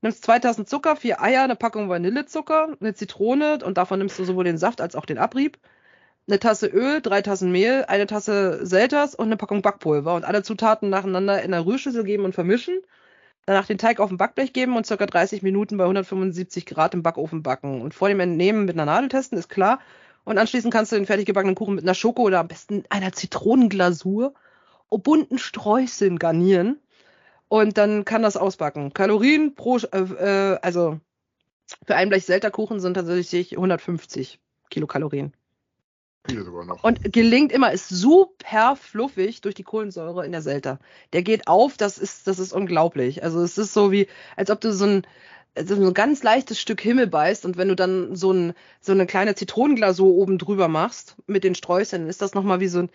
Nimmst 2000 Zucker, vier Eier, eine Packung Vanillezucker, eine Zitrone und davon nimmst du sowohl den Saft als auch den Abrieb. Eine Tasse Öl, drei Tassen Mehl, eine Tasse Selters und eine Packung Backpulver. Und alle Zutaten nacheinander in einer Rührschüssel geben und vermischen. Danach den Teig auf dem Backblech geben und circa 30 Minuten bei 175 Grad im Backofen backen. Und vor dem Entnehmen mit einer Nadel testen, ist klar. Und anschließend kannst du den fertig gebackenen Kuchen mit einer Schoko oder am besten einer Zitronenglasur, bunten Streuseln garnieren. Und dann kann das ausbacken. Kalorien pro, äh, äh, also für ein Blech Selterkuchen sind tatsächlich 150 Kilokalorien. Viele sogar noch. Und gelingt immer, ist super fluffig durch die Kohlensäure in der Selter. Der geht auf, das ist, das ist unglaublich. Also es ist so wie, als ob du so ein, so ein ganz leichtes Stück Himmel beißt und wenn du dann so, ein, so eine kleine Zitronenglasur oben drüber machst mit den Streuseln, dann ist das nochmal wie so ein,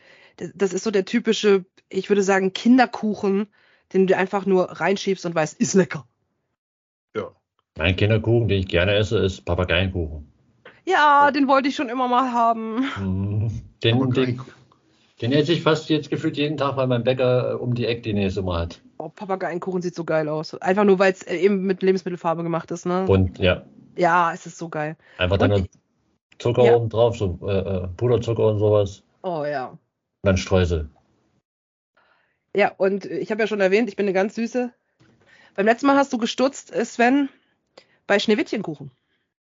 das ist so der typische, ich würde sagen, Kinderkuchen, den du dir einfach nur reinschiebst und weißt, ist lecker. Ja. Mein Kinderkuchen, den ich gerne esse, ist Papageienkuchen. Ja, den wollte ich schon immer mal haben. Hm. Den, den, den esse ich fast jetzt gefühlt jeden Tag, weil mein Bäcker äh, um die Ecke den jetzt immer hat. Oh, Papageienkuchen sieht so geil aus. Einfach nur, weil es äh, eben mit Lebensmittelfarbe gemacht ist, ne? Und ja, Ja, es ist so geil. einfach dann Zucker ja. oben drauf, so äh, äh, Puderzucker und sowas. Oh ja. Und dann Streusel. Ja, und ich habe ja schon erwähnt, ich bin eine ganz süße. Beim letzten Mal hast du gestutzt, Sven, bei Schneewittchenkuchen.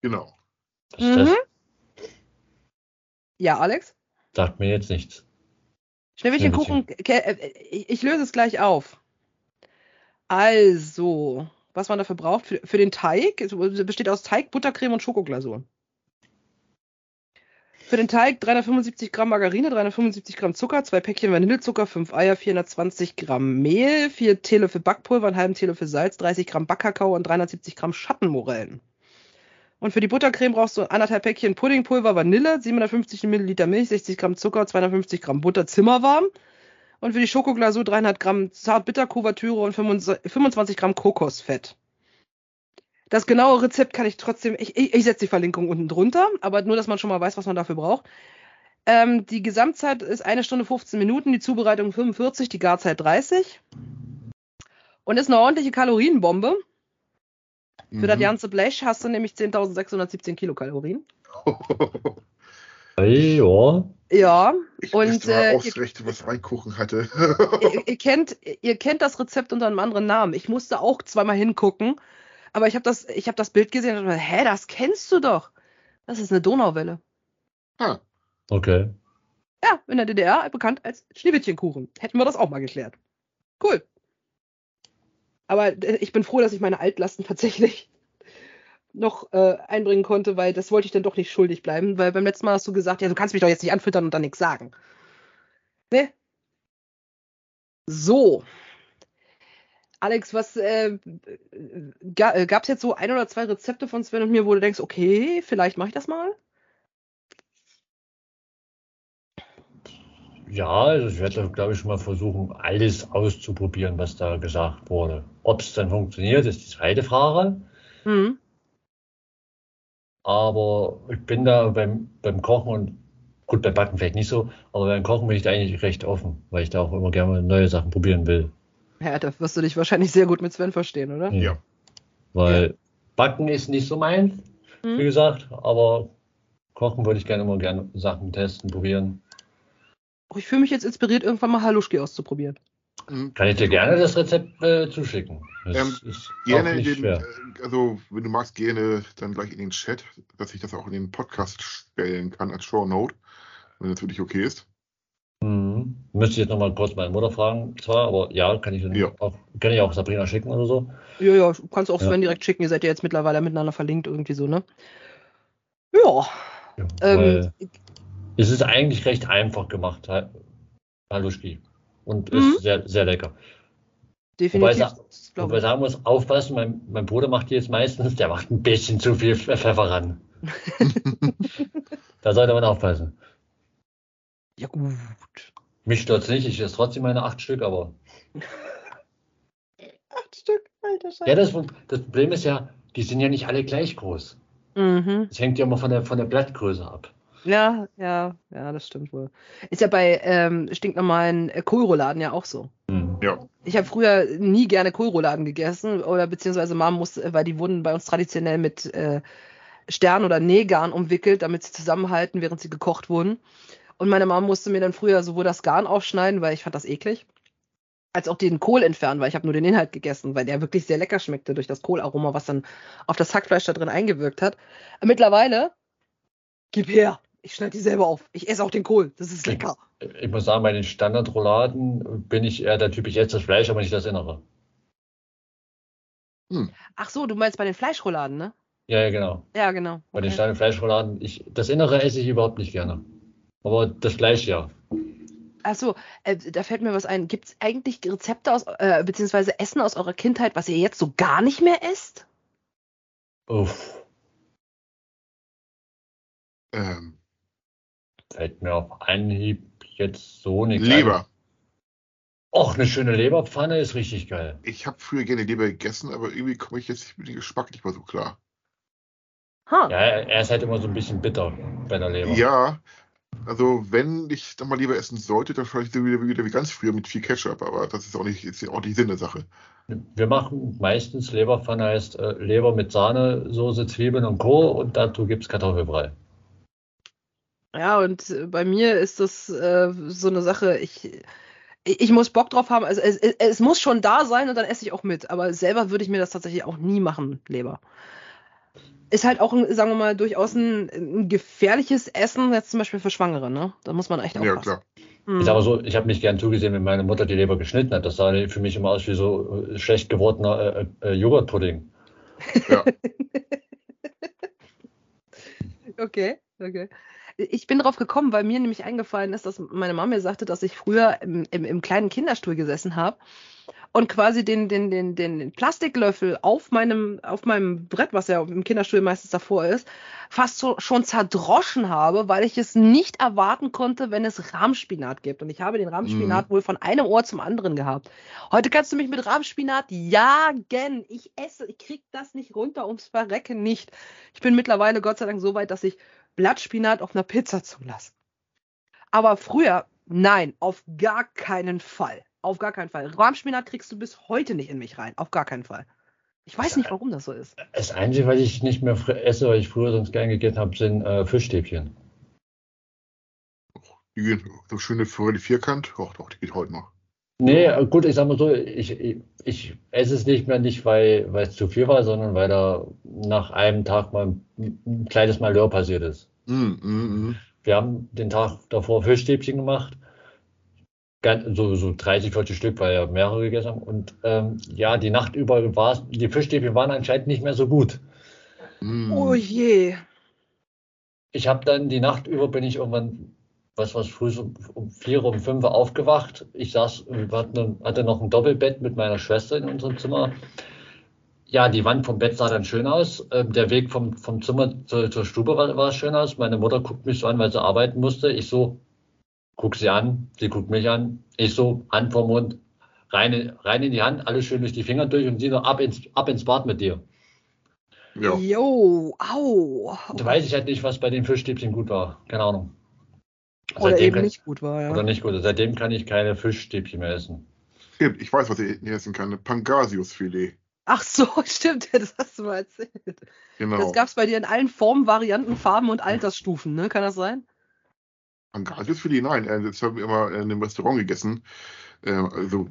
Genau. Was ist das? Mhm. Ja, Alex? Sagt mir jetzt nichts. Schneewittchenkuchen, äh, ich, ich löse es gleich auf. Also, was man dafür braucht, für, für den Teig, es besteht aus Teig, Buttercreme und Schokoglasur. Für den Teig 375 Gramm Margarine, 375 Gramm Zucker, zwei Päckchen Vanillezucker, fünf Eier, 420 Gramm Mehl, vier Teelöffel Backpulver, einen halben Teelöffel Salz, 30 Gramm Backkakao und 370 Gramm Schattenmorellen. Und für die Buttercreme brauchst du anderthalb Päckchen Puddingpulver, Vanille, 750 Milliliter Milch, 60 Gramm Zucker, 250 Gramm Butter, zimmerwarm. Und für die Schokoglasur 300 Gramm Zartbitterkuvertüre und 25 Gramm Kokosfett. Das genaue Rezept kann ich trotzdem, ich, ich, ich setze die Verlinkung unten drunter, aber nur, dass man schon mal weiß, was man dafür braucht. Ähm, die Gesamtzeit ist eine Stunde 15 Minuten, die Zubereitung 45, die Garzeit 30. Und ist eine ordentliche Kalorienbombe. Für das Mhm. ganze Blech hast du nämlich 10.617 Kilokalorien. Ja. Ja, Ich Und, äh, ausgerechnet, was mein Kuchen hatte. *laughs* ihr, ihr, kennt, ihr kennt das Rezept unter einem anderen Namen. Ich musste auch zweimal hingucken, aber ich habe das, ich hab das Bild gesehen und dachte, hä, das kennst du doch. Das ist eine Donauwelle. ah, Okay. Ja, in der DDR bekannt als Schneewittchenkuchen. Hätten wir das auch mal geklärt. Cool. Aber äh, ich bin froh, dass ich meine Altlasten tatsächlich *laughs* noch äh, einbringen konnte, weil das wollte ich dann doch nicht schuldig bleiben, weil beim letzten Mal hast du gesagt, ja, du kannst mich doch jetzt nicht anfüttern und dann nichts sagen. Ne? So. Alex, was äh, äh, gab es jetzt so ein oder zwei Rezepte von Sven und mir, wo du denkst, okay, vielleicht mache ich das mal? Ja, also ich werde, glaube ich, schon mal versuchen, alles auszuprobieren, was da gesagt wurde. Ob es dann funktioniert, ist die zweite Frage. Mhm. Aber ich bin da beim, beim Kochen und gut, beim Backen vielleicht nicht so, aber beim Kochen bin ich da eigentlich recht offen, weil ich da auch immer gerne neue Sachen probieren will. Ja, da wirst du dich wahrscheinlich sehr gut mit Sven verstehen, oder? Ja. Weil ja. Backen ist nicht so meins, mhm. wie gesagt, aber Kochen würde ich gerne immer gerne Sachen testen, probieren. Oh, ich fühle mich jetzt inspiriert, irgendwann mal Haluschki auszuprobieren. Mhm. Kann ich dir gerne das Rezept äh, zuschicken? Das ähm, gerne in den, äh, also wenn du magst, gerne dann gleich in den Chat, dass ich das auch in den Podcast stellen kann als Show Note, wenn das für dich okay ist. Mhm. Müsste ich jetzt nochmal kurz meine Mutter fragen, zwar, aber ja, kann ich, ja. Auch, kann ich auch Sabrina schicken oder so. Ja, ja, du kannst auch Sven ja. direkt schicken, ihr seid ja jetzt mittlerweile miteinander verlinkt, irgendwie so, ne? Ja. ja ähm, es ist eigentlich recht einfach gemacht, Haluschki. Und mhm. ist sehr, sehr lecker. Definitiv. Wobei, wobei sagen muss, aufpassen, mein, mein Bruder macht die jetzt meistens, der macht ein bisschen zu viel Pfeffer ran. *laughs* da sollte man aufpassen. Ja, gut. Mich stört nicht, ich esse trotzdem meine acht Stück, aber. *laughs* acht Stück, alter Scheiße. Ja, das, das, Problem ist ja, die sind ja nicht alle gleich groß. Mhm. Das hängt ja immer von der, von der Blattgröße ab. Ja, ja, ja, das stimmt wohl. Ist ja bei ähm, stinknormalen äh, Kohlrouladen ja auch so. Mhm. Ja. Ich habe früher nie gerne Kohlrouladen gegessen oder beziehungsweise Mom musste, weil die wurden bei uns traditionell mit äh, Stern oder Nähgarn umwickelt, damit sie zusammenhalten, während sie gekocht wurden. Und meine Mom musste mir dann früher sowohl das Garn aufschneiden, weil ich fand das eklig, als auch den Kohl entfernen, weil ich habe nur den Inhalt gegessen, weil der wirklich sehr lecker schmeckte durch das Kohlaroma, was dann auf das Hackfleisch da drin eingewirkt hat. Mittlerweile, gib her, ich schneide die selber auf. Ich esse auch den Kohl, das ist lecker. Ich, ich muss sagen, bei den Standardrouladen bin ich eher der Typ, ich esse das Fleisch, aber nicht das Innere. Hm. Ach so, du meinst bei den Fleischrouladen, ne? Ja, ja, genau. Ja, genau. Bei okay. den Standardfleischrouladen, ich, das Innere esse ich überhaupt nicht gerne. Aber das gleiche ja. Achso, äh, da fällt mir was ein. Gibt es eigentlich Rezepte aus, äh, beziehungsweise Essen aus eurer Kindheit, was ihr jetzt so gar nicht mehr esst? Uff. Ähm. Fällt mir auf Anhieb jetzt so nichts Leber. Och, eine schöne Leberpfanne ist richtig geil. Ich habe früher gerne Leber gegessen, aber irgendwie komme ich jetzt mit dem Geschmack nicht mehr so klar. Huh. Ja, er ist halt immer so ein bisschen bitter bei der Leber. Ja, also wenn ich dann mal lieber essen sollte, dann vielleicht so wieder, wieder wie ganz früher mit viel Ketchup, aber das ist auch nicht, ist auch nicht Sinn der Sache. Wir machen meistens Leberpfanne heißt äh, Leber mit Sahne, Soße, Zwiebeln und Co. und dazu gibt es Kartoffelbrei. Ja, und äh, bei mir ist das äh, so eine Sache, ich, ich muss Bock drauf haben, also es, es, es muss schon da sein und dann esse ich auch mit, aber selber würde ich mir das tatsächlich auch nie machen, Leber ist halt auch, ein, sagen wir mal, durchaus ein, ein, gefährliches Essen, jetzt zum Beispiel für Schwangere, ne? Da muss man echt aufpassen. Ja, klar. Ich sage so, ich habe nicht gern zugesehen, wenn meine Mutter die Leber geschnitten hat. Das sah für mich immer aus wie so äh, schlecht gewordener äh, äh, Joghurtpudding. Ja. *laughs* okay, okay. Ich bin drauf gekommen, weil mir nämlich eingefallen ist, dass meine Mama mir sagte, dass ich früher im, im, im kleinen Kinderstuhl gesessen habe und quasi den, den, den, den Plastiklöffel auf meinem, auf meinem Brett, was ja im Kinderstuhl meistens davor ist, fast so, schon zerdroschen habe, weil ich es nicht erwarten konnte, wenn es Rahmspinat gibt. Und ich habe den Rahmspinat mhm. wohl von einem Ohr zum anderen gehabt. Heute kannst du mich mit Rahmspinat jagen. Ich esse, ich krieg das nicht runter, ums Verrecken nicht. Ich bin mittlerweile Gott sei Dank so weit, dass ich Blattspinat auf einer Pizza zulasse. Aber früher, nein, auf gar keinen Fall. Auf gar keinen Fall. Rahmspinat kriegst du bis heute nicht in mich rein. Auf gar keinen Fall. Ich weiß nicht, warum das so ist. Das Einzige, was ich nicht mehr esse, was ich früher sonst gern gegessen habe, sind äh, Fischstäbchen. Die gehen so schöne Forelle Vierkant. Ach doch, die geht heute noch. Nee, gut, ich sag mal so, ich, ich, ich esse es nicht mehr, nicht weil, weil es zu viel war, sondern weil da nach einem Tag mal ein kleines Malheur passiert ist. Mm, mm, mm. Wir haben den Tag davor Fischstäbchen gemacht so, so 30, 40 Stück, weil ja mehrere gegessen haben. Und ähm, ja, die Nacht über war die Fischstäbchen waren anscheinend nicht mehr so gut. Mm. Oh je. Ich habe dann die Nacht über bin ich irgendwann, was was früh so um vier, um fünf aufgewacht. Ich saß, hatte, hatte noch ein Doppelbett mit meiner Schwester in unserem Zimmer. Ja, die Wand vom Bett sah dann schön aus. Ähm, der Weg vom, vom Zimmer zur, zur Stube war, war schön aus. Meine Mutter guckt mich so an, weil sie arbeiten musste. Ich so, guck sie an, sie guckt mich an, ich so, Hand vor Mund, rein, rein in die Hand, alles schön durch die Finger durch und sie noch ab ins, ab ins Bad mit dir. Ja. Jo, au. Da weiß ich halt nicht, was bei den Fischstäbchen gut war. Keine Ahnung. Oder seitdem eben nicht gut war, ja. Oder nicht gut. Seitdem kann ich keine Fischstäbchen mehr essen. Ich weiß, was ich essen kann. Pangasiusfilet. Ach so, *laughs* stimmt, das hast du mal erzählt. Genau. Das gab es bei dir in allen Formen, Varianten, Farben und Altersstufen, ne? Kann das sein? Pangasiusfilet, nein. Äh, das haben wir immer in einem Restaurant gegessen. Äh, also,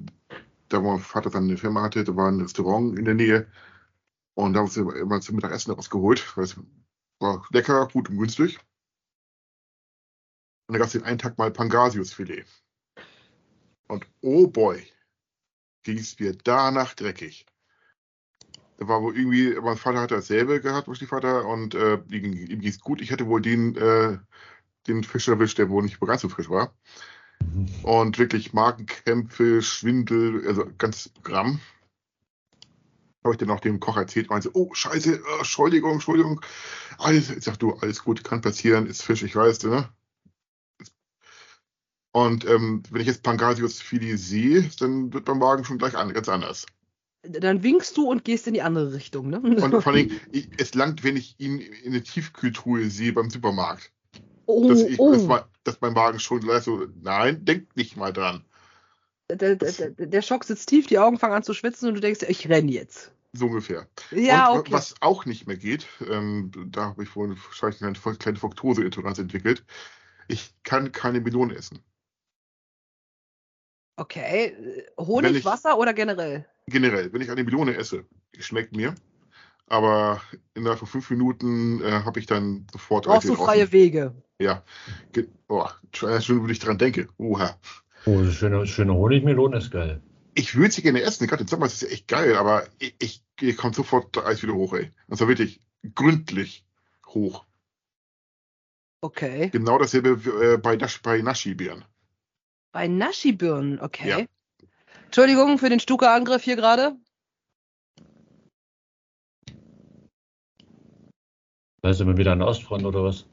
da wo mein Vater dann eine Firma hatte, da war ein Restaurant in der Nähe. Und da haben wir immer zum Mittagessen rausgeholt. Es war lecker, gut und günstig. Und da gab es den einen Tag mal Pangasiusfilet. Und oh boy, ging es mir danach dreckig. Da war wohl irgendwie, mein Vater hatte dasselbe gehabt, mein Stiefvater, und äh, ihm, ihm ging es gut. Ich hatte wohl den, äh, den Fisch erwischt, der wohl nicht ganz so frisch war. Und wirklich Magenkrämpfe, Schwindel, also ganz Programm habe ich dann auch dem Koch erzählt, meinte, oh, scheiße, Entschuldigung, Entschuldigung. Alles, ich sag, du, alles gut, kann passieren, ist Fisch, ich weiß, ne? Und ähm, wenn ich jetzt Pangasius Fili sehe, dann wird mein Magen schon gleich an, ganz anders. Dann winkst du und gehst in die andere Richtung, ne? Und vor allem, *laughs* ich, es langt, wenn ich ihn in der Tiefkühltruhe sehe beim Supermarkt. Oh, dass, ich, oh. dass, mein, dass mein Magen schon gleich so, nein, denk nicht mal dran. Der, der, der, Schock sitzt tief, die Augen fangen an zu schwitzen und du denkst, ich renn jetzt. So ungefähr. Ja, und okay. was auch nicht mehr geht, ähm, da habe ich vorhin wahrscheinlich eine kleine Fructoseintoleranz entwickelt. Ich kann keine Melone essen. Okay. Honig, ich, Wasser oder generell? Generell. Wenn ich eine Melone esse, schmeckt mir. Aber innerhalb von fünf Minuten äh, habe ich dann sofort. Brauchst du freie Wege? Ja. Oh, schön, wenn ich dran denke. Oha. Oh, schöne, schöne Honigmelone ist geil. Ich würde sie gerne essen, gerade im Sommer ist es echt geil, aber ich, ich, ich komme sofort Eis wieder hoch, ey. Also wirklich gründlich hoch. Okay. Genau dasselbe äh, bei, Nasch, bei Naschi-Birnen. Bei Naschi-Birnen, okay. Ja. Entschuldigung für den Stuka-Angriff hier gerade. Da ist immer wieder an Ostfront oder was?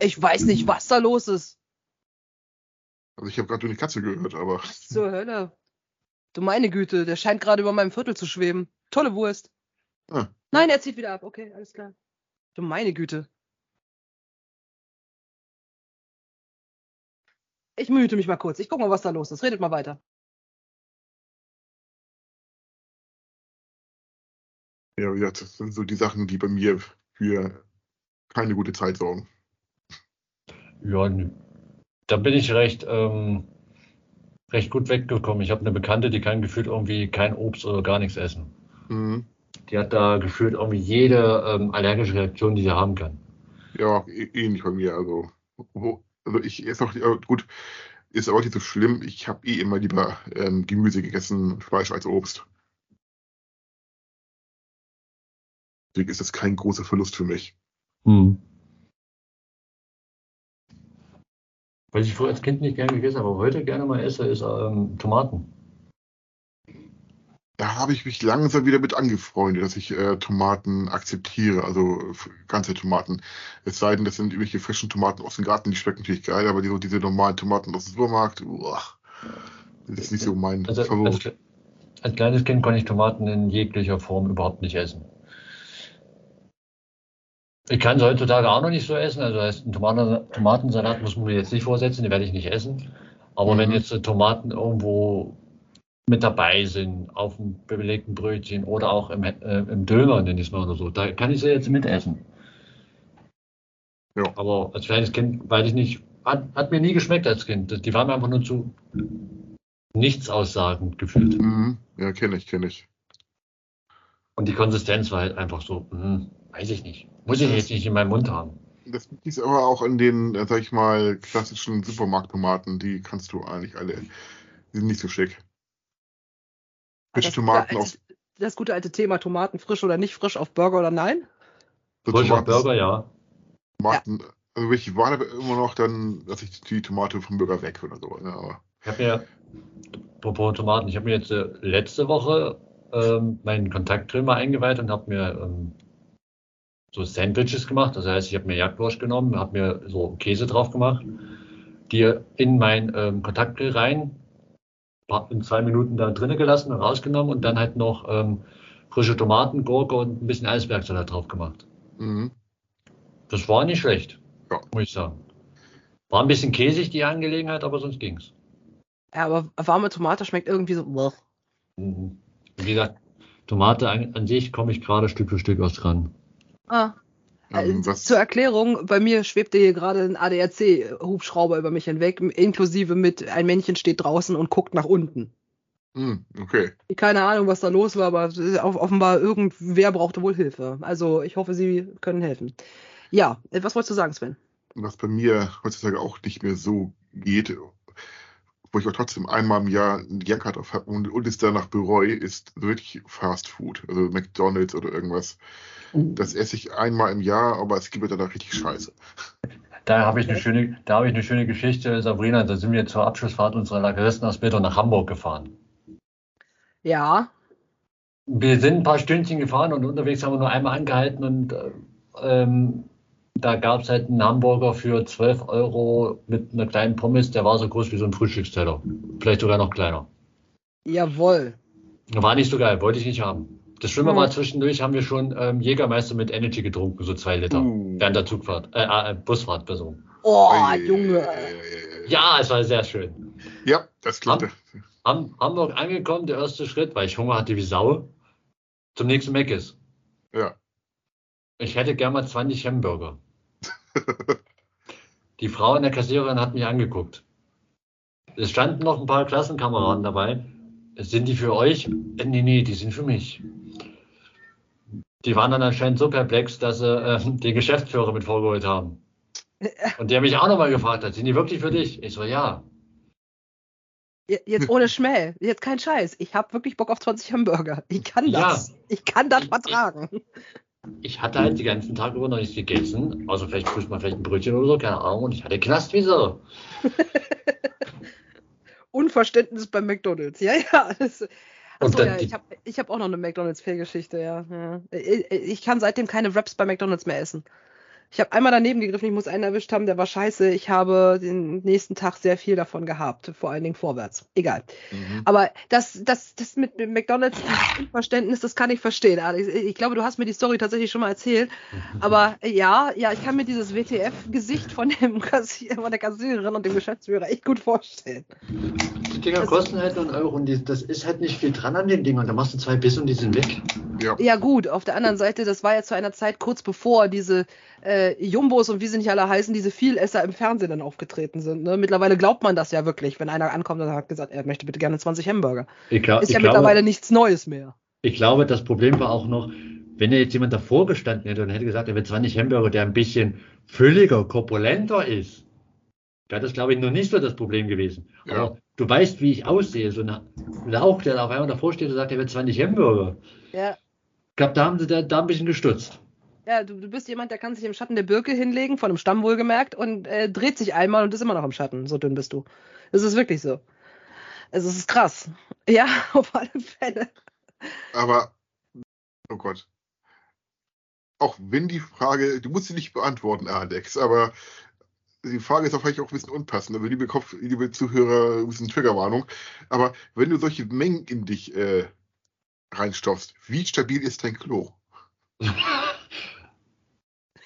Ich weiß nicht, was da los ist. Also ich habe gerade nur die Katze gehört, aber. Was zur Hölle? Du meine Güte, der scheint gerade über meinem Viertel zu schweben. Tolle Wurst. Ah. Nein, er zieht wieder ab. Okay, alles klar. Du meine Güte. Ich mühte mich mal kurz. Ich guck mal, was da los ist. Redet mal weiter. Ja, ja, das sind so die Sachen, die bei mir für keine gute Zeit sorgen. Ja, da bin ich recht, ähm, recht gut weggekommen. Ich habe eine Bekannte, die kann gefühlt irgendwie kein Obst oder gar nichts essen. Mhm. Die hat da gefühlt irgendwie jede ähm, allergische Reaktion, die sie haben kann. Ja, ähnlich bei mir. Also, also ich esse auch, gut, ist auch nicht so schlimm. Ich habe eh immer lieber ähm, Gemüse gegessen, Fleisch als Obst. Deswegen ist das kein großer Verlust für mich. Mhm. Was ich früher als Kind nicht gerne gegessen habe, aber heute gerne mal esse, ist ähm, Tomaten. Da habe ich mich langsam wieder mit angefreundet, dass ich äh, Tomaten akzeptiere, also ganze Tomaten. Es sei denn, das sind irgendwelche frischen Tomaten aus dem Garten, die schmecken natürlich geil, aber die, diese normalen Tomaten aus dem Supermarkt, uah, das ist nicht so mein also, Favorit. Als, als kleines Kind konnte ich Tomaten in jeglicher Form überhaupt nicht essen. Ich kann es heutzutage auch noch nicht so essen. Also heißt, ein Tomaten, Tomatensalat muss man mir jetzt nicht vorsetzen, den werde ich nicht essen. Aber mhm. wenn jetzt Tomaten irgendwo mit dabei sind, auf dem belegten Brötchen oder auch im, äh, im Döner, nenne ich es mal oder so, da kann ich sie jetzt mitessen. Ja. Aber als kleines Kind, weiß ich nicht, hat, hat mir nie geschmeckt als Kind. Die waren einfach nur zu nichts aussagend gefühlt. Mhm. Ja, kenne ich, kenne ich. Und die Konsistenz war halt einfach so, mh, weiß ich nicht. Muss ich jetzt nicht in meinem Mund haben. Das ist aber auch in den, sag ich mal, klassischen Supermarkttomaten, die kannst du eigentlich alle, die sind nicht so schick. Frische Tomaten aus. Das gute alte Thema, Tomaten frisch oder nicht frisch auf Burger oder nein? frisch auf Burger, ja. Tomaten, ja. also ich warte immer noch dann, dass ich die Tomate vom Burger weg oder so. Ja, aber. Ich habe mir, apropos Tomaten, ich habe mir jetzt äh, letzte Woche ähm, meinen Kontaktgrill mal eingeweiht und habe mir ähm, so Sandwiches gemacht. Das heißt, ich habe mir Jagdwurst genommen, habe mir so Käse drauf gemacht, die in mein ähm, Kontaktgrill rein, in zwei Minuten da drinnen gelassen und rausgenommen und dann halt noch ähm, frische Tomaten, Gurke und ein bisschen Eisbergsalat drauf gemacht. Mhm. Das war nicht schlecht, ja. muss ich sagen. War ein bisschen käsig die Angelegenheit, aber sonst ging's. Ja, aber warme Tomate schmeckt irgendwie so. Mhm. Wie gesagt, Tomate an, an sich komme ich gerade Stück für Stück aus dran. Ah. Ähm, äh, Zur Erklärung, bei mir schwebte hier gerade ein ADAC-Hubschrauber über mich hinweg, inklusive mit ein Männchen steht draußen und guckt nach unten. Hm, okay. Keine Ahnung, was da los war, aber offenbar irgendwer brauchte wohl Hilfe. Also ich hoffe, Sie können helfen. Ja, was wolltest du sagen, Sven? Was bei mir heutzutage auch nicht mehr so geht, wo ich auch trotzdem einmal im Jahr einen Jacke drauf habe und, und es danach bereue, ist wirklich Fast Food, also McDonalds oder irgendwas. Mhm. Das esse ich einmal im Jahr, aber es gibt mir danach richtig Scheiße. Da habe ich eine schöne, da habe ich eine schöne Geschichte, Sabrina. Da sind wir zur Abschlussfahrt unserer Lageristenausbildung nach Hamburg gefahren. Ja. Wir sind ein paar Stündchen gefahren und unterwegs haben wir nur einmal angehalten und ähm, da gab es halt einen Hamburger für 12 Euro mit einer kleinen Pommes, der war so groß wie so ein Frühstücksteller. Vielleicht sogar noch kleiner. Jawohl. War nicht so geil, wollte ich nicht haben. Das Schlimme hm. war, zwischendurch haben wir schon ähm, Jägermeister mit Energy getrunken, so zwei Liter. Uh. Während der Zugfahrt, äh, äh Busfahrt, Person. Oh, Junge. Ja, es war sehr schön. Ja, das klingt. Ham, Hamburg angekommen, der erste Schritt, weil ich Hunger hatte wie Sau, zum nächsten Mac ist. Ja. Ich hätte gern mal 20 Hamburger. Die Frau in der Kassiererin hat mich angeguckt. Es standen noch ein paar Klassenkameraden dabei. Sind die für euch? Äh, nee, nee, die sind für mich. Die waren dann anscheinend so perplex, dass sie äh, *laughs* den Geschäftsführer mit vorgeholt haben. Und der mich auch nochmal gefragt hat, sind die wirklich für dich? Ich so, ja. Jetzt ohne Schmäh, jetzt kein Scheiß. Ich habe wirklich Bock auf 20 Hamburger. Ich kann das. Ja. Ich kann das vertragen ich hatte halt die ganzen Tag über noch nichts gegessen. Also vielleicht man vielleicht ein Brötchen oder so, keine Ahnung. Und ich hatte Knast wie so. *laughs* Unverständnis beim McDonalds. Ja, ja. Das, achso, ja, ich habe ich hab auch noch eine McDonalds-Fehlgeschichte, ja. ja. Ich kann seitdem keine Wraps bei McDonalds mehr essen. Ich habe einmal daneben gegriffen, ich muss einen erwischt haben, der war scheiße. Ich habe den nächsten Tag sehr viel davon gehabt, vor allen Dingen vorwärts. Egal. Mhm. Aber das, das, das mit McDonalds, dieses Unverständnis, das kann ich verstehen, Alex. Ich glaube, du hast mir die Story tatsächlich schon mal erzählt. Mhm. Aber ja, ja, ich kann mir dieses WTF-Gesicht von, dem *laughs* Kassier, von der Kassiererin und dem Geschäftsführer echt gut vorstellen. Die Dinger das kosten halt einen Euro und die, das ist halt nicht viel dran an den Dingern. Da machst du zwei Biss und die sind weg. Ja. ja, gut. Auf der anderen Seite, das war ja zu einer Zeit kurz bevor diese äh, Jumbos und wie sie nicht alle heißen, diese Vielesser im Fernsehen dann aufgetreten sind. Ne? Mittlerweile glaubt man das ja wirklich, wenn einer ankommt und hat gesagt, er möchte bitte gerne 20 Hamburger. Glaub, ist ja mittlerweile nichts Neues mehr. Ich glaube, das Problem war auch noch, wenn jetzt jemand davor gestanden hätte und hätte gesagt, er will 20 Hamburger, der ein bisschen fülliger, korpulenter ist, wäre das, glaube ich, noch nicht so das Problem gewesen. Ja. Aber du weißt, wie ich aussehe. So ein Lauch, der auf einmal davor steht und sagt, er will 20 Hamburger. Ja. Ich glaube, da haben sie da, da ein bisschen gestutzt. Ja, du, du bist jemand, der kann sich im Schatten der Birke hinlegen, von einem Stamm wohlgemerkt, und äh, dreht sich einmal und ist immer noch im Schatten. So dünn bist du. Das ist wirklich so. Also es ist krass. Ja, *laughs* auf alle Fälle. Aber, oh Gott. Auch wenn die Frage, du musst sie nicht beantworten, Alex, aber die Frage ist auch vielleicht auch ein bisschen unpassend, aber liebe Kopf, liebe Zuhörer, ein bisschen Triggerwarnung. Aber wenn du solche Mengen in dich äh, reinstopfst, wie stabil ist dein Klo? *laughs*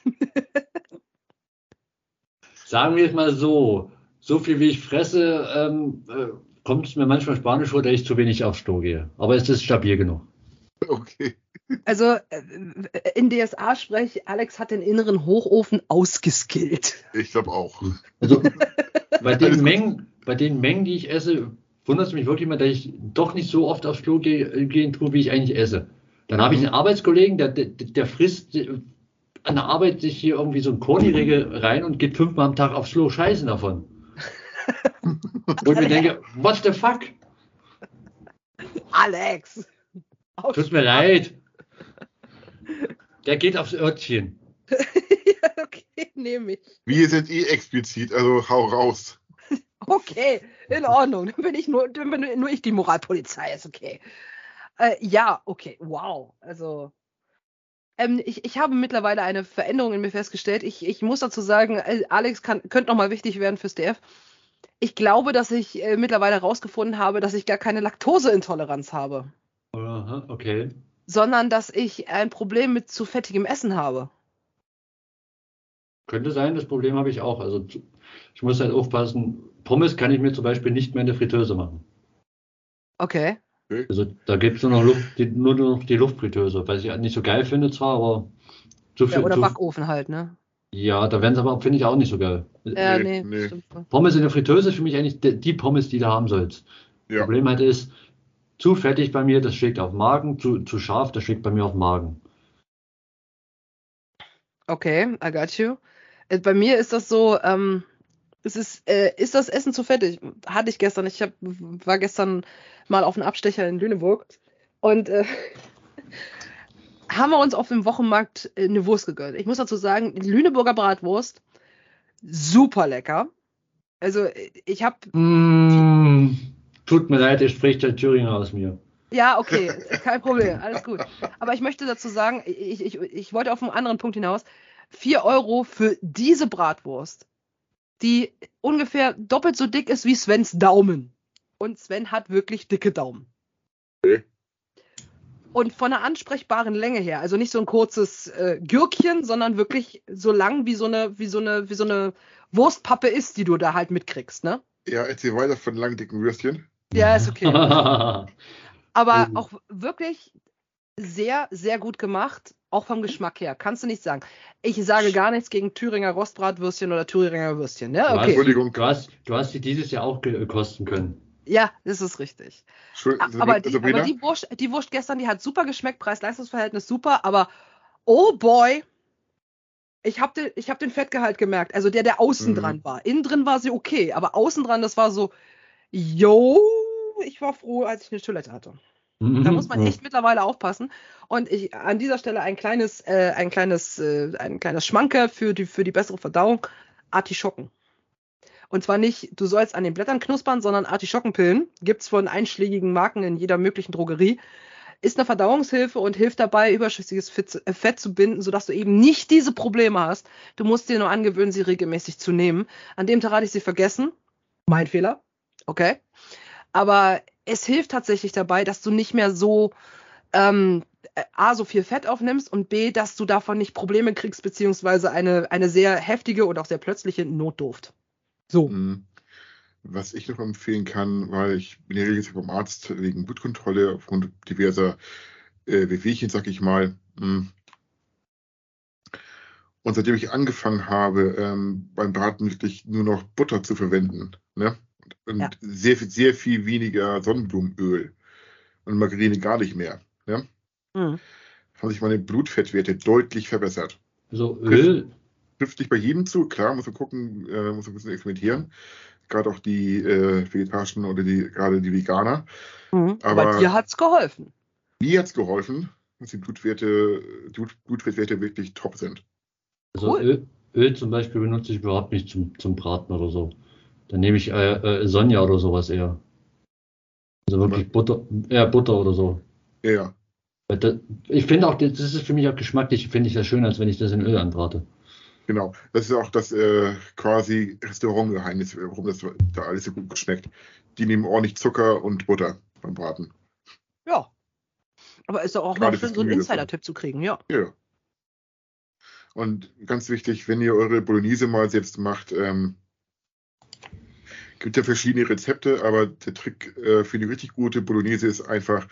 *laughs* Sagen wir es mal so, so viel wie ich fresse, ähm, äh, kommt es mir manchmal spanisch vor, dass ich zu wenig aufs Klo gehe. Aber es ist stabil genug. Okay. Also äh, in DSA-Sprech, Alex hat den inneren Hochofen ausgeskillt. Ich glaube auch. Also *laughs* bei den, Mengen, bei den Mengen, die ich esse, wundert es mich wirklich mal, dass ich doch nicht so oft aufs Klo gehen tue, wie ich eigentlich esse. Dann habe ich mhm. einen Arbeitskollegen, der, der, der frisst an der Arbeit sich hier irgendwie so ein Korni-Regel rein und geht fünfmal am Tag aufs Klo scheißen davon. *laughs* Wo ich mir denke, what the fuck? Alex! Tut mir leid. Der geht aufs Örtchen. ja, *laughs* okay, nehme ich. Wir sind eh explizit, also hau raus. *laughs* Okay, in Ordnung. Dann bin ich nur, dann bin nur ich die Moralpolizei, ist okay. Äh, ja, okay, wow. Also, ähm, ich, ich habe mittlerweile eine Veränderung in mir festgestellt. Ich, ich muss dazu sagen, äh, Alex kann, könnte nochmal wichtig werden fürs DF. ich glaube, dass ich äh, mittlerweile herausgefunden habe, dass ich gar keine Laktoseintoleranz habe. Aha, okay. Sondern dass ich ein Problem mit zu fettigem Essen habe. Könnte sein, das Problem habe ich auch. Also ich muss halt aufpassen, Pommes kann ich mir zum Beispiel nicht mehr in der Fritteuse machen. Okay. Also da gibt es nur noch Luft, die, nur noch die Luftfritteuse, was ich nicht so geil finde zwar, aber zu viel. Ja, oder zu, Backofen halt, ne? Ja, da werden sie aber, finde ich, auch nicht so geil. Ja, nee, nee. Pommes in der Fritteuse ist für mich eigentlich die, die Pommes, die du haben sollst. Ja. Problem halt ist, zu fettig bei mir, das schlägt auf Magen, zu, zu scharf, das schlägt bei mir auf Magen. Okay, I got you. Äh, bei mir ist das so, ähm, es ist, äh, ist das Essen zu fettig? Hatte ich gestern. Ich hab, war gestern mal auf einem Abstecher in Lüneburg und äh, *laughs* haben wir uns auf dem Wochenmarkt äh, eine Wurst gegönnt. Ich muss dazu sagen, Lüneburger Bratwurst, super lecker. Also ich habe. Mm, tut mir leid, ihr spricht der Thüringer aus mir. Ja, okay, *laughs* kein Problem, alles gut. Aber ich möchte dazu sagen, ich, ich, ich wollte auf einen anderen Punkt hinaus. 4 Euro für diese Bratwurst, die ungefähr doppelt so dick ist wie Svens Daumen. Und Sven hat wirklich dicke Daumen. Okay. Und von der ansprechbaren Länge her, also nicht so ein kurzes äh, Gürkchen, sondern wirklich so lang wie so eine, wie so eine, wie so eine Wurstpappe ist, die du da halt mitkriegst, ne? Ja, erzähl weiter von lang dicken Würstchen. Ja, ist okay. *laughs* Aber auch wirklich sehr, sehr gut gemacht, auch vom Geschmack her. Kannst du nicht sagen. Ich sage gar nichts gegen Thüringer Rostbratwürstchen oder Thüringer Würstchen. Ne? Okay. Entschuldigung. Du hast, du hast sie dieses Jahr auch kosten können. Ja, das ist richtig. Aber, die, aber die, Wurst, die Wurst gestern, die hat super geschmeckt, Preis-Leistungs-Verhältnis super, aber oh boy, ich habe den, hab den Fettgehalt gemerkt. Also der, der außen mhm. dran war. Innen drin war sie okay, aber außen dran, das war so, yo, ich war froh, als ich eine Toilette hatte. Da muss man echt mittlerweile aufpassen. Und ich an dieser Stelle ein kleines, äh, ein kleines, äh, ein kleines Schmanke für die, für die bessere Verdauung. Artischocken. Und zwar nicht, du sollst an den Blättern knuspern, sondern Artischockenpillen. Gibt's von einschlägigen Marken in jeder möglichen Drogerie. Ist eine Verdauungshilfe und hilft dabei, überschüssiges äh, Fett zu binden, sodass du eben nicht diese Probleme hast. Du musst dir nur angewöhnen, sie regelmäßig zu nehmen. An dem Tag hatte ich sie vergessen. Mein Fehler. Okay. Aber es hilft tatsächlich dabei, dass du nicht mehr so ähm, A, so viel Fett aufnimmst und B, dass du davon nicht Probleme kriegst, beziehungsweise eine, eine sehr heftige und auch sehr plötzliche Notdurft. So. Mhm. Was ich noch empfehlen kann, weil ich bin ja regelmäßig beim Arzt wegen Blutkontrolle aufgrund diverser äh, Wehwehchen, sag ich mal. Mhm. Und seitdem ich angefangen habe, ähm, beim Braten wirklich nur noch Butter zu verwenden, ne? Und ja. sehr, sehr viel weniger Sonnenblumenöl und Margarine gar nicht mehr. Ja? Mhm. Haben sich meine Blutfettwerte deutlich verbessert. So Öl? Trifft nicht bei jedem zu, klar, muss man gucken, äh, muss ein bisschen experimentieren. Gerade auch die äh, Vegetarischen oder die, gerade die Veganer. Mhm. Aber, Aber dir hat's geholfen. Mir hat's geholfen, dass die Blutwerte, die Blutfettwerte wirklich top sind. Also cool. Öl, Öl, zum Beispiel benutze ich überhaupt nicht zum, zum Braten oder so. Dann nehme ich äh, äh, Sonja oder sowas eher. Also wirklich Butter, eher Butter oder so. Ja. Das, ich finde auch, das ist für mich auch geschmacklich, finde ich das schöner, als wenn ich das in Öl anbrate. Genau, das ist auch das äh, quasi Restaurantgeheimnis, warum das da alles so gut schmeckt. Die nehmen ordentlich Zucker und Butter beim Braten. Ja. Aber ist doch auch Gerade mal schön, so einen Insider-Tipp zu kriegen, ja. Ja. Und ganz wichtig, wenn ihr eure Bolognese mal selbst macht, ähm, gibt ja verschiedene Rezepte, aber der Trick äh, für die richtig gute Bolognese ist einfach,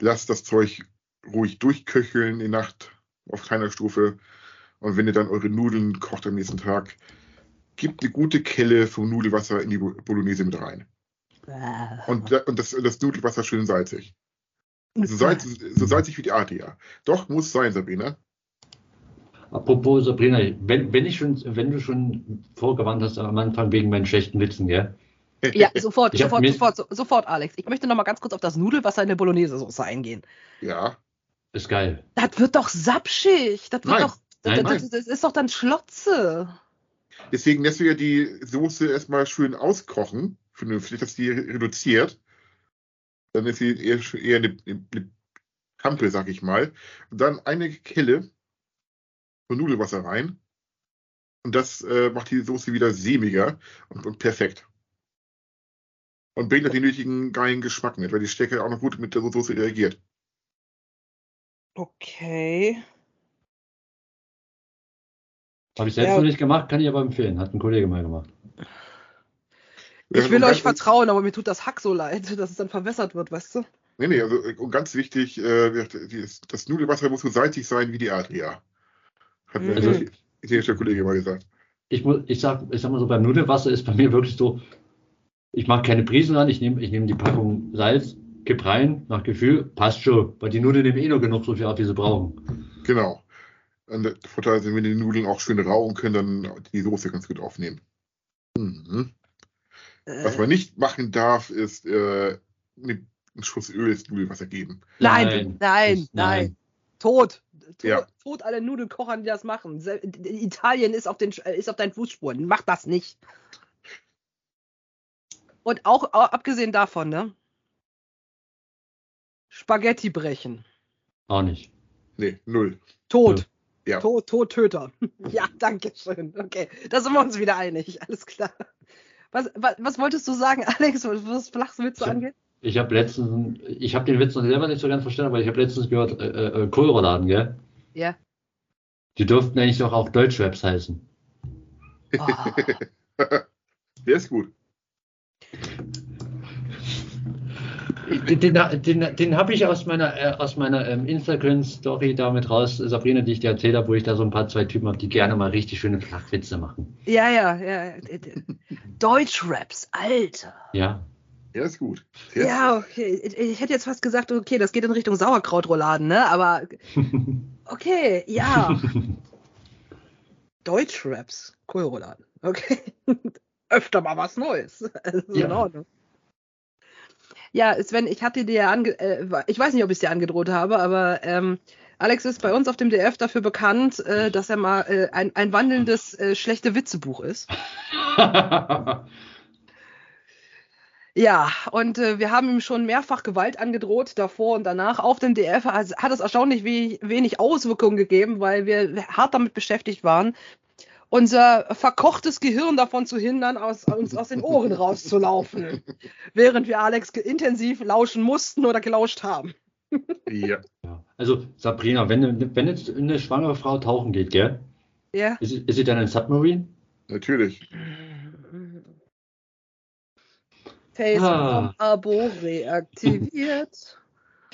lasst das Zeug ruhig durchköcheln die Nacht auf kleiner Stufe. Und wenn ihr dann eure Nudeln kocht am nächsten Tag, gebt eine gute Kelle vom Nudelwasser in die Bolognese mit rein. Und, und das, das Nudelwasser schön salzig. So, salz, so salzig wie die Adria. Doch, muss sein, Sabrina. Apropos Sabrina, wenn, wenn, ich schon, wenn du schon vorgewandt hast am Anfang wegen meinen schlechten Witzen, ja, ja, *laughs* sofort, sofort, sofort, so, sofort, Alex. Ich möchte noch mal ganz kurz auf das Nudelwasser in der Bolognese-Soße eingehen. Ja. Ist geil. Das wird doch sapschig. Das wird nein. doch. Nein, das, das, das, ist doch dann Schlotze. Deswegen lässt du ja die Soße erstmal schön auskochen, vernünftig, dass die reduziert. Dann ist sie eher, eher eine, eine Kampel, sag ich mal. Und dann eine Kelle von Nudelwasser rein. Und das äh, macht die Soße wieder sämiger und, und perfekt. Und bringt auch den nötigen geilen Geschmack mit, weil die Stärke auch noch gut mit der Soße reagiert. Okay. Habe ich selbst Ja. noch nicht gemacht, kann ich aber empfehlen. Hat ein Kollege mal gemacht. Ich will und euch vertrauen, aber mir tut das Hack so leid, *laughs* dass es dann verwässert wird, weißt du? Nee, nee, also äh, und ganz wichtig, äh, das Nudelwasser muss so salzig sein wie die Adria. Hat mir Mhm. ein italienischer Kollege mal gesagt. Ich, muss, ich, sag, ich sag mal so, beim Nudelwasser ist bei mir wirklich so, ich mache keine Prisen an, ich nehme ich nehm die Packung Salz, kipp rein, nach Gefühl, passt schon, weil die Nudeln nehmen eh nur genug so viel ab, wie sie brauchen. Genau. Und der Vorteil ist, wenn die Nudeln auch schön rauchen können, dann die Soße ganz gut aufnehmen. Mhm. Was Äh, man nicht machen darf, ist äh, mit einen Schuss Öl ins Nudelwasser geben. nein, Nein, nein, nein, nein. Tot. Tot, Ja. tot alle Nudelkochern, die das machen. Italien ist auf, den, ist auf deinen Fußspuren. Mach das nicht. Und auch, auch abgesehen davon, ne? Spaghetti brechen. Auch nicht. Nee, null. Tot. Ja. Tod, Tod, Töter. *laughs* ja, danke schön. Okay, da sind wir uns wieder einig. *laughs* Alles klar. Was, was, was wolltest du sagen, *laughs* Alex, was, was Flachswitze angeht? Ich habe letztens, ich habe den Witz noch selber nicht so ganz verstanden, aber ich habe letztens gehört, äh, äh, Kohlrouladen, gell? Ja. Die dürften eigentlich doch auch Deutschraps heißen. Oh. Der ist gut. Den, den, den, habe ich aus meiner, äh, aus meiner ähm, Instagram-Story damit raus, Sabrina, die ich dir erzählt habe, wo ich da so ein paar, zwei Typen habe, die gerne mal richtig schöne Flachwitze machen. Ja, ja, ja. Deutschraps, Alter. Ja. Der ist gut. Der Ja, okay. Ich ich hätte jetzt fast gesagt, okay, das geht in Richtung Sauerkrautrouladen, ne? Aber *laughs* okay, ja. *laughs* Deutschraps, Kohlrouladen. Okay. Öfter mal was Neues. *laughs* Ist Ja. in Ordnung. Ja, Sven, ich hatte dir ja ange äh, ich weiß nicht, ob ich es dir angedroht habe, aber ähm, Alex ist bei uns auf dem DF dafür bekannt, äh, dass er mal äh, ein, ein wandelndes äh, schlechte Witzebuch ist. *laughs* Ja, und äh, wir haben ihm schon mehrfach Gewalt angedroht, davor und danach. Auf dem DF Also hat es erstaunlich we wenig Auswirkungen gegeben, weil wir hart damit beschäftigt waren, unser verkochtes Gehirn davon zu hindern, aus, uns aus den Ohren rauszulaufen, *laughs* während wir Alex intensiv lauschen mussten oder gelauscht haben. ja. Also, Sabrina, wenn, wenn jetzt eine schwangere Frau tauchen geht, gell? Ja. Ist, sie- ist sie dann ein Submarine? Natürlich. Facebook-Abo reaktiviert.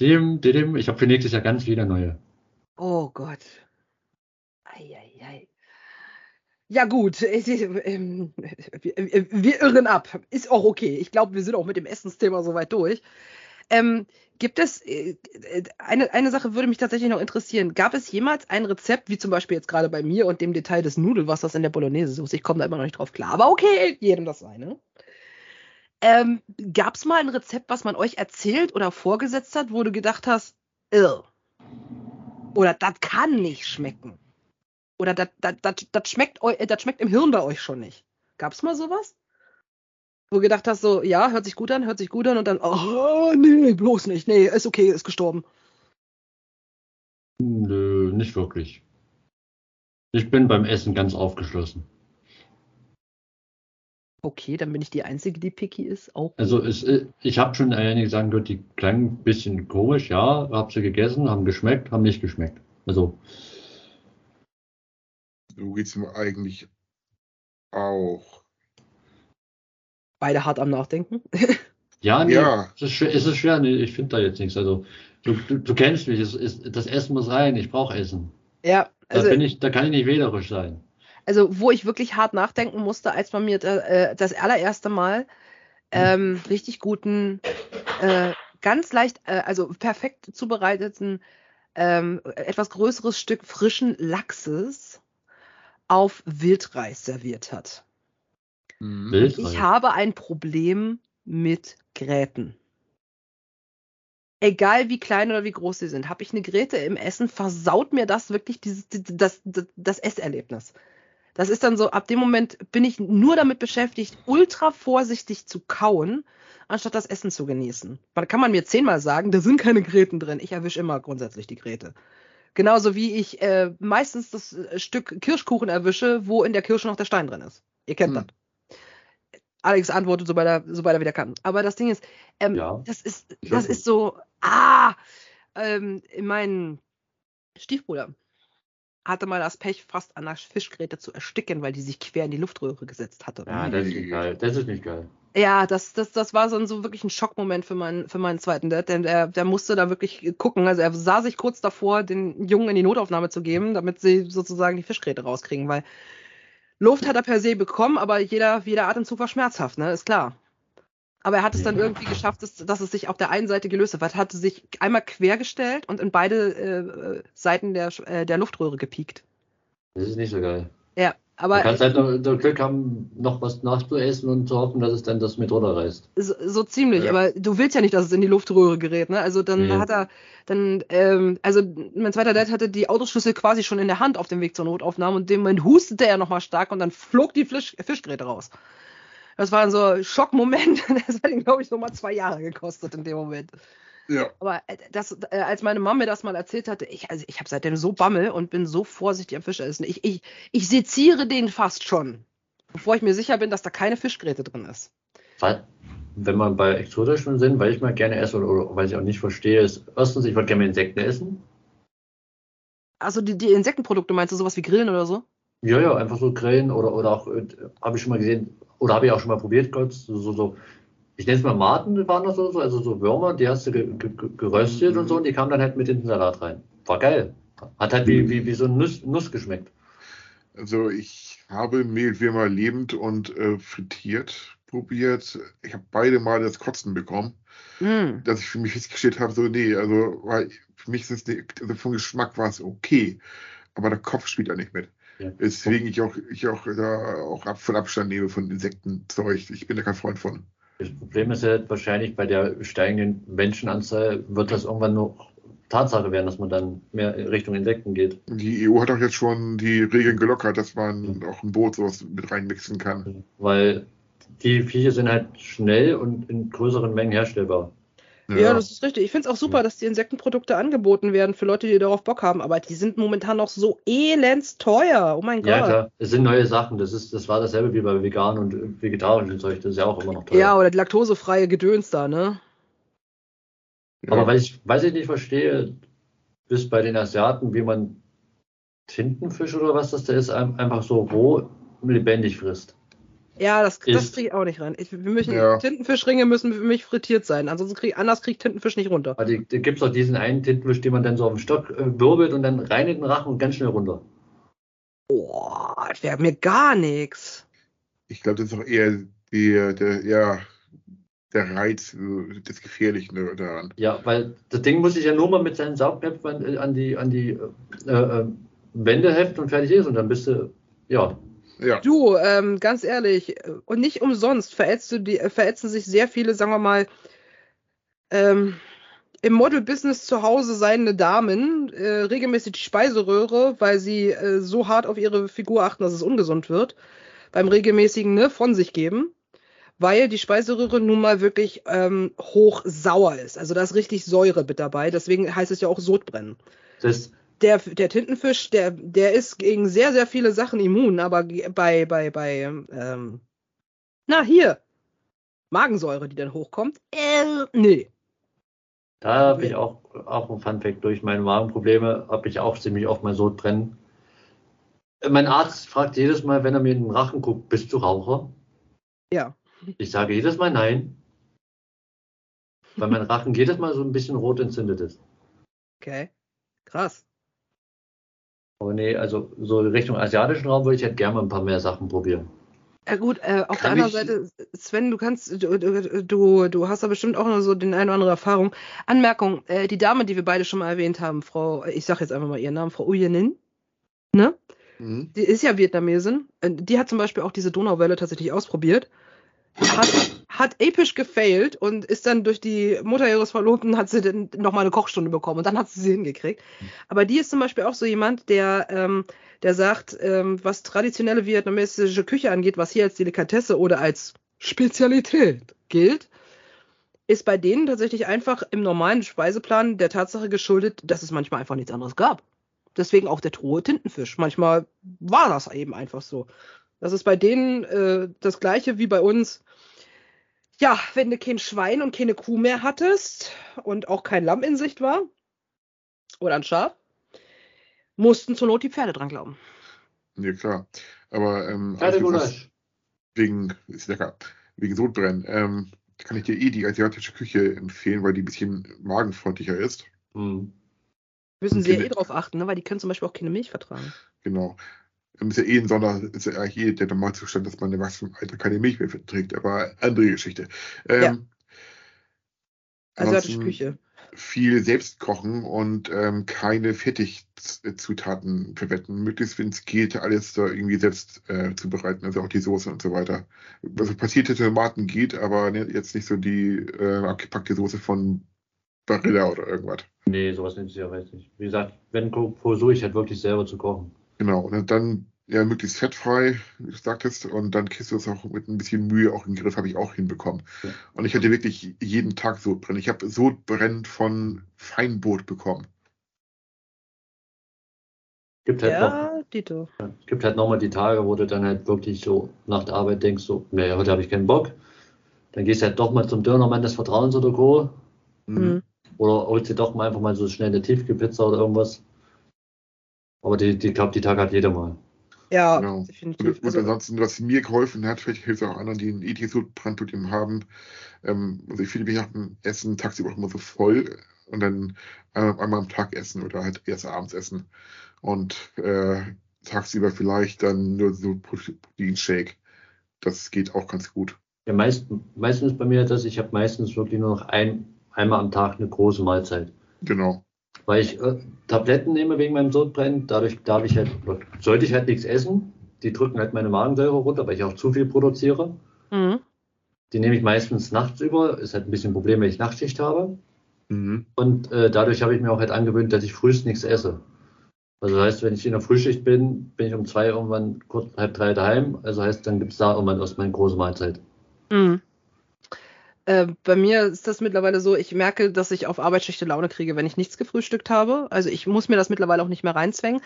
Dem, dem, dem, ich habe für nächstes Jahr ganz viele neue. Oh Gott. Eieiei. Ja gut, ähm, wir, irren ab. Ist auch okay. Ich glaube, wir sind auch mit dem Essensthema soweit durch. Ähm, gibt es, äh, eine, eine Sache würde mich tatsächlich noch interessieren. Gab es jemals ein Rezept, wie zum Beispiel jetzt gerade bei mir und dem Detail des Nudelwassers in der Bolognese-Soße? Ich komme da immer noch nicht drauf klar. Aber okay, jedem das seine. Ähm, Gab es mal ein Rezept, was man euch erzählt oder vorgesetzt hat, wo du gedacht hast, Ill. Oder das kann nicht schmecken. Oder das schmeckt, äh, das schmeckt im Hirn bei euch schon nicht. Gab's mal sowas? Wo du gedacht hast, so, ja, hört sich gut an, hört sich gut an und dann, oh, nee, bloß nicht. Nee, ist okay, ist gestorben. Nö, nicht wirklich. Ich bin beim Essen ganz aufgeschlossen. Okay, dann bin ich die Einzige, die picky ist. Auch. Also es, äh, ich habe schon einige sagen gehört, die klangen ein bisschen komisch, ja, hab sie gegessen, haben geschmeckt, haben nicht geschmeckt. Also, So geht's mir eigentlich auch. Beide hart am Nachdenken. *laughs* ja, nee, Ja. Es, ist schwer, es ist schwer, nee, ich finde da jetzt nichts. Also, du, du, du kennst mich, es, ist, das Essen muss rein, ich brauche Essen. ja, Da, also, bin ich, da kann ich nicht wählerisch sein. also wo ich wirklich hart nachdenken musste, als man mir äh, das allererste Mal ähm, richtig guten, äh, ganz leicht, äh, also perfekt zubereiteten, ähm, etwas größeres Stück frischen Lachses auf Wildreis serviert hat. Mhm. Wild Ich habe ein Problem mit Gräten. Egal wie klein oder wie groß sie sind, habe ich eine Gräte im Essen, versaut mir das wirklich dieses, das, das, das Esserlebnis. Das ist dann so, ab dem Moment bin ich nur damit beschäftigt, ultra vorsichtig zu kauen, anstatt das Essen zu genießen. Da kann man mir zehnmal sagen, da sind keine Gräten drin. Ich erwische immer grundsätzlich die Gräte. Genauso wie ich äh, meistens das äh, Stück Kirschkuchen erwische, wo in der Kirsche noch der Stein drin ist. Ihr kennt Hm. das. Alex antwortet, sobald er, sobald er wieder kann. Aber das Ding ist, ähm, Ja. das ist, das ist so, ah, ähm, mein Stiefbruder hatte mal das Pech, fast an der Fischgräte zu ersticken, weil die sich quer in die Luftröhre gesetzt hatte. Ja, das ist nicht geil. Das ist nicht geil. Ja, das, das, das war so, ein, so wirklich ein Schockmoment für meinen, für meinen zweiten Dad, denn der, der musste da wirklich gucken. Also er sah sich kurz davor, den Jungen in die Notaufnahme zu geben, damit sie sozusagen die Fischgräte rauskriegen, weil Luft hat er per se bekommen, aber jeder, jeder Atemzug war schmerzhaft, ne, ist klar. Aber er hat es dann Ja. irgendwie geschafft, dass, dass es sich auf der einen Seite gelöst hat. Er hatte sich einmal quergestellt und in beide äh, Seiten der, äh, der Luftröhre gepiekt. Das ist nicht so geil. Ja, Du aber kannst halt noch, noch Glück haben, noch was nachzuessen und zu hoffen, dass es dann das mit runterreißt. So, so ziemlich, Ja. aber du willst ja nicht, dass es in die Luftröhre gerät, ne? Also dann Nee. hat er, dann, ähm, also mein zweiter Dad hatte die Autoschlüssel quasi schon in der Hand auf dem Weg zur Notaufnahme und in dem Moment hustete er nochmal stark und dann flog die Fisch, Fischgräte raus. Das war so ein Schockmoment. *laughs* Das hat ihn, glaube ich, nochmal zwei Jahre gekostet in dem Moment. Ja. Aber äh, das, äh, als meine Mama mir das mal erzählt hatte, ich, also ich habe seitdem so Bammel und bin so vorsichtig am Fischessen. Ich, ich, ich seziere den fast schon, bevor ich mir sicher bin, dass da keine Fischgräte drin ist. Weil, wenn man bei exotischen sind, weil ich mal gerne esse oder, oder weil ich auch nicht verstehe, ist erstens, ich würde gerne Insekten essen. Also die, die Insektenprodukte meinst du, sowas wie Grillen oder so? Ja, ja, einfach so grillen oder, oder auch, äh, habe ich schon mal gesehen, oder habe ich auch schon mal probiert, Gott, so, so, ich nenne es mal Maten, waren das so, so, also so Würmer, die hast du ge, ge, ge- geröstet Mhm. und so, und die kamen dann halt mit in den Salat rein. War geil. Hat halt wie, wie, wie so ein Nuss, Nuss geschmeckt. Also ich habe Mehlwürmer lebend und äh, frittiert probiert. Ich habe beide Male das Kotzen bekommen, Mm. dass ich für mich festgestellt habe, so nee, also weil für mich ist es nicht, also vom Geschmack war es okay, aber der Kopf spielt da nicht mit. Ja. Deswegen ich auch, ich auch da auch ab, von Abstand nehme von Insektenzeug. Ich bin da kein Freund von. Das Problem ist ja wahrscheinlich bei der steigenden Menschenanzahl wird das irgendwann noch Tatsache werden, dass man dann mehr Richtung Insekten geht. Die EU hat auch jetzt schon die Regeln gelockert, dass man auch ein Boot sowas mit reinmixen kann. Weil die Viecher sind halt schnell und in größeren Mengen herstellbar. Ja. das ist richtig. Ich finde es auch super, dass die Insektenprodukte angeboten werden für Leute, die darauf Bock haben, aber die sind momentan noch so elends teuer. Oh mein Ja, Gott. klar. Es sind neue Sachen. Das ist, das war dasselbe wie bei vegan und vegetarischen Zeug. Das ist ja auch immer noch teuer. Ja, oder die laktosefreie Gedöns da, ne? Aber weil ich, weiß ich nicht verstehe, bis bei den Asiaten, wie man Tintenfisch oder was das da ist, ein- einfach so roh lebendig frisst. Ja, das, das kriege ich auch nicht rein. Ich, wir müssen, Ja. Tintenfischringe müssen für mich frittiert sein. Ansonsten krieg, anders kriegt Tintenfisch nicht runter. Aber die, da gibt es auch diesen einen Tintenfisch, den man dann so auf dem Stock äh, wirbelt und dann rein in den Rachen und ganz schnell runter. Boah, das wäre mir gar nichts. Ich glaube, das ist auch eher die, der, ja, der Reiz äh, des Gefährlichen daran. Ja, weil das Ding muss sich ja nur mal mit seinen Saugnäpfen an, äh, an die, an die äh, äh, Wände heften und fertig ist und dann bist du, ja, Ja, Du, ähm, ganz ehrlich, äh, und nicht umsonst verätzt du die, äh, verätzen sich sehr viele, sagen wir mal, ähm, im Model-Business zu Hause seiende Damen äh, regelmäßig die Speiseröhre, weil sie äh, so hart auf ihre Figur achten, dass es ungesund wird, beim regelmäßigen ne, von sich geben, weil die Speiseröhre nun mal wirklich ähm, hoch sauer ist. Also da ist richtig Säure mit dabei, deswegen heißt es ja auch Sodbrennen. Das, der, der Tintenfisch, der, der ist gegen sehr, sehr viele Sachen immun, aber bei, bei, bei, ähm, na hier, Magensäure, die dann hochkommt, äh, nee. da habe ich auch, auch ein Funfact durch meine Magenprobleme, habe ich auch ziemlich oft mal so brennen. Mein Arzt fragt jedes Mal, wenn er mir in den Rachen guckt, bist du Raucher? Ja. Ich sage jedes Mal nein. Weil mein Rachen jedes Mal so ein bisschen rot entzündet ist. Okay. Krass. Aber nee, also so Richtung asiatischen Raum würde ich halt gerne mal ein paar mehr Sachen probieren. Ja gut, äh, auf Kann der anderen Seite, Sven, du kannst, du, du, du, du hast da bestimmt auch noch so den eine oder andere Erfahrung. Anmerkung, äh, die Dame, die wir beide schon mal erwähnt haben, Frau, ich sag jetzt einfach mal ihren Namen, Frau Uyenin, ne? Mhm. Die ist ja Vietnamesin. Äh, Die hat zum Beispiel auch diese Donauwelle tatsächlich ausprobiert. Hat, hat episch gefailt und ist dann durch die Mutter ihres Verlobten, hat sie dann nochmal eine Kochstunde bekommen und dann hat sie sie hingekriegt. Aber die ist zum Beispiel auch so jemand, der, ähm, der sagt, ähm, was traditionelle vietnamesische Küche angeht, was hier als Delikatesse oder als Spezialität gilt, ist bei denen tatsächlich einfach im normalen Speiseplan der Tatsache geschuldet, dass es manchmal einfach nichts anderes gab. Deswegen auch der hohe Tintenfisch. Manchmal war das eben einfach so. Das ist bei denen äh, das gleiche wie bei uns. Ja, wenn du kein Schwein und keine Kuh mehr hattest und auch kein Lamm in Sicht war oder ein Schaf, mussten zur Not die Pferde dran glauben. Ja, klar. Aber ähm, Pferdegulasch. wegen, ist lecker, wegen Sodbrennen, ähm, kann ich dir eh die asiatische Küche empfehlen, weil die ein bisschen magenfreundlicher ist. Hm. Müssen sie ja eh drauf achten, ne? weil die können zum Beispiel auch keine Milch vertragen. Genau. Ist ja eh ein Sonder, ist ja eh der Normalzustand, dass man im Erwachsenenalter keine Milch mehr trinkt, aber andere Geschichte. Ähm, Ja. Ansonsten Küche. Viel selbst kochen und ähm, keine Fertigzutaten verwenden. Möglichst, wenn es geht, alles da irgendwie selbst äh, zubereiten, also auch die Soße und so weiter. Also passierte Tomaten geht, aber ne, jetzt nicht so die äh, abgepackte Soße von Barilla oder irgendwas. Nee, sowas nimmt sie ja weiß nicht. Wie gesagt, wenn versuche ich halt wirklich selber zu kochen. Genau, und dann ja möglichst fettfrei, wie du sagtest, und dann kriegst du es auch mit ein bisschen Mühe auch im Griff, habe ich auch hinbekommen. Ja. Und ich hatte wirklich jeden Tag Sodbrennen. Ich habe Sodbrennen von Feinbrot bekommen. Gibt halt noch, Ja, Dito. es gibt halt nochmal die Tage, wo du dann halt wirklich so nach der Arbeit denkst, so, nee, heute habe ich keinen Bock. Dann gehst du halt doch mal zum Dönermann des Vertrauens oder Co. Mhm. Oder holst dir doch mal einfach mal so schnell eine Tiefkühlpizza oder irgendwas. Aber die, die glaube, die Tage hat jeder mal. Ja, Genau. definitiv. Und, und Also, ansonsten, was mir geholfen hat, vielleicht hilft es auch anderen, die ein ET-Sodbrennproblem haben. Ähm, also ich fühle mich nach dem Essen tagsüber auch immer so voll und dann einmal, einmal am Tag essen oder halt erst abends essen. Und äh, tagsüber vielleicht dann nur so Proteinshake. Das geht auch ganz gut. Ja, meist, meistens bei mir das, ich habe meistens wirklich nur noch ein, einmal am Tag eine große Mahlzeit. Genau. Weil ich äh, Tabletten nehme wegen meinem Sodbrennen, dadurch darf ich halt, sollte ich halt nichts essen. Die drücken halt meine Magensäure runter, weil ich auch zu viel produziere. mhm. Die nehme ich meistens nachts über. Ist halt ein bisschen ein Problem, wenn ich Nachtschicht habe. Mhm. Und äh, dadurch habe ich mir auch halt angewöhnt, dass ich frühst nichts esse. Also heißt, wenn ich in der Frühschicht bin, bin ich um zwei irgendwann kurz halb drei daheim. Also heißt, dann gibt es da irgendwann erst meine große Mahlzeit. Mhm. Äh, bei mir ist das mittlerweile so, ich merke, dass ich auf Arbeit schlechte Laune kriege, wenn ich nichts gefrühstückt habe. Also ich muss mir das mittlerweile auch nicht mehr reinzwängen,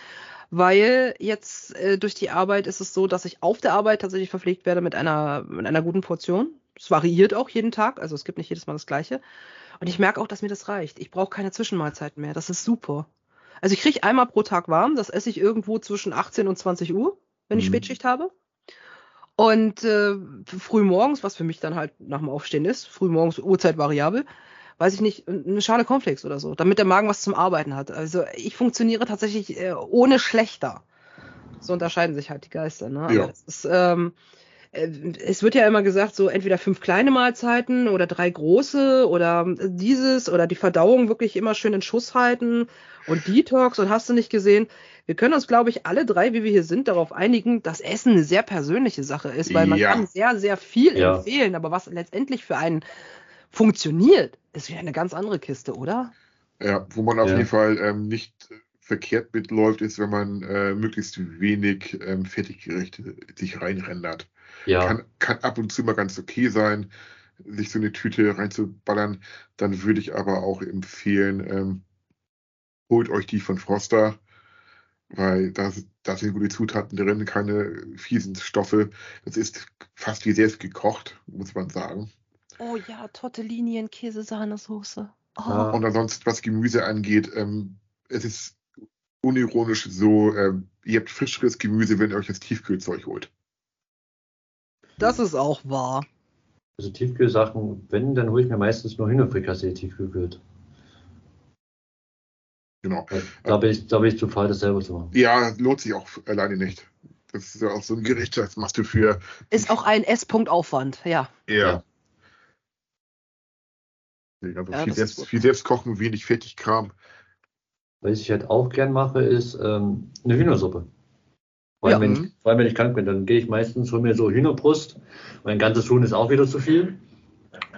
weil jetzt äh, durch die Arbeit ist es so, dass ich auf der Arbeit tatsächlich verpflegt werde mit einer, mit einer guten Portion. Es variiert auch jeden Tag, also es gibt nicht jedes Mal das Gleiche. Und ich merke auch, dass mir das reicht. Ich brauche keine Zwischenmahlzeiten mehr. Das ist super. Also ich kriege einmal pro Tag warm, das esse ich irgendwo zwischen 18 und 20 Uhr, wenn ich Mhm. Spätschicht habe. Und äh, früh morgens, was für mich dann halt nach dem Aufstehen ist, früh morgens Uhrzeit variabel, weiß ich nicht, eine Schale Cornflakes oder so, damit der Magen was zum Arbeiten hat. Also ich funktioniere tatsächlich äh, ohne schlechter. So unterscheiden sich halt die Geister. Ne? Ja. es, ist, ähm, äh, es wird ja immer gesagt, so entweder fünf kleine Mahlzeiten oder drei große oder dieses oder die Verdauung wirklich immer schön in Schuss halten und Detox und hast du nicht gesehen. Wir können uns, glaube ich, alle drei, wie wir hier sind, darauf einigen, dass Essen eine sehr persönliche Sache ist, weil man Ja. kann sehr, sehr viel Ja. empfehlen, aber was letztendlich für einen funktioniert, ist wieder eine ganz andere Kiste, oder? Ja, wo man auf Ja. jeden Fall ähm, nicht verkehrt mitläuft, ist, wenn man äh, möglichst wenig ähm, Fertiggerichte sich reinrendert. Ja, Kann, kann ab und zu mal ganz okay sein, sich so eine Tüte reinzuballern. Dann würde ich aber auch empfehlen, ähm, holt euch die von Froster, weil da, da sind gute Zutaten drin, keine fiesen Stoffe. Das ist fast wie selbst gekocht, muss man sagen. Oh ja, Tortellini in Käsesahnesoße. Oh. Und ansonsten, was Gemüse angeht, ähm, es ist unironisch so, ähm, ihr habt frischeres Gemüse, wenn ihr euch das Tiefkühlzeug holt. Das ist auch wahr. also Tiefkühlsachen, wenn, dann hole ich mir meistens nur Hühnerfrikassee tiefgekühlt. Genau. Da bin ich, da bin ich zu faul, das selber zu machen. Ja, lohnt sich auch alleine nicht. Das ist ja auch so ein Gericht, das machst du für Ist auch ein S-Punkt Aufwand, ja. eher. Also Ja, viel, selbst, viel selbst kochen, wenig Fertigkram. Was ich halt auch gern mache, ist ähm, eine Hühnersuppe. Vor allem, Ja. wenn ich, vor allem, wenn ich krank bin, dann gehe ich meistens, hole mir so Hühnerbrust. Mein ganzes Huhn ist auch wieder zu viel.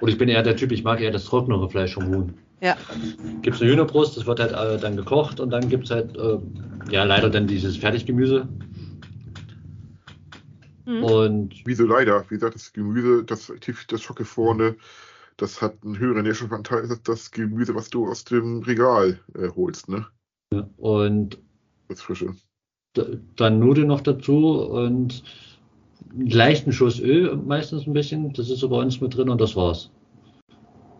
Und ich bin eher der Typ, ich mag eher das trocknere Fleisch vom Huhn. Ja. Gibt es eine Hühnerbrust, das wird halt äh, dann gekocht und dann gibt es halt, äh, ja, leider dann dieses Fertiggemüse. Mhm. Und Wieso leider? Wie gesagt, das Gemüse, das, tief- das Schocke vorne, das hat einen höheren Nährstoffanteil als das Gemüse, was du aus dem Regal äh, holst, ne? Und Das Frische. dann Nudeln noch dazu und einen leichten Schuss Öl meistens ein bisschen. Das ist so bei uns mit drin und das war's.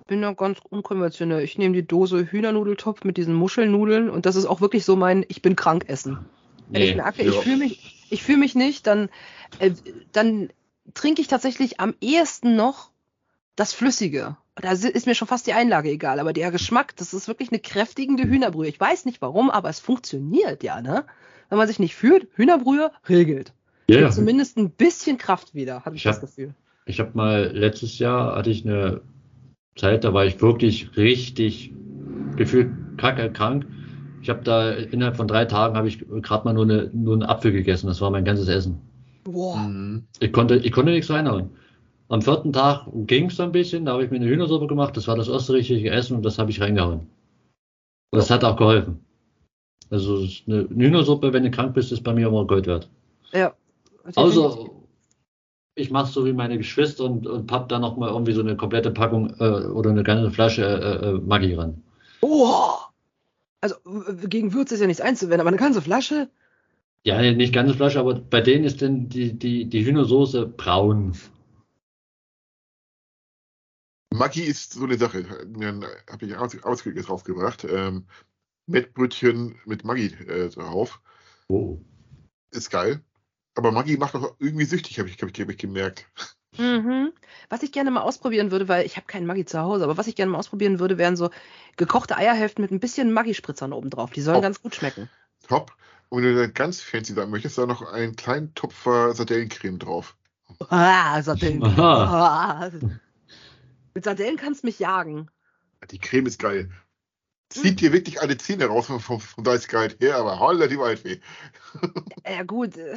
Bin ja ganz unkonventionell. Ich nehme die Dose Hühnernudeltopf mit diesen Muschelnudeln und das ist auch wirklich so mein Ich bin krank essen. Wenn ich merke, ich ja. fühle mich, ich fühle mich nicht, dann, äh, dann trinke ich tatsächlich am ehesten noch das Flüssige. Da ist mir schon fast die Einlage egal, aber der Geschmack, das ist wirklich eine kräftigende Hühnerbrühe. Ich weiß nicht warum, aber es funktioniert ja, ne? Wenn man sich nicht fühlt, Hühnerbrühe regelt. Ja, Gibt Zumindest ein bisschen Kraft wieder, habe ich Ich hab- das Gefühl. Ich habe mal letztes Jahr hatte ich eine Zeit, da war ich wirklich richtig gefühlt kacke krank. Ich habe da innerhalb von drei Tagen habe ich gerade mal nur, eine, nur einen Apfel gegessen. Das war mein ganzes Essen. Boah. Mhm. Ich konnte, ich konnte nichts reinhauen. Am vierten Tag ging es ein bisschen, da habe ich mir eine Hühnersuppe gemacht. Das war das erste richtige Essen und das habe ich reingehauen. Und das hat auch geholfen. Also eine Hühnersuppe, wenn du krank bist, ist bei mir immer Gold wert. Ja. Außer ich mache so wie meine Geschwister und, und papp da noch mal irgendwie so eine komplette Packung äh, oder eine ganze Flasche äh, äh, Maggi ran. Oh! Also gegen Würze ist ja nichts einzuwenden, aber eine ganze Flasche? Ja, nicht ganze Flasche, aber bei denen ist denn die, die, die Hühnersoße braun. Maggi ist so eine Sache. Habe ich aus, Ausdrücke draufgebracht. Ähm, Mettbrötchen mit Maggi äh, drauf. Oh. Ist geil. Aber Maggi macht doch irgendwie süchtig, habe ich, hab ich, hab ich gemerkt. Mhm. Was ich gerne mal ausprobieren würde, weil ich habe keinen Maggi zu Hause, aber was ich gerne mal ausprobieren würde, wären so gekochte Eierhälften mit ein bisschen Maggi-Spritzern oben drauf. Die sollen Oh. ganz gut schmecken. Top. Und wenn du dann ganz fancy sein möchtest, da noch einen kleinen Tupfer Sardellencreme drauf. Ah, Sardellen. *laughs* Aha. Ah. Mit Sardellen kannst du mich jagen. Die Creme ist geil. Zieht dir wirklich alle Zähne raus vom, vom, vom Geistgehalt her, aber holla die Waldfee. Ja gut. äh,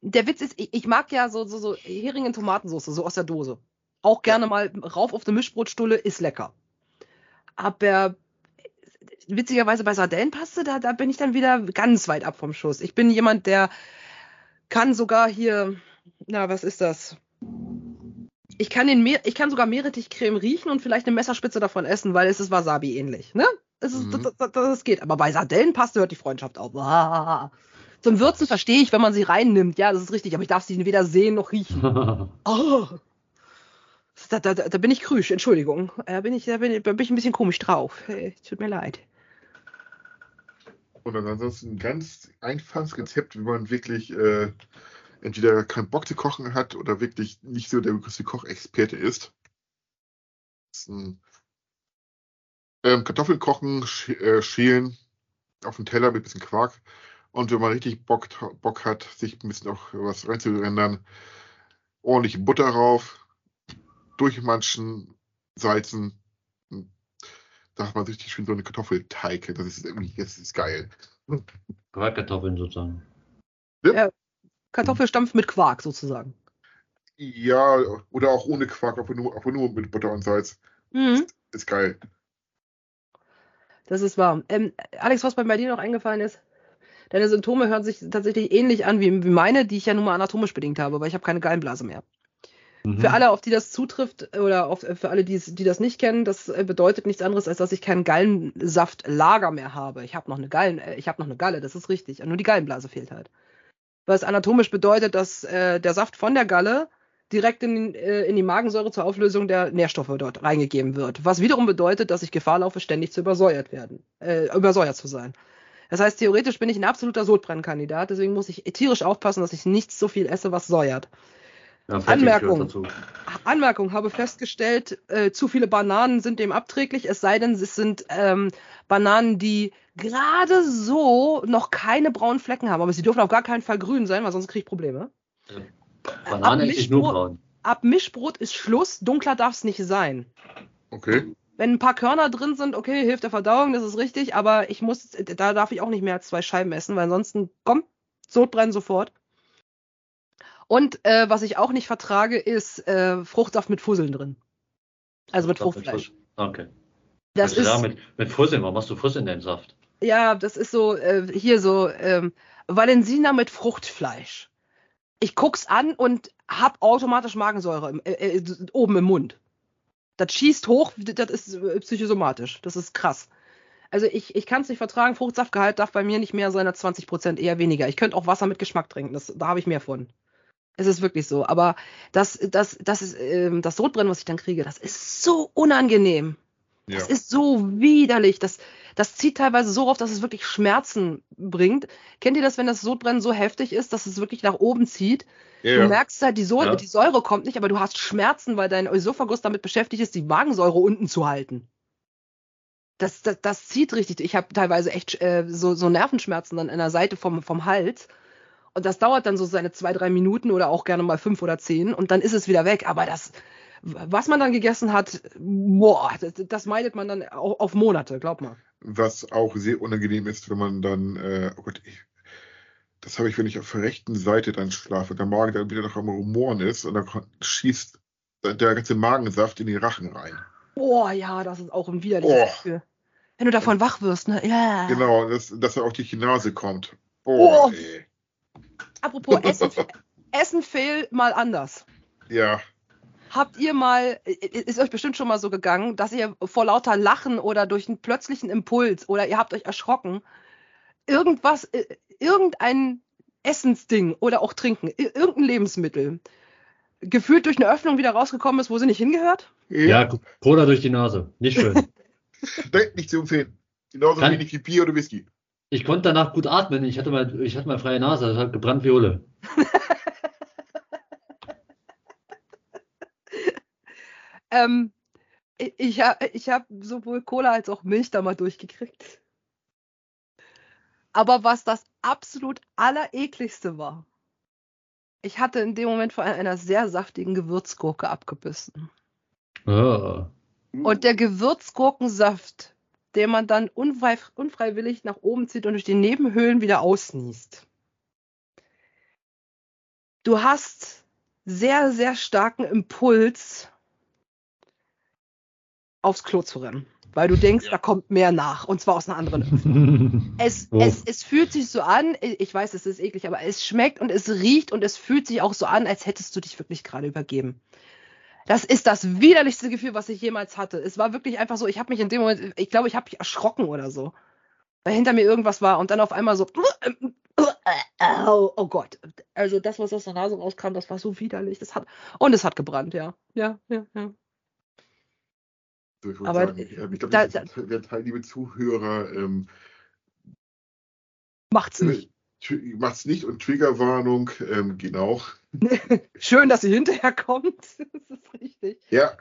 Der Witz ist, ich, ich mag ja so, so, so Hering in Tomatensauce, so aus der Dose. Auch gerne mal rauf auf eine Mischbrotstulle, ist lecker. Aber witzigerweise bei Sardellenpaste, da, da bin ich dann wieder ganz weit ab vom Schuss. Ich bin jemand, der kann sogar hier, na, was ist das? Ich kann, den Meer, ich kann sogar Meerrettichcreme riechen und vielleicht eine Messerspitze davon essen, weil es ist Wasabi ähnlich. Ne? Es ist, Mhm. das, das, das geht. Aber bei Sardellenpaste hört die Freundschaft auf. Ah. Zum Würzen verstehe ich, wenn man sie reinnimmt. Ja, das ist richtig. Aber ich darf sie weder sehen noch riechen. *laughs* Oh. Da, da, da bin ich krüsch, Entschuldigung. Da bin ich, da bin ich, da bin ich ein bisschen komisch drauf. Äh, Tut mir leid. Und dann ansonsten ein ganz einfaches Rezept, wenn man wirklich äh, entweder keinen Bock zu kochen hat oder wirklich nicht so der größte Kochexperte ist. Das ist ein, ähm, Kartoffeln kochen, sch äh, schälen auf den Teller mit ein bisschen Quark. Und wenn man richtig Bock, Bock hat, sich ein bisschen auch was reinzurendern, ordentlich Butter rauf, durchmanschen, salzen. Da hat man richtig schön so eine Kartoffelteig. Das ist irgendwie, das ist geil. Quarkkartoffeln sozusagen. Kartoffelstampf mit Quark sozusagen. Ja, oder auch ohne Quark, aber nur, aber nur mit Butter und Salz. Mhm. Ist geil. Das ist wahr. Ähm, Alex, was bei dir noch eingefallen ist? Deine Symptome hören sich tatsächlich ähnlich an wie, wie meine, die ich ja nun mal anatomisch bedingt habe, weil ich habe keine Gallenblase mehr. Mhm. Für alle, auf die das zutrifft, oder auf, für alle, die, die das nicht kennen, das äh, bedeutet nichts anderes, als dass ich kein Gallensaftlager mehr habe. Ich habe noch eine Gallen, äh, ich habe noch eine Galle, das ist richtig. Nur die Gallenblase fehlt halt. Was anatomisch bedeutet, dass äh, der Saft von der Galle direkt in, äh, in die Magensäure zur Auflösung der Nährstoffe dort reingegeben wird. Was wiederum bedeutet, dass ich Gefahr laufe, ständig zu übersäuert werden, äh, übersäuert zu sein. Das heißt, theoretisch bin ich ein absoluter Sodbrennkandidat, deswegen muss ich tierisch aufpassen, dass ich nicht so viel esse, was säuert. Ja, Anmerkung. Anmerkung, habe festgestellt, äh, zu viele Bananen sind dem abträglich, es sei denn, es sind ähm, Bananen, die gerade so noch keine braunen Flecken haben, aber sie dürfen auf gar keinen Fall grün sein, weil sonst kriege ich Probleme. Banane Ab esse ich nur Mischbrot- braun. Ab Mischbrot ist Schluss, dunkler darf es nicht sein. Okay. Wenn ein paar Körner drin sind, okay, hilft der Verdauung, das ist richtig, aber ich muss, da darf ich auch nicht mehr als zwei Scheiben essen, weil ansonsten, komm, Sodbrennen sofort. Und äh, was ich auch nicht vertrage, ist äh, Fruchtsaft mit Fusseln drin. Also mit Fruchtfleisch. Okay. Das Also ist, ja, mit, mit Fusseln, warum machst du Fusseln in deinen Saft? ja, das ist so, äh, hier so, ähm, Valensina mit Fruchtfleisch. Ich guck's an und hab automatisch Magensäure im, äh, äh, oben im Mund. Das schießt hoch, das ist äh, psychosomatisch. Das ist krass. Also ich, ich kann es nicht vertragen, Fruchtsaftgehalt darf bei mir nicht mehr sein als 20 Prozent, eher weniger. Ich könnte auch Wasser mit Geschmack trinken, das, da habe ich mehr von. Es ist wirklich so. Aber das, das, das ist, ähm, das Sodbrennen, was ich dann kriege, das ist so unangenehm. Ja. Das ist so widerlich. Das, das zieht teilweise so auf, dass es wirklich Schmerzen bringt. Kennt ihr das, wenn das Sodbrennen so heftig ist, dass es wirklich nach oben zieht? Ja, Du merkst halt, die, Säure, Ja. die Säure kommt nicht, aber du hast Schmerzen, weil dein Esophagus damit beschäftigt ist, die Magensäure unten zu halten. Das, das, das zieht richtig. Ich habe teilweise echt äh, so, so Nervenschmerzen dann in der Seite vom, vom Hals. Und das dauert dann so seine zwei, drei Minuten oder auch gerne mal fünf oder zehn und dann ist es wieder weg. Aber das, was man dann gegessen hat, boah, das, das meidet man dann au- auf Monate, glaub mal. Was auch sehr unangenehm ist, wenn man dann, äh, oh Gott, ich, das habe ich, wenn ich auf der rechten Seite dann schlafe, der Magen dann wieder noch am Rumoren ist und dann schießt der ganze Magensaft in den Rachen rein. Boah, ja, das ist auch ein widerliches Oh. Gefühl. Wenn du davon wach wirst, ne? Ja. Genau, dass, dass er durch die Nase kommt. Boah, Oh. ey. Apropos Essen, *laughs* Essen fail mal anders. Ja, Habt ihr mal, ist euch bestimmt schon mal so gegangen, dass ihr vor lauter Lachen oder durch einen plötzlichen Impuls oder ihr habt euch erschrocken, irgendwas, äh, irgendein Essensding oder auch Trinken, ir- irgendein Lebensmittel, gefühlt durch eine Öffnung wieder rausgekommen ist, wo sie nicht hingehört? Ja, Cola durch die Nase. Nicht schön. *laughs* Nicht zu empfehlen. Genauso Kann- wenig wie Bier oder Whisky. Ich konnte danach gut atmen. Ich hatte mal, ich hatte mal freie Nase. Das hat gebrannt wie Hulle. *laughs* Ähm, ich ich, ha- ich habe sowohl Cola als auch Milch da mal durchgekriegt. Aber was das absolut allerekligste war, ich hatte in dem Moment vor einer sehr saftigen Gewürzgurke abgebissen. Ah. Und der Gewürzgurkensaft, den man dann unfrei, unfreiwillig nach oben zieht und durch die Nebenhöhlen wieder ausniest. Du hast sehr, sehr starken Impuls, aufs Klo zu rennen. Weil du denkst, Ja. da kommt mehr nach. Und zwar aus einer anderen Öffnung. *laughs* Es, Oh. es, es fühlt sich so an, ich weiß, es ist eklig, aber es schmeckt und es riecht und es fühlt sich auch so an, als hättest du dich wirklich gerade übergeben. Das ist das widerlichste Gefühl, was ich jemals hatte. Es war wirklich einfach so, ich habe mich in dem Moment, ich glaube, ich habe mich erschrocken oder so. Weil hinter mir irgendwas war und dann auf einmal so, oh, oh Gott. Also das, was aus der Nase rauskam, das war so widerlich. Das hat, und es hat gebrannt, ja. Ja, ja, ja. So, ich Aber, sagen, ja, ich glaube, da- das werden Teil, liebe Zuhörer, ähm, Macht's nicht. Macht's nicht und Triggerwarnung, ähm, genau. *laughs* Schön, dass sie hinterher kommt. *laughs* Das ist richtig. Ja,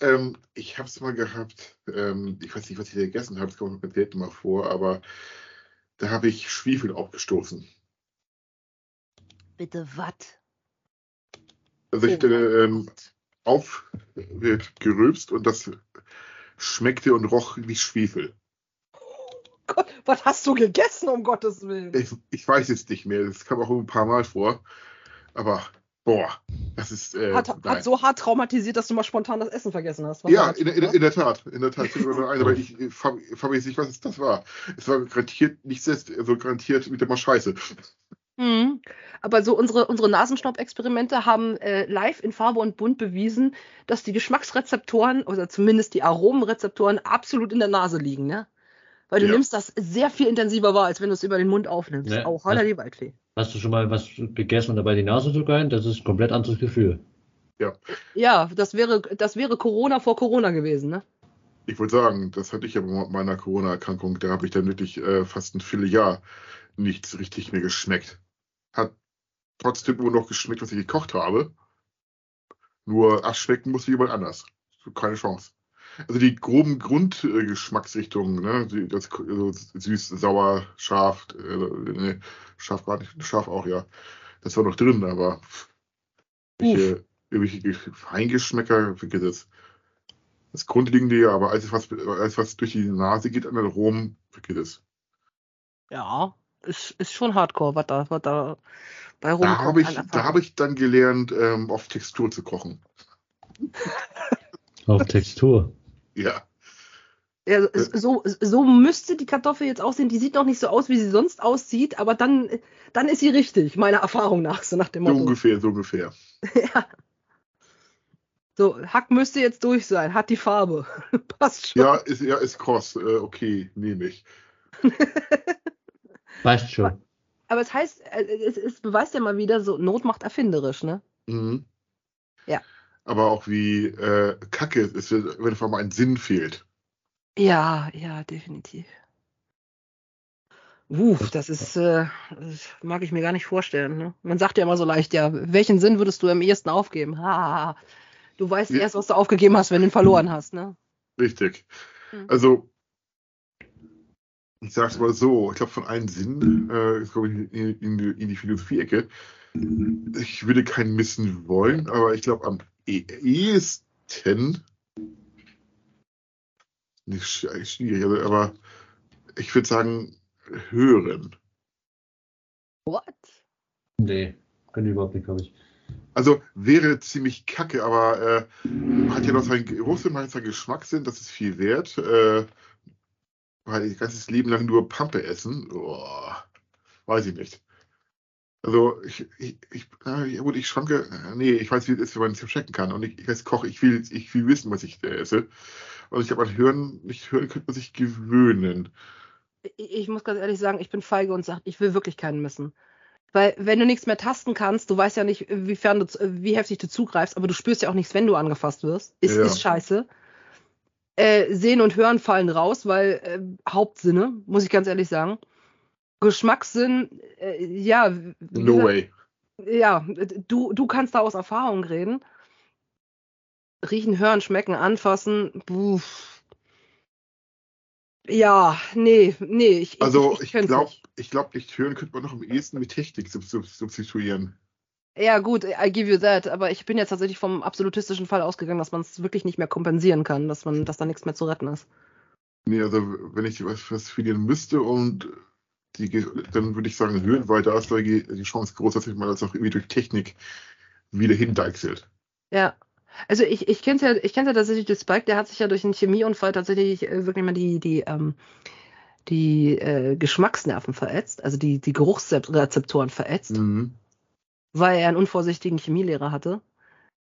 ähm, ich habe es mal gehabt, ähm, ich weiß nicht, was ich da gegessen habe, das kommt mir selten mal vor, aber da habe ich Schwefel aufgestoßen. Bitte was? Also ich Oh hatte mein ähm, Gott. auf wird gerülpst und das schmeckte und roch wie Schwefel. Gott, was hast du gegessen, um Gottes Willen? Ich, ich weiß es nicht mehr, das kam auch ein paar Mal vor, aber boah, das ist äh, hat, hat so hart traumatisiert, dass du mal spontan das Essen vergessen hast. Was Ja, in, in, in der Tat, in der Tat ein, aber ich fabriziere nicht, was das war. Es war garantiert nicht selbst, also garantiert wieder mal Scheiße. Mhm. Aber so unsere, unsere Nasenschnapp-Experimente haben äh, live in Farbe und Bunt bewiesen, dass die Geschmacksrezeptoren oder zumindest die Aromenrezeptoren absolut in der Nase liegen, ne? Weil du Ja. nimmst das sehr viel intensiver wahr, als wenn du es über den Mund aufnimmst. Ja, Auch holla das- die Waldfee. Hast du schon mal was gegessen und dabei die Nase zu gein? Das ist ein komplett anderes Gefühl. Ja, das wäre, das wäre Corona vor Corona gewesen, ne? Ich wollte sagen, das hatte ich ja bei meiner Corona-Erkrankung, da habe ich dann wirklich äh, fast ein Vierteljahr nichts richtig mehr geschmeckt. Hat trotzdem nur noch geschmeckt, was ich gekocht habe. Nur abschmecken musste jemand anders. Keine Chance. Also die groben Grundgeschmacksrichtungen, ne, das also süß, sauer, scharf, äh, ne, scharf gar nicht, scharf auch, ja. Das war noch drin, aber irgendwelche, irgendwelche Gesch- Feingeschmäcker, vergiss es. Das Grundlegende ja, aber alles was, alles, was durch die Nase geht an Aromen, vergiss es. Ja, ist, ist schon hardcore, was da, was da bei Da rumkommt. habe ich, da habe ich dann gelernt, ähm, auf Textur zu kochen. Auf Textur. Ja. Ja, so, so müsste die Kartoffel jetzt aussehen. Die sieht noch nicht so aus, wie sie sonst aussieht, aber dann, dann ist sie richtig, meiner Erfahrung nach, so nach dem So Motto. ungefähr, so ungefähr. *laughs* ja. So, Hack müsste jetzt durch sein, hat die Farbe. *laughs* Passt schon. Ja, ist, ja, ist kross. Äh, okay, nehme ich. *laughs* Weißt schon. aber es heißt, äh, es, es beweist ja mal wieder, so Not macht erfinderisch, ne? Mhm. Ja. Aber auch wie äh, kacke es ist, wenn auf einmal ein Sinn fehlt. Ja, ja, definitiv. Uff, das ist, äh, das mag ich mir gar nicht vorstellen. Ne? Man sagt ja immer so leicht, ja, welchen Sinn würdest du am ehesten aufgeben? Ha, du weißt Ja. erst, was du aufgegeben hast, wenn du ihn verloren hast, ne? Richtig. Mhm. Also, ich sag's mal so, ich glaube, von einem Sinn, äh, jetzt komme ich in, in, die- in die Philosophie-Ecke, ich würde keinen missen wollen, aber ich glaube, am ehesten, nicht sch- schwierig, also, aber ich würde sagen, hören. What? Nee, könnte ich überhaupt nicht, glaube ich. Also wäre ziemlich kacke, aber äh, hat ja noch seinen Geruchssinn, seinen Geschmackssinn, das ist viel wert. Äh, weil ich ganzes Leben lang nur Pampe essen, boah, weiß ich nicht. Also ich, ich, ich, ja gut, ich schwanke, äh, nee, ich weiß, wie es ist, wenn man es checken kann. Und ich, ich als Koch, ich will, ich will wissen, was ich äh, esse. Und ich glaube, an Hören, nicht hören könnte man sich gewöhnen. Ich, ich muss ganz ehrlich sagen, ich bin feige und sage, ich will wirklich keinen missen. Weil wenn du nichts mehr tasten kannst, du weißt ja nicht, wiefern du, wie heftig du zugreifst, aber du spürst ja auch nichts, wenn du angefasst wirst. Ist, Ja. ist scheiße. Äh, Sehen und Hören fallen raus, weil äh, Hauptsinne, muss ich ganz ehrlich sagen. Geschmackssinn, äh, ja, No way. ja, du, du kannst da aus Erfahrung reden. Riechen, hören, schmecken, anfassen. Puff. Ja, nee, nee. Ich, Also ich, ich könnte glaube, ich glaube, nicht hören könnte man noch am ehesten mit Technik sub sub substituieren. Ja, gut, I give you that, aber ich bin jetzt tatsächlich vom absolutistischen Fall ausgegangen, dass man es wirklich nicht mehr kompensieren kann, dass man, dass da nichts mehr zu retten ist. Nee, also wenn ich was, was verlieren müsste und die, dann würde ich sagen, hören, weil da ist die die Chance groß, dass ich mal das auch irgendwie durch Technik wieder hindeichselt. Ja. Also ich, ich kenne ja, ich kenne ja tatsächlich den Spike, der hat sich ja durch einen Chemieunfall tatsächlich äh, wirklich mal die, die, ähm, die äh, Geschmacksnerven verätzt, also die, die Geruchsrezeptoren verätzt. Mhm. weil er einen unvorsichtigen Chemielehrer hatte.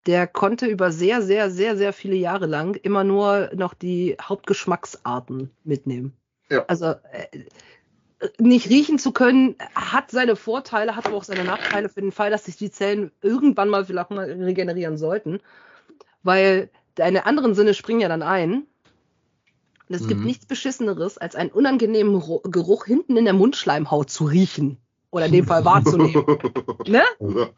Der konnte über sehr, sehr, sehr, sehr viele Jahre lang immer nur noch die Hauptgeschmacksarten mitnehmen. Ja. Also äh, nicht riechen zu können, hat seine Vorteile, hat aber auch seine Nachteile für den Fall, dass sich die Zellen irgendwann mal vielleicht mal regenerieren sollten. Weil deine anderen Sinne springen ja dann ein. Und es gibt Mhm. nichts Beschisseneres, als einen unangenehmen Geruch hinten in der Mundschleimhaut zu riechen. Oder in dem Fall wahrzunehmen. *laughs* ne? Ja.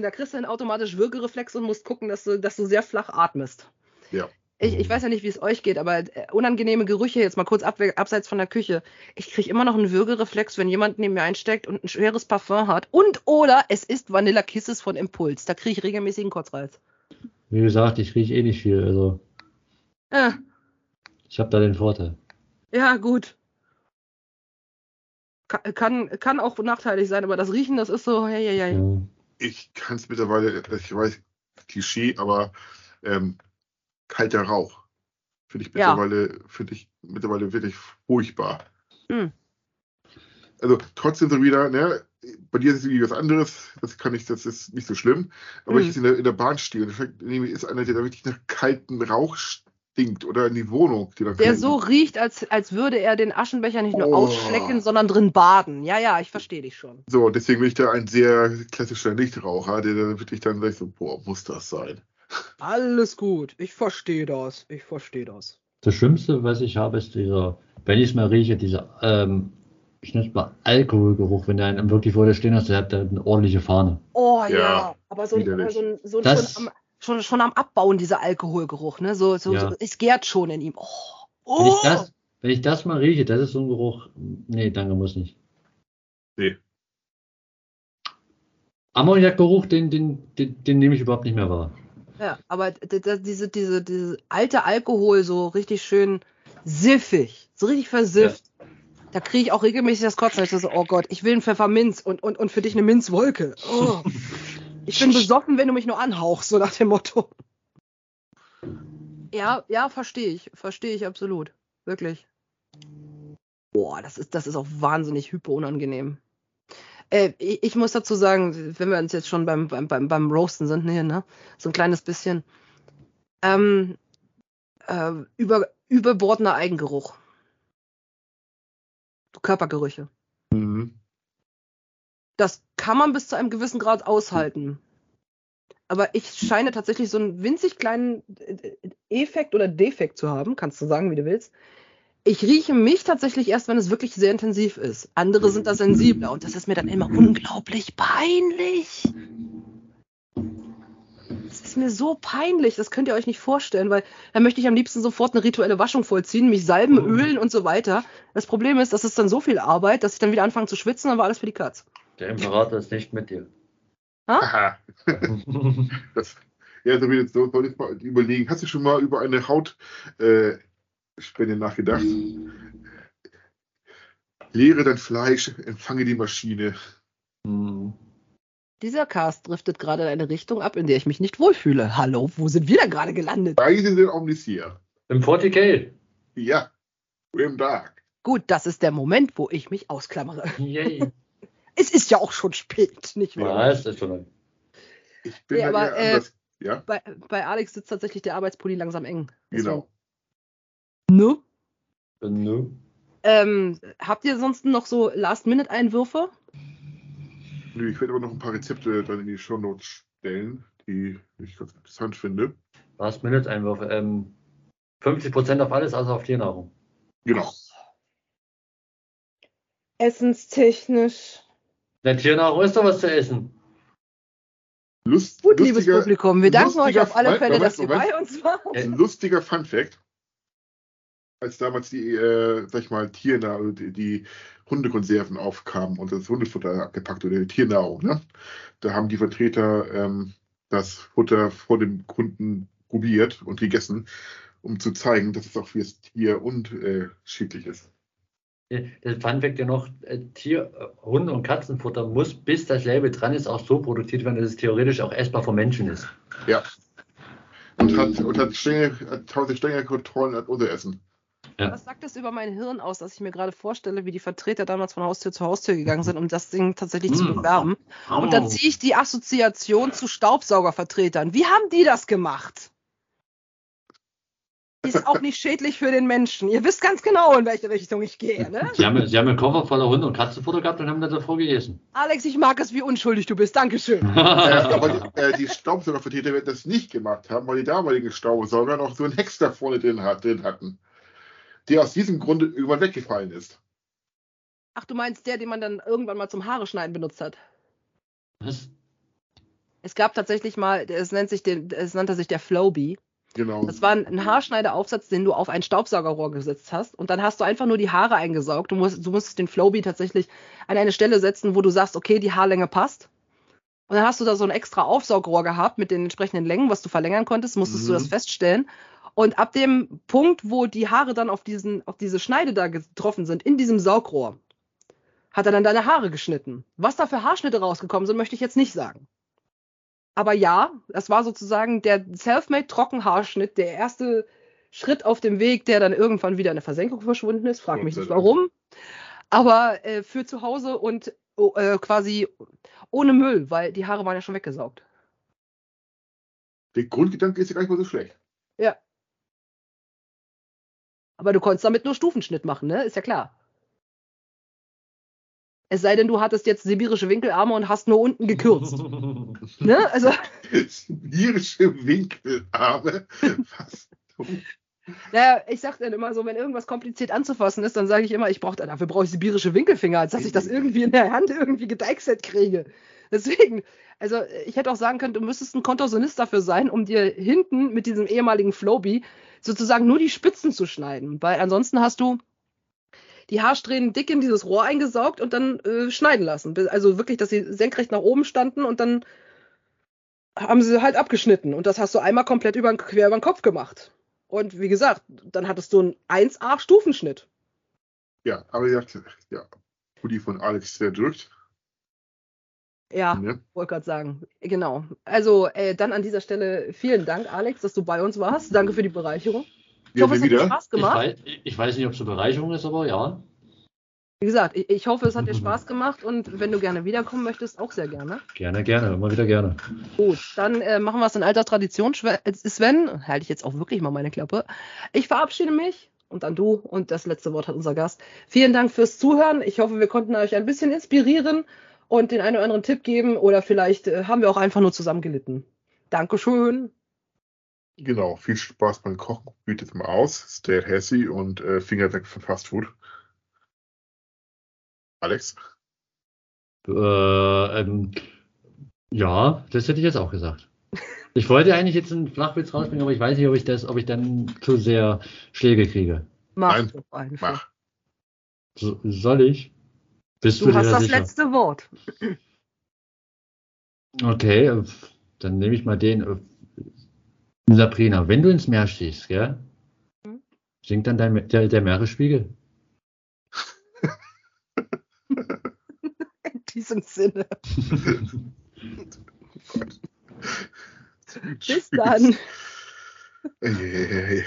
Da kriegst du einen automatisch Würgereflex und musst gucken, dass du, dass du sehr flach atmest. Ja. Ich, ich weiß ja nicht, wie es euch geht, aber äh, unangenehme Gerüche, jetzt mal kurz ab, abseits von der Küche. Ich kriege immer noch einen Würgereflex, wenn jemand neben mir einsteckt und ein schweres Parfum hat. Und oder es ist Vanilla Kisses von Impuls. Da kriege ich regelmäßig einen Kotzreiz. Wie gesagt, ich rieche eh nicht viel, also Äh, ich habe da den Vorteil. ja, gut. Ka- Kann, kann auch nachteilig sein, aber das Riechen, das ist so, hey, hey, hey. Ja. Ich kann es mittlerweile, ich weiß, Klischee, aber ähm, kalter Rauch. Finde ich Ja. mittlerweile, finde ich mittlerweile wirklich furchtbar. Hm. Also trotzdem so wieder, ne, bei dir ist es irgendwie was anderes, das kann ich, das ist nicht so schlimm. Aber Hm. ich jetzt in der, in der Bahn stehe und vielleicht nehme ich- ist einer, der da wirklich nach kaltem Rauch stinkt oder in die Wohnung, die da Der so riecht, als, als würde er den Aschenbecher nicht nur Oh. ausschlecken, sondern drin baden. Ja, ja, ich verstehe dich schon. So, deswegen bin ich da ein sehr klassischer Nichtraucher, der dann wirklich dann sagt so, boah, muss das sein? Alles gut, ich verstehe das. Ich verstehe das. Das Schlimmste, was ich habe, ist dieser, wenn ich es mal rieche, dieser, ähm, ich nenne es mal Alkoholgeruch, wenn der einen wirklich vor dir stehen hast, der hat eine ordentliche Fahne. Oh ja, Ja, aber so, ein- so, ein- so ein Das- schon, am, schon, schon am Abbauen dieser Alkoholgeruch, ne? So, so, Ja. so es gärt schon in ihm. Oh, Wenn oh. ich das, wenn ich das mal rieche, das ist so ein Geruch, nee, danke, muss nicht. Nee. Ammoniakgeruch, den, den, den, den nehme ich überhaupt nicht mehr wahr. Ja, aber diese, diese, diese alte Alkohol so richtig schön siffig, so richtig versifft. Da kriege ich auch regelmäßig das Kotzen. Ich so, oh Gott, ich will einen Pfefferminz und, und, und für dich eine Minzwolke. Oh. Ich bin besoffen, wenn du mich nur anhauchst, so nach dem Motto. Ja, ja, verstehe ich. Verstehe ich absolut. Wirklich. Boah, das ist, das ist auch wahnsinnig hyper unangenehm. Äh, ich, muss dazu sagen, wenn wir uns jetzt schon beim, beim, beim, beim Roasten sind, hier, ne? So ein kleines bisschen. Ähm, äh, über, überbordender Eigengeruch. Körpergerüche. Mhm. Das kann man bis zu einem gewissen Grad aushalten. Aber ich scheine tatsächlich so einen winzig kleinen äh, Effekt oder Defekt zu haben, kannst du sagen, wie du willst. Ich rieche mich tatsächlich erst, wenn es wirklich sehr intensiv ist. Andere sind da sensibler und das ist mir dann immer unglaublich peinlich. Das ist mir so peinlich, das könnt ihr euch nicht vorstellen, weil da möchte ich am liebsten sofort eine rituelle Waschung vollziehen, mich salben, ölen und so weiter. Das Problem ist, das ist dann so viel Arbeit, dass ich dann wieder anfange zu schwitzen, dann war alles für die Katz. Der Imperator ist nicht mit dir. Aha. *laughs* Das, ja, so wie jetzt so, soll ich mal überlegen. Hast du schon mal über eine Hautspende äh, nachgedacht? Leere dein Fleisch, empfange die Maschine. Hm. Dieser Cast driftet gerade in eine Richtung ab, in der ich mich nicht wohlfühle. Hallo, wo sind wir denn gerade gelandet? Beide sind Omnisier. Im 40k. Ja, im Dark. Gut, das ist der Moment, wo ich mich ausklammere. Yay. *laughs* Es ist ja auch schon spät, nicht wahr? Ja, ist das schon. Ich bin Nee, aber, äh, anders. Ja, Bei, bei Alex sitzt tatsächlich der Arbeitspulli langsam eng. genau. Ne? Nö. Ähm, habt ihr sonst noch so Last-Minute-Einwürfe? Nö, ich werde aber noch ein paar Rezepte dann in die Shownotes stellen, die ich ganz interessant finde. Last Minute Einwürfe. Ähm, 50% auf alles, also auf Tiernahrung. Genau. Essenstechnisch. Der Tiernahrung ist doch was zu essen. Lust, Gut, liebes Publikum, wir danken euch auf alle Fälle, Moment, dass ihr Moment. bei uns wart. ein lustiger Fun Fact. Als damals die, äh, sag ich mal, Tiernahrung, also die, die Hundekonserven aufkamen und das Hundefutter abgepackt oder die Tiernahrung, ne? Da haben die Vertreter ähm, das Futter vor dem Kunden probiert und gegessen, um zu zeigen, dass es auch fürs Tier unterschiedlich ist. Das Funfact ja noch, äh, Tier, äh, Hunde- und Katzenfutter muss, bis das Label dran ist, auch so produziert werden, dass es theoretisch auch essbar von Menschen ist. Ja. Und hat, und hat strenge, hat tausend strenge Kontrollen an unser Essen. Ja. Was sagt das über mein Hirn aus, dass ich mir gerade vorstelle, wie die Vertreter damals von Haustür zu Haustür gegangen sind, um das Ding tatsächlich zu Mm. bewerben? Und dann ziehe ich die Assoziation zu Staubsaugervertretern. Wie haben die das gemacht? Die ist auch nicht schädlich für den Menschen. Ihr wisst ganz genau, in welche Richtung ich gehe, ne? Sie haben, Sie haben einen Koffer voller Hunde- und Katzenfutter gehabt und haben das davor gegessen. Alex, ich mag es, wie unschuldig du bist. Dankeschön. *laughs* Äh, aber die, äh, die Staubsaugervertreter werden das nicht gemacht haben, weil die damaligen Staubsauger noch so einen Hex da vorne drin, hat, drin hatten, der aus diesem Grunde irgendwann weggefallen ist. Ach, du meinst der, den man dann irgendwann mal zum Haare schneiden benutzt hat? Was? Es gab tatsächlich mal, es nennt sich den, es nannte sich der Flowbee. Genau. Das war ein Haarschneideraufsatz, den du auf ein Staubsaugerrohr gesetzt hast. Und dann hast du einfach nur die Haare eingesaugt. Du, musst, du musstest den Flowbee tatsächlich an eine Stelle setzen, wo du sagst, okay, die Haarlänge passt. Und dann hast du da so ein extra Aufsaugrohr gehabt mit den entsprechenden Längen, was du verlängern konntest, musstest du Mhm. das feststellen. Und ab dem Punkt, wo die Haare dann auf, diesen, auf diese Schneide da getroffen sind, in diesem Saugrohr, hat er dann deine Haare geschnitten. Was da für Haarschnitte rausgekommen sind, möchte ich jetzt nicht sagen. Aber ja, das war sozusagen der Selfmade Trockenhaarschnitt, der erste Schritt auf dem Weg, der dann irgendwann wieder in der Versenkung verschwunden ist. Frag mich nicht warum. Aber äh, für zu Hause und oh, äh, quasi ohne Müll, weil die Haare waren ja schon weggesaugt. Der Grundgedanke ist ja gar nicht mal so schlecht. Ja. Aber du konntest damit nur Stufenschnitt machen, ne? Ist ja klar. Es sei denn, du hattest jetzt sibirische Winkelarme und hast nur unten gekürzt. *laughs* ne? Also, Sibirische Winkelarme. Was? naja, ich sag dann immer so, wenn irgendwas kompliziert anzufassen ist, dann sage ich immer, ich brauche dafür brauche ich sibirische Winkelfinger, als dass ich das irgendwie in der Hand irgendwie gedeichselt kriege. Deswegen, also ich hätte auch sagen können, du müsstest ein Kontorsionist dafür sein, um dir hinten mit diesem ehemaligen Flowbee sozusagen nur die Spitzen zu schneiden. Weil ansonsten hast du die Haarsträhnen dick in dieses Rohr eingesaugt und dann äh, schneiden lassen. Also wirklich, dass sie senkrecht nach oben standen und dann haben sie halt abgeschnitten. Und das hast du einmal komplett über, quer über den Kopf gemacht. Und wie gesagt, dann hattest du einen 1A-Stufenschnitt. Ja, aber ja, ja. Hoodie von Alex der drückt. Ja, Ne? wollte gerade sagen. Genau. Also äh, dann an dieser Stelle vielen Dank, Alex, dass du bei uns warst. Danke für die Bereicherung. Ich Ja, hoffe, es wir hat dir wieder. Spaß Ich gemacht. weiß, ich weiß nicht, ob es eine Bereicherung ist, aber ja. Wie gesagt, ich, ich hoffe, es hat dir *laughs* Spaß gemacht und wenn du gerne wiederkommen möchtest, auch sehr gerne. Gerne, gerne, immer wieder gerne. Gut, dann äh, machen wir es in alter Tradition. Äh, Sven, halte ich jetzt auch wirklich mal meine Klappe. Ich verabschiede mich. und dann du und das letzte Wort hat unser Gast. Vielen Dank fürs Zuhören. Ich hoffe, wir konnten euch ein bisschen inspirieren und den einen oder anderen Tipp geben oder vielleicht äh, haben wir auch einfach nur zusammen gelitten. Dankeschön. Genau, viel Spaß beim Kochen. Bietet mal aus. Stay healthy und äh, Finger weg von Fast Food. Alex? Äh, ähm, ja, das hätte ich jetzt auch gesagt. Ich wollte eigentlich jetzt einen Flachwitz rausbringen, aber ich weiß nicht, ob ich das, ob ich dann zu sehr Schläge kriege. Mach Nein, doch einfach. Mach. So, soll ich? Bist du, Du hast da das sicher? letzte Wort. Okay, dann nehme ich mal den. äh, Sabrina, wenn du ins Meer stehst, gell? Mhm. Sinkt dann dein, der, der Meeresspiegel? *laughs* In diesem Sinne. *laughs* Bis dann. Hey, hey, hey, hey.